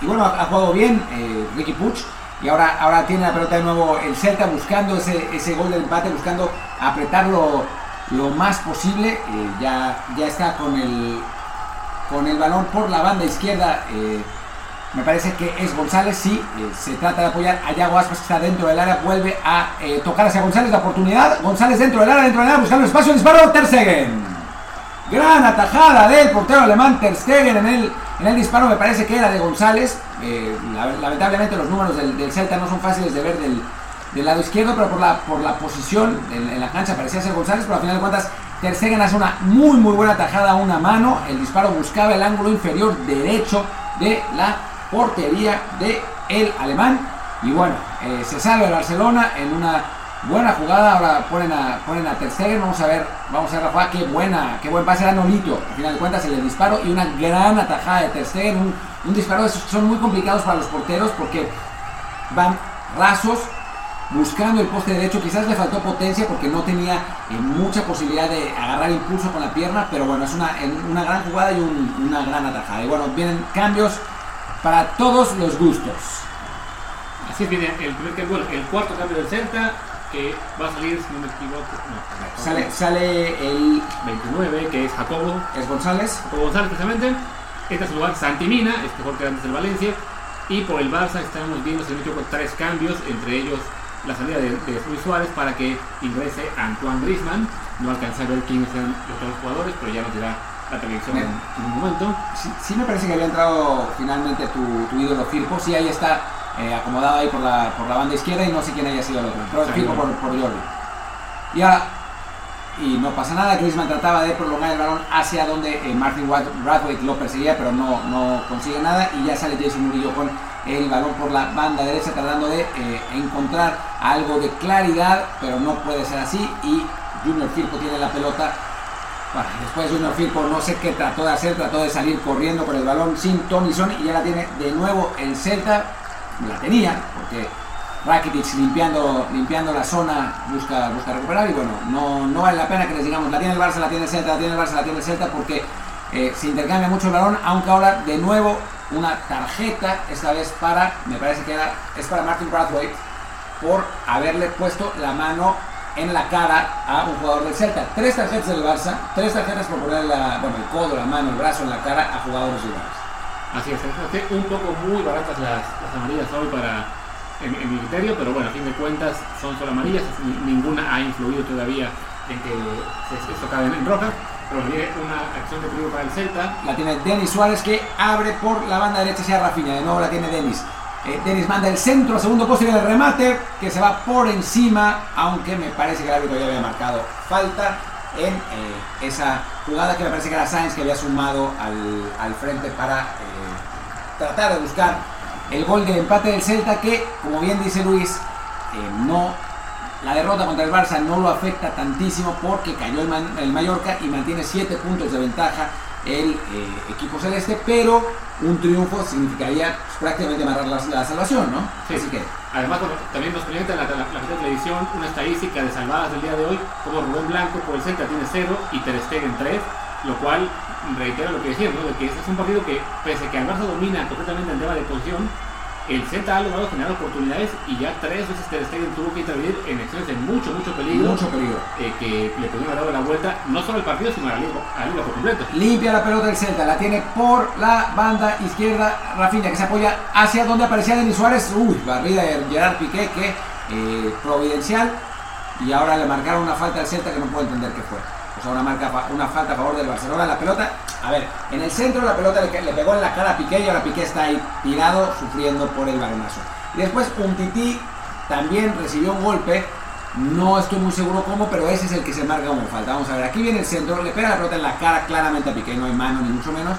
y bueno, ha, ha jugado bien eh, Ricky Puch y ahora, ahora tiene la pelota de nuevo el Celta buscando ese, ese gol del empate, buscando apretarlo lo más posible. Eh, ya, ya está con el, con el balón por la banda izquierda. Eh, me parece que es González, sí, eh, se trata de apoyar a Yago Aspas que está dentro del área, vuelve a eh, tocar hacia González la oportunidad, González dentro del área, dentro del área, buscando espacio, disparo, Ter Stegen. Gran atajada del portero alemán Ter Stegen en el, en el disparo, me parece que era de González, eh, lamentablemente los números del, del, Celta no son fáciles de ver del, del lado izquierdo, pero por la, por la posición en, la cancha parecía ser González, pero al final de cuentas Ter Stegen hace una muy muy buena atajada a una mano, el disparo buscaba el ángulo inferior derecho de la portería de el alemán. Y bueno, eh, se sale el Barcelona en una buena jugada. Ahora ponen a, ponen a Ter Stegen. Vamos a ver, vamos a ver jugada. Qué buena, qué buen pase era Nolito. Al final de cuentas, el disparo y una gran atajada de Ter Stegen. Un, disparo esos son muy complicados para los porteros porque van rasos buscando el poste derecho. Quizás le faltó potencia porque no tenía eh, mucha posibilidad de agarrar impulso con la pierna. Pero bueno, es una, una gran jugada y un, una gran atajada. Y bueno, vienen cambios para todos los gustos. Así es, viene el primer el cuarto cambio del Celta, que va a salir, si no me equivoco, no, sale, sale el 29, que es Jacobo. Es González. Jacobo González, precisamente. Este es el lugar Santimina, este jugador que antes del Valencia. Y por el Barça estamos viendo, si no me equivoco, tres cambios, entre ellos la salida de, de Luis Suárez para que ingrese Antoine Griezmann. No alcancé a ver quiénes eran los otros jugadores, pero ya nos dirá la televisión en, en, un momento. Sí, sí, me parece que había entrado finalmente tu, tu ídolo Firpo. Sí, ahí está eh, acomodado ahí por la, por la banda izquierda y no sé quién haya sido el otro. Pero sí, Firpo por, por Jordi. Y ahora, y no pasa nada, Griezmann trataba de prolongar el balón hacia donde eh, Martin Bradwick lo perseguía, pero no, no consigue nada. Y ya sale Jason Murillo con el balón por la banda derecha tratando de eh, encontrar algo de claridad, pero no puede ser así. Y Junior Firpo tiene la pelota bueno, después Junior no sé qué trató de hacer, trató de salir corriendo con el balón sin Tony Son y ya la tiene de nuevo el Celta. La tenía, porque Rakitic limpiando, limpiando la zona busca, busca recuperar y bueno, no, no vale la pena que les digamos la tiene el Barça, la tiene el Celta, la tiene el Barça, la tiene el Celta porque eh, se intercambia mucho el balón, aunque ahora de nuevo una tarjeta, esta vez para, me parece que es para Martin Bradwaite por haberle puesto la mano en la cara a un jugador del Celta. Tres tarjetas del Barça, tres tarjetas por poner la, bueno, el codo, la mano, el brazo en la cara a jugadores rivales. Así es, un poco muy baratas las, las amarillas hoy para en, en, mi criterio, pero bueno, a fin de cuentas son solo amarillas, ninguna ha influido todavía en que se, esto cae en roja. Pero viene una acción de peligro para el Celta. La tiene Denis Suárez que abre por la banda derecha hacia Rafinha. De nuevo la tiene Denis. Eh, manda el centro, segundo poste del remate, que se va por encima, aunque me parece que el árbitro ya había marcado falta en eh, esa jugada que me parece que era Sainz que había sumado al, al frente para eh, tratar de buscar el gol del empate del Celta que, como bien dice Luis, no la derrota contra el Barça no lo afecta tantísimo porque cayó el, el Mallorca y mantiene 7 puntos de ventaja el eh, equipo celeste, pero un triunfo significaría pues, prácticamente amarrar la, la, salvación, ¿no? Sí. Así que. Además, bueno, también nos presenta la, la, la, televisión una estadística de salvadas del día de hoy, como Rubén Blanco por el Celta tiene 0 y Ter Stegen 3, lo cual reitera lo que decíamos, ¿no? de que este es un partido que, pese a que el Barça domina completamente el tema de posición, el Celta ha logrado generar oportunidades y ya tres veces Ter Stegen tuvo que intervenir en acciones de mucho, mucho peligro. Mucho peligro. Eh, que le pudieron haber dado la vuelta, no solo al partido, sino a la liga, por completo. Limpia la pelota del Celta, la tiene por la banda izquierda Rafinha, que se apoya hacia donde aparecía Denis Suárez. Uy, barrida de Gerard Piqué, que eh, providencial. Y ahora le marcaron una falta al Celta que no puedo entender qué fue. O sea, una, marca, una falta a favor del Barcelona. La pelota, a ver, en el centro la pelota le, pegó en la cara a Piqué y ahora Piqué está ahí tirado sufriendo por el balonazo. Después un tití también recibió un golpe. No estoy muy seguro cómo, pero ese es el que se marca como falta. Vamos a ver, aquí viene el centro, le pega la pelota en la cara claramente a Piqué, no hay mano ni mucho menos.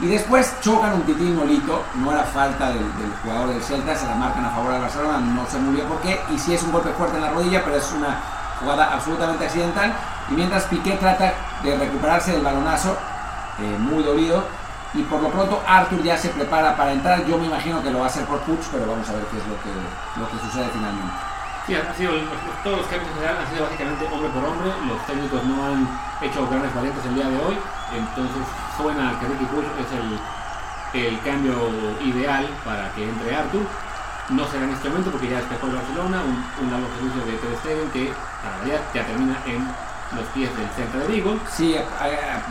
Y después chocan un titín molito, no era falta del, jugador del Celta, se la marcan a favor del Barcelona, no sé muy bien por qué, y sí es un golpe fuerte en la rodilla, pero es una jugada absolutamente accidental. Y mientras Piqué trata de recuperarse del balonazo, eh, muy dolido, y por lo pronto Arthur ya se prepara para entrar, yo me imagino que lo va a hacer por Puch, pero vamos a ver qué es lo que, lo que sucede finalmente. Sí, ha sido, todos los cambios en general han sido básicamente hombre por hombre, los técnicos no han hecho grandes variantes el día de hoy, entonces suena que Ricky Push es el, el cambio ideal para que entre Arthur. No será en este momento porque ya despejó el Barcelona, un, largo servicio de Ter Stegen que para ya termina en los pies del centro de Vigo. Sí,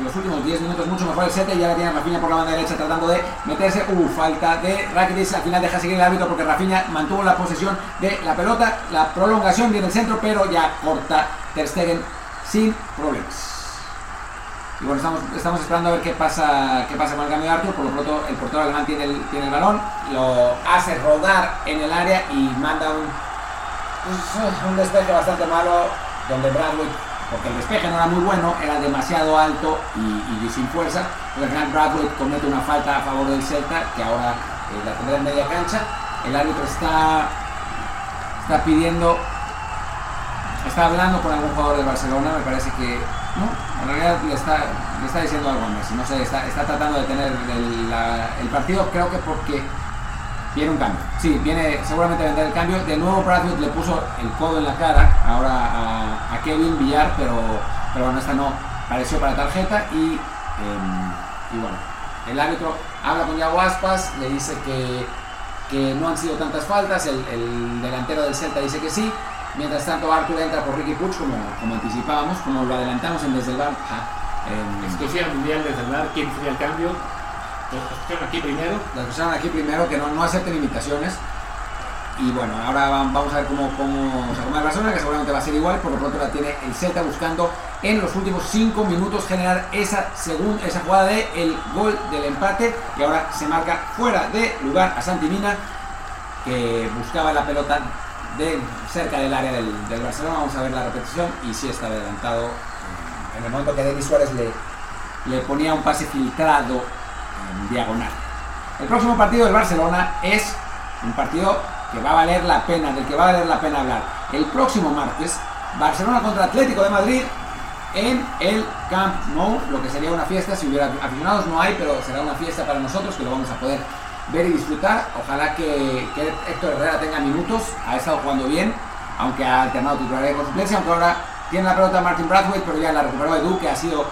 los últimos 10 minutos mucho mejor el 7 y ahora tiene Rafinha por la banda derecha tratando de meterse. Uh, falta de Rakitic, al final deja seguir el árbitro porque Rafinha mantuvo la posesión de la pelota, la prolongación viene el centro, pero ya corta Ter Stegen sin problemas. Y bueno, estamos, estamos esperando a ver qué pasa, qué pasa con el cambio de Arthur. Por lo pronto, el portero alemán tiene el, tiene el balón, lo hace rodar en el área y manda un, pues, un despeje bastante malo donde Bradley porque el despeje no era muy bueno, era demasiado alto y, sin fuerza. Pero al final comete una falta a favor del Celta, que ahora eh, la tendrá en media cancha. El árbitro está, está pidiendo, está hablando con algún jugador de Barcelona, me parece que, no, en realidad le está, le está diciendo algo a Messi, no sé, está, está tratando de tener el partido, creo que porque Viene un cambio. Sí, viene seguramente a vender el cambio. De nuevo Bradford le puso el codo en la cara ahora a, Kevin Villar, pero, pero bueno, esta no pareció para tarjeta y, em, y bueno, el árbitro habla con Yago Aspas, le dice que, que no han sido tantas faltas, el, delantero del Celta dice que sí. Mientras tanto Arthur entra por Ricky Puch, como, como anticipábamos, como lo adelantamos en Desde el Bar. Exclusiva mundial Desde el Bar, ¿quién sería el cambio? Las aquí primero. Las aquí primero, que no, no acepten. Y bueno, ahora vamos a ver cómo, cómo se la Barcelona, que seguramente va a ser igual. Por lo pronto la tiene el Celta buscando en los últimos 5 minutos generar esa, segunda, esa jugada de el gol del empate. Y ahora se marca fuera de lugar a Santimina, que buscaba la pelota de, cerca del área del, Barcelona. Vamos a ver la repetición y sí está adelantado en el momento que Denis Suárez le, le ponía un pase filtrado diagonal. El próximo partido del Barcelona es un partido que va a valer la pena, del que va a valer la pena hablar. El próximo martes, Barcelona contra Atlético de Madrid en el Camp Nou, lo que sería una fiesta, si hubiera aficionados no hay, pero será una fiesta para nosotros que lo vamos a poder ver y disfrutar. Ojalá que, Héctor Herrera tenga minutos, ha estado jugando bien, aunque ha alternado titularidad con suplencia, aunque ahora tiene la pelota Martin Bradway, pero ya la recuperó Edu, que ha sido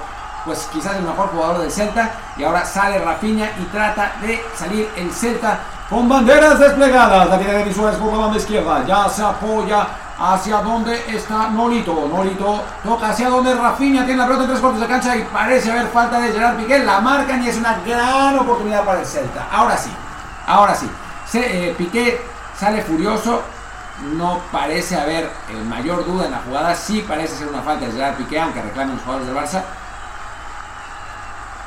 pues quizás el mejor jugador del Celta. Y ahora sale Rafinha y trata de salir el Celta con banderas desplegadas. La tiene de Suárez por la banda izquierda. Ya se apoya hacia donde está Nolito. Nolito toca hacia donde Rafinha tiene la pelota en tres cuartos de cancha y parece haber falta de Gerard Piqué. La marcan y es una gran oportunidad para el Celta. Ahora sí, ahora sí. Eh, Piqué sale furioso. No parece haber eh, mayor duda en la jugada. Sí parece ser una falta de Gerard Piqué, aunque reclamen los jugadores del Barça.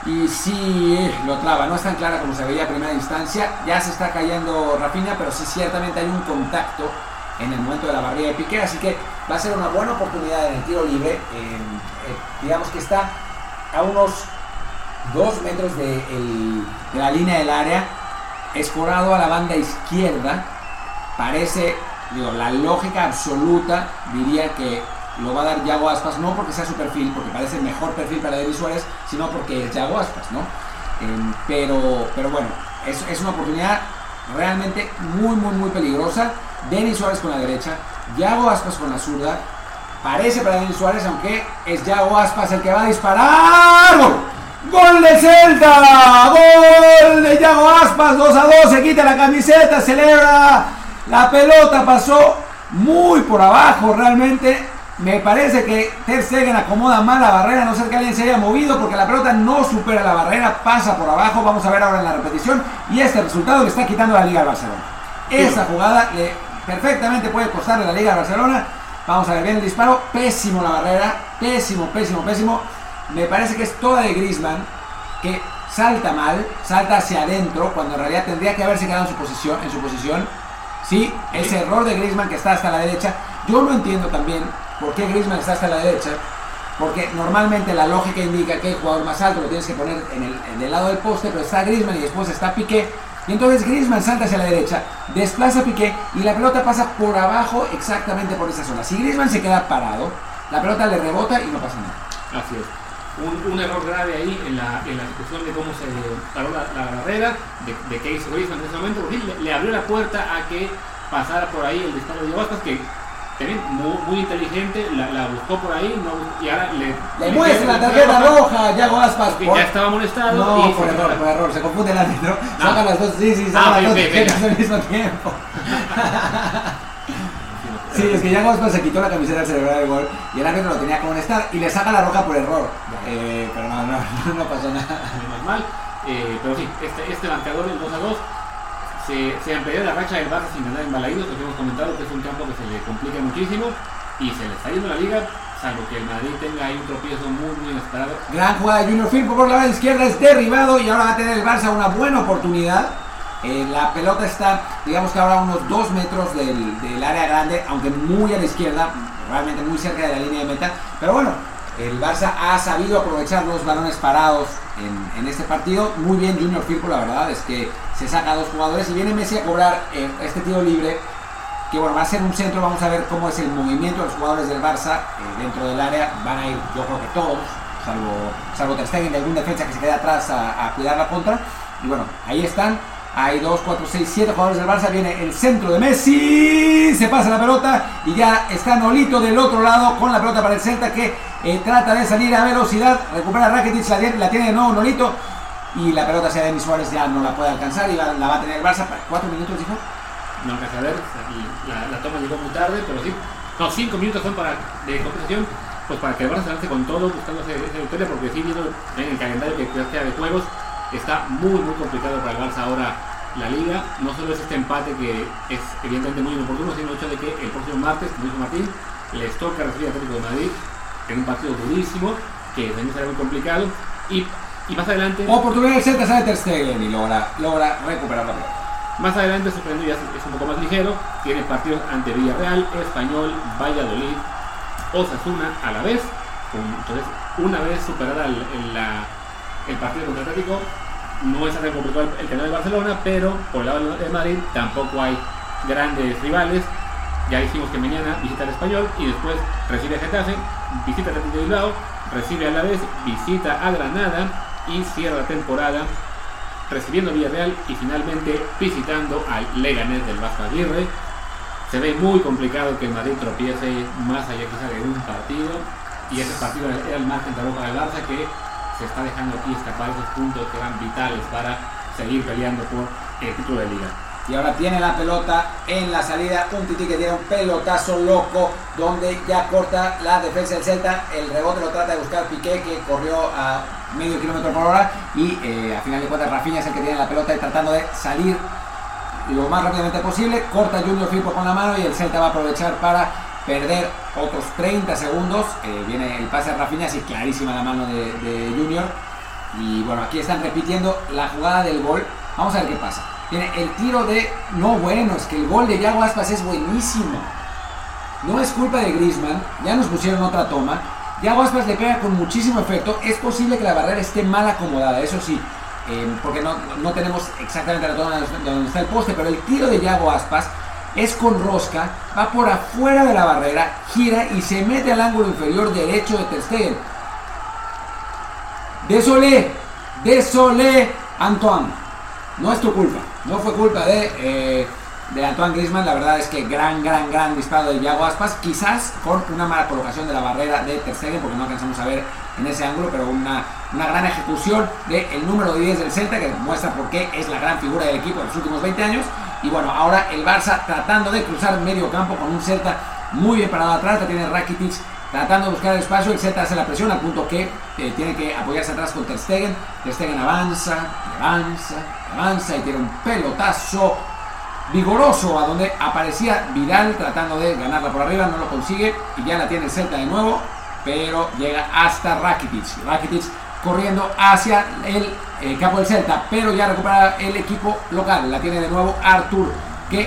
Y sí, lo clava, no es tan clara como se veía a primera instancia. Ya se está cayendo Rafinha, pero sí ciertamente hay un contacto en el momento de la barrera de Piqué, así que va a ser una buena oportunidad en el tiro libre. Eh, digamos que está a unos 2 metros de, la línea del área, escorado a la banda izquierda. Parece, digo, la lógica absoluta diría que lo va a dar Yago Aspas, no porque sea su perfil, porque parece el mejor perfil para Denis Suárez, sino porque es Yago Aspas, ¿no? Em, pero, pero bueno, es, es, una oportunidad realmente muy, muy, muy peligrosa. Denis Suárez con la derecha, Yago Aspas con la zurda. Parece para Denis Suárez, aunque es Yago Aspas el que va a disparar. ¡Gol! ¡Gol de Celta! ¡Gol de Yago Aspas! 2 a 2, se quita la camiseta, celebra. La pelota pasó muy por abajo realmente me parece que Ter Stegen acomoda mal la barrera, no sé que alguien se haya movido porque la pelota no supera la barrera, pasa por abajo. Vamos a ver ahora en la repetición. Y este resultado le está quitando la Liga al Barcelona. Esa jugada le perfectamente puede costarle la Liga al Barcelona. Vamos a ver bien el disparo. Pésimo la barrera. Pésimo, pésimo, pésimo. Me parece que es toda de Grisman que salta mal, salta hacia adentro cuando en realidad tendría que haberse quedado en su posición. En su posición. Sí, ese error de Grisman que está hasta la derecha. Yo no entiendo también por qué Griezmann está hasta la derecha porque normalmente la lógica indica que el jugador más alto lo tienes que poner en el, en el lado del poste, pero está Griezmann y después está Piqué. Y entonces Griezmann salta hacia la derecha, desplaza Piqué y la pelota pasa por abajo exactamente por esa zona. Si Griezmann se queda parado, la pelota le rebota y no pasa nada. Así es. Un, error grave ahí en la, en la de cómo se paró la, barrera, de, de hizo Griezmann en ese momento, porque le, abrió la puerta a que pasara por ahí el disparo de Diego que también muy, muy inteligente, la, la, buscó por ahí no, y ahora le... Le muestra la tarjeta roja, Yago Aspas. Porque ya estaba molestado. No, y por error, por error, se confunde el árbitro. Ah. Saca las dos, sí, sí, saca Ah, las dos al mismo tiempo. Sí, es que Yago Aspas se quitó la camiseta al celebrar el gol y el árbitro lo tenía que amonestar y le saca la roja por error. Eh, pero no, no, no pasó nada. Eh, pero sí, este, este marcador, el 2 a 2, se, se amplió la racha del Barça sin ganar en Balaídos, que hemos comentado que es un campo que se le complica muchísimo y se le está yendo la liga, salvo que el Madrid tenga ahí un tropiezo muy, muy inesperado. Gran jugada de Junior Firpo por la banda izquierda, es derribado y ahora va a tener el Barça una buena oportunidad. Eh, la pelota está, digamos que ahora a unos 2 metros del, del área grande, aunque muy a la izquierda, realmente muy cerca de la línea de meta. Pero bueno, el Barça ha sabido aprovechar los balones parados en, este partido. Muy bien Junior Firpo, la verdad es que se saca a dos jugadores y viene Messi a cobrar eh, este tiro libre. Que bueno, va a ser un centro, vamos a ver cómo es el movimiento de los jugadores del Barça eh, dentro del área. Van a ir, yo creo que todos, salvo, salvo Ter Stegen de algún defensa que se queda atrás a cuidar la contra. Y bueno, ahí están. Hay 2, 4, 6, 7 jugadores del Barça. Viene el centro de Messi. Se pasa la pelota. Y ya está Nolito del otro lado con la pelota para el Celta que eh, trata de salir a velocidad. Recupera Rakitic. La, la tiene de nuevo Nolito. Y la pelota hacia Denis Suárez ya no la puede alcanzar. Y la, va a tener el Barça. para 4 minutos, dijo. No a ver, y la, la toma llegó muy tarde, pero sí. No, 5 minutos son para, de compensación, pues para que el Barça se lance con todo, buscando ese- victoria, porque sí, viendo en el calendario que queda de juegos, está muy, muy complicado para el Barça ahora la liga. No solo es este empate que es evidentemente muy inoportuno, sino el hecho de que el próximo martes, como dijo Martín, les toca recibir al Atlético de Madrid en un partido durísimo, que también será muy complicado. Y, y más adelante. Oportunidad del Celta, sale Ter Stegen y logra, logra recuperar la pelota. Más adelante sorprendió ya es un poco más ligero. Tiene partidos ante Villarreal, Español, Valladolid, Osasuna a la vez. Entonces, una vez superada el, el- la- el partido contra Atlético, no es tan complicado el, canal de Barcelona, pero por el lado de Madrid tampoco hay grandes rivales. Ya dijimos que mañana visita al Español y después recibe a Getafe, visita a Atlético de Bilbao, recibe a la vez, visita a Granada y cierra la temporada recibiendo a Villarreal y finalmente visitando al Leganés del Vasco Aguirre. Se ve muy complicado que Madrid tropiece más allá quizá de un partido y ese partido era el margen de para el Barça que está dejando aquí escapar esos puntos que eran vitales para seguir peleando por el título de liga. Y ahora tiene la pelota en la salida. Un Titi que tiene un pelotazo loco. Donde ya corta la defensa del Celta. El rebote lo trata de buscar Piqué que corrió a medio kilómetro por hora. Y eh, a final de cuentas Rafinha es el que tiene la pelota y tratando de salir lo más rápidamente posible. Corta Junior Firpo con la mano y el Celta va a aprovechar para perder otros 30 segundos. Eh, viene el pase a Rafinha, así clarísima la mano de, Junior. Y bueno, aquí están repitiendo la jugada del gol. Vamos a ver qué pasa. Tiene el tiro de. No, bueno, es que el gol de Yago Aspas es buenísimo. No es culpa de Griezmann. Ya nos pusieron otra toma. Yago Aspas le pega con muchísimo efecto. Es posible que la barrera esté mal acomodada, eso sí. eh, porque no, no tenemos exactamente la toma de donde está el poste. Pero el tiro de Yago Aspas es con rosca. Va por afuera de la barrera. Gira y se mete al ángulo inferior derecho de Ter Stegen. Désolé, désolé, Antoine. No es tu culpa, no fue culpa de, eh, de Antoine Griezmann. La verdad es que gran, gran, gran disparo de Yago Aspas. Quizás con una mala colocación de la barrera de Ter porque no alcanzamos a ver en ese ángulo, pero una, una gran ejecución del número 10 del Celta, que muestra por qué es la gran figura del equipo en los últimos 20 años. Y bueno, ahora el Barça tratando de cruzar medio campo con un Celta muy bien parado atrás. La tiene Rakitic tratando de buscar el espacio. El Celta hace la presión al punto que eh, tiene que apoyarse atrás con Ter Stegen. Ter Stegen avanza, avanza, avanza y tiene un pelotazo vigoroso a donde aparecía Vidal tratando de ganarla por arriba. No lo consigue y ya la tiene el Celta de nuevo. Pero llega hasta Rakitic. Rakitic corriendo hacia el eh, campo del Celta, pero ya recupera el equipo local. La tiene de nuevo Artur, que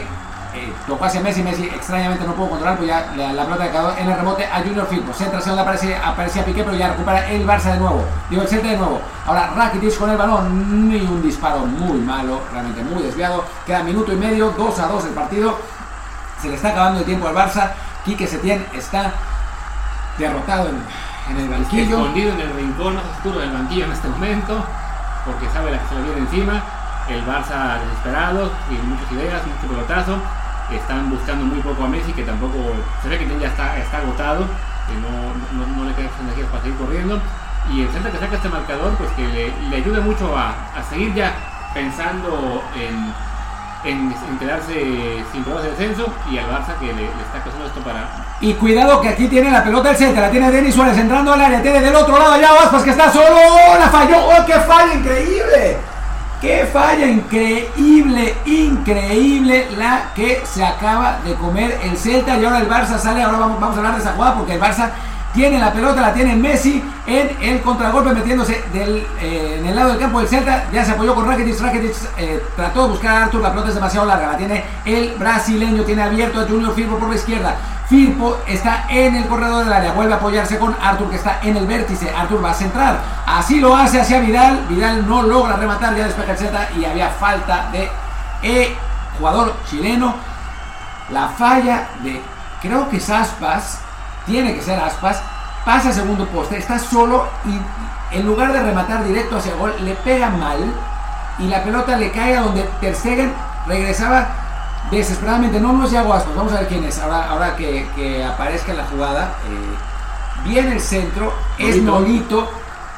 eh, tocó hacia Messi, Messi extrañamente no pudo controlar, pues ya la, la pelota quedó en el rebote a Junior Firpo. Centra, se aparecía, aparecía Piqué, pero ya recupera el Barça de nuevo. Digo, el Celta de nuevo. Ahora Rakitic con el balón, ni un disparo muy malo, realmente muy desviado. Queda minuto y medio, 2 a 2 el partido. Se le está acabando el tiempo al Barça. Quique Setién está derrotado en, el banquillo. Escondido en el rincón más oscuro del banquillo en este momento, porque sabe la que se le viene encima. El Barça desesperado, tiene muchas ideas, mucho pelotazo. Están buscando muy poco a Messi, que tampoco se ve que ya está, está agotado, que no, no, no le quedan energías para seguir corriendo. Y el centro que saca este marcador, pues que le, le ayuda mucho a, a seguir ya pensando en en, quedarse sin problemas de descenso y al Barça que le, está causando esto para. Y cuidado que aquí tiene la pelota el centro, la tiene Denis Suárez entrando al área, tiene del otro lado allá Aspas que está solo, la falló, ¡oh, qué falla increíble! ¡Qué falla increíble, increíble la que se acaba de comer el Celta! Y ahora el Barça sale, ahora vamos, vamos a hablar de esa jugada porque el Barça tiene la pelota, la tiene Messi en el contragolpe metiéndose del, eh, en el lado del campo del Celta. Ya se apoyó con Rakitic. Rakitic eh, trató de buscar a Artur. La pelota es demasiado larga. La tiene el brasileño. Tiene abierto a Junior Firpo por la izquierda. Firpo está en el corredor del área. Vuelve a apoyarse con Artur que está en el vértice. Artur va a centrar. Así lo hace hacia Vidal. Vidal no logra rematar. Ya despeja el Celta y había falta de eh, jugador chileno. La falla de creo que es Aspas tiene que ser Aspas, pasa segundo poste, está solo y en lugar de rematar directo hacia el gol, le pega mal y la pelota le cae a donde Ter Stegen regresaba desesperadamente. No, no es Yago Aspas, vamos a ver quién es, ahora, ahora que, aparezca la jugada. Eh, viene el centro, es Nolito.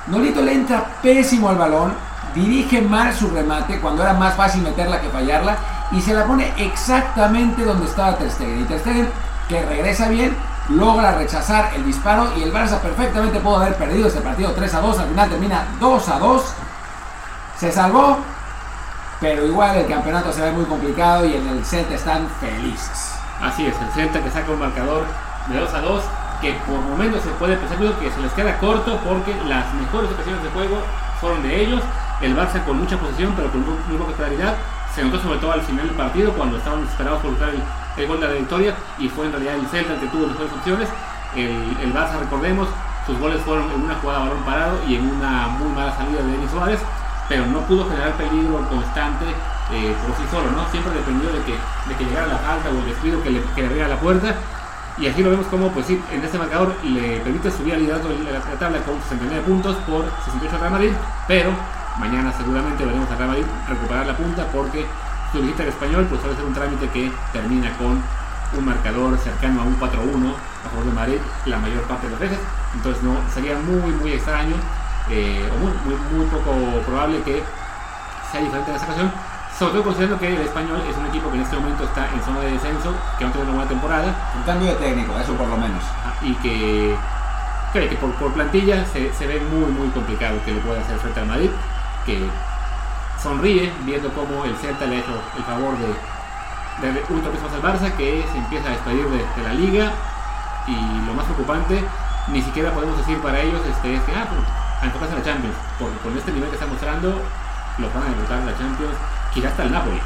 Nolito le entra pésimo al balón, dirige mal su remate cuando era más fácil meterla que fallarla y se la pone exactamente donde estaba Ter Stegen. Y Ter Stegen, que regresa bien, logra rechazar el disparo y el Barça perfectamente pudo haber perdido este partido 3 a 2, al final termina 2 a 2. Se salvó, pero igual el campeonato se ve muy complicado y en el Celta están felices. Así es, el Celta que saca un marcador de 2 a 2 que por momentos se puede pensar que se les queda corto porque las mejores ocasiones de juego fueron de ellos. El Barça con mucha posición pero con muy, poca claridad. Se notó sobre todo al final del partido cuando estaban desesperados por buscar el, gol de la victoria y fue en realidad el Celta el que tuvo mejores opciones. El, Barça, recordemos, sus goles fueron en una jugada balón parado y en una muy mala salida de Denis Suárez, pero no pudo generar peligro constante eh, por sí solo, ¿no? Siempre dependió de que, de que llegara la falta o el despido que le, que abriera la puerta. Y aquí lo vemos como, pues sí, en este marcador le permite subir al liderazgo de la, tabla con 69 puntos por 68 al Real Madrid, pero mañana seguramente veremos a Real Madrid recuperar la punta porque su visita al español, pues suele ser un trámite que termina con un marcador cercano a un 4-1 a favor de Madrid la mayor parte de las veces. Entonces no sería muy muy extraño eh, o muy, muy, muy, poco probable que sea diferente en esta ocasión. Sobre todo considerando que el español es un equipo que en este momento está en zona de descenso, que no tiene una buena temporada. Un cambio de técnico, eso por lo menos. Y que, que, que por, por, plantilla se, se, ve muy muy complicado que le pueda hacer frente al Madrid. Que sonríe viendo cómo el Celta le ha hecho el favor de, de un más al Barça que se empieza a despedir de, la liga. Y lo más preocupante ni siquiera podemos decir para ellos este, es que ah, pues, enfocarse en la Champions porque con este nivel que está mostrando los van a derrotar la Champions quizás hasta el Napoli.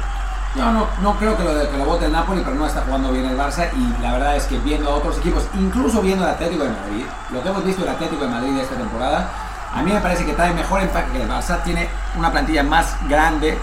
No, no, no creo que lo, de, que lo vote el Napoli, pero no está jugando bien el Barça y la verdad es que viendo a otros equipos, incluso viendo el Atlético de Madrid, lo que hemos visto el Atlético de Madrid esta temporada, a mí me parece que trae mejor empaque que el Barça. Tiene una plantilla más grande.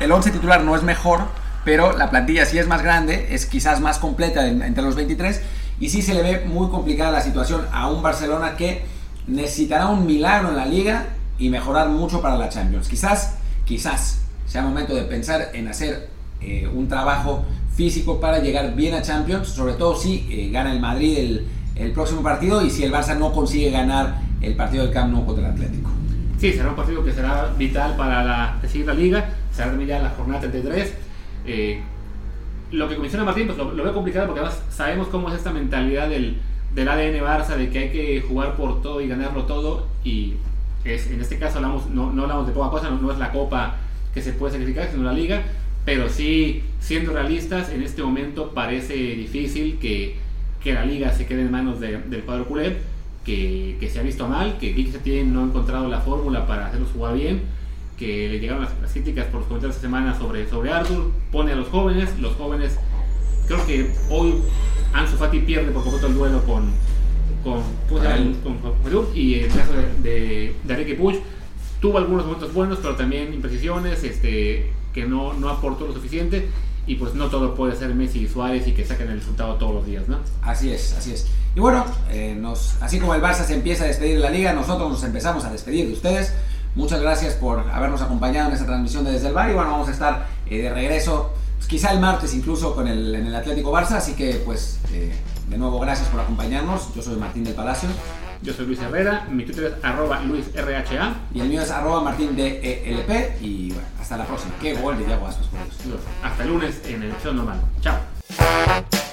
El 11 titular no es mejor, pero la plantilla sí es más grande, es quizás más completa entre los 23. Y sí se le ve muy complicada la situación a un Barcelona que necesitará un milagro en la liga y mejorar mucho para la Champions. Quizás, quizás sea momento de pensar en hacer eh, un trabajo físico para llegar bien a Champions, sobre todo si eh, gana el Madrid el, el próximo partido y si el Barça no consigue ganar el partido del Camp Nou contra el Atlético. Sí, será un partido que será vital para la, la liga, será también ya la jornada 33. Eh, lo que menciona Martín, pues lo, veo complicado porque además sabemos cómo es esta mentalidad del, del ADN Barça, de que hay que jugar por todo y ganarlo todo. Y es, en este caso hablamos, no, no hablamos de poca cosa, no, es la copa que se puede sacrificar, sino la liga. Pero sí, siendo realistas, en este momento parece difícil que, que la liga se quede en manos del cuadro culé que, se ha visto mal, que Quique Setién no ha encontrado la fórmula para hacerlos jugar bien, que le llegaron las, críticas por los comentarios esta semana sobre, sobre Arthur, pone a los jóvenes, los jóvenes creo que hoy Ansu Fati pierde por completo el duelo con con, con, con y el caso de, de, de Enrique Puig tuvo algunos momentos buenos, pero también imprecisiones, este, que no, no aportó lo suficiente y pues no todo puede ser Messi y Suárez y que saquen el resultado todos los días, ¿no? Así es, así es. Y bueno, eh, así como el Barça se empieza a despedir de la liga, nosotros nos empezamos a despedir de ustedes. Muchas gracias por habernos acompañado en esta transmisión de desde el bar y bueno, vamos a estar eh, de regreso, pues, quizá el martes incluso con el, en el Atlético Barça, así que pues eh, de nuevo gracias por acompañarnos. Yo soy Martín del Palacio Yo soy Luis Herrera, mi Twitter es arroba luisrha. y el mío es arroba martín DELP y bueno, hasta la próxima. Qué gol de Dios. Hasta el lunes en el episodio normal. Chao.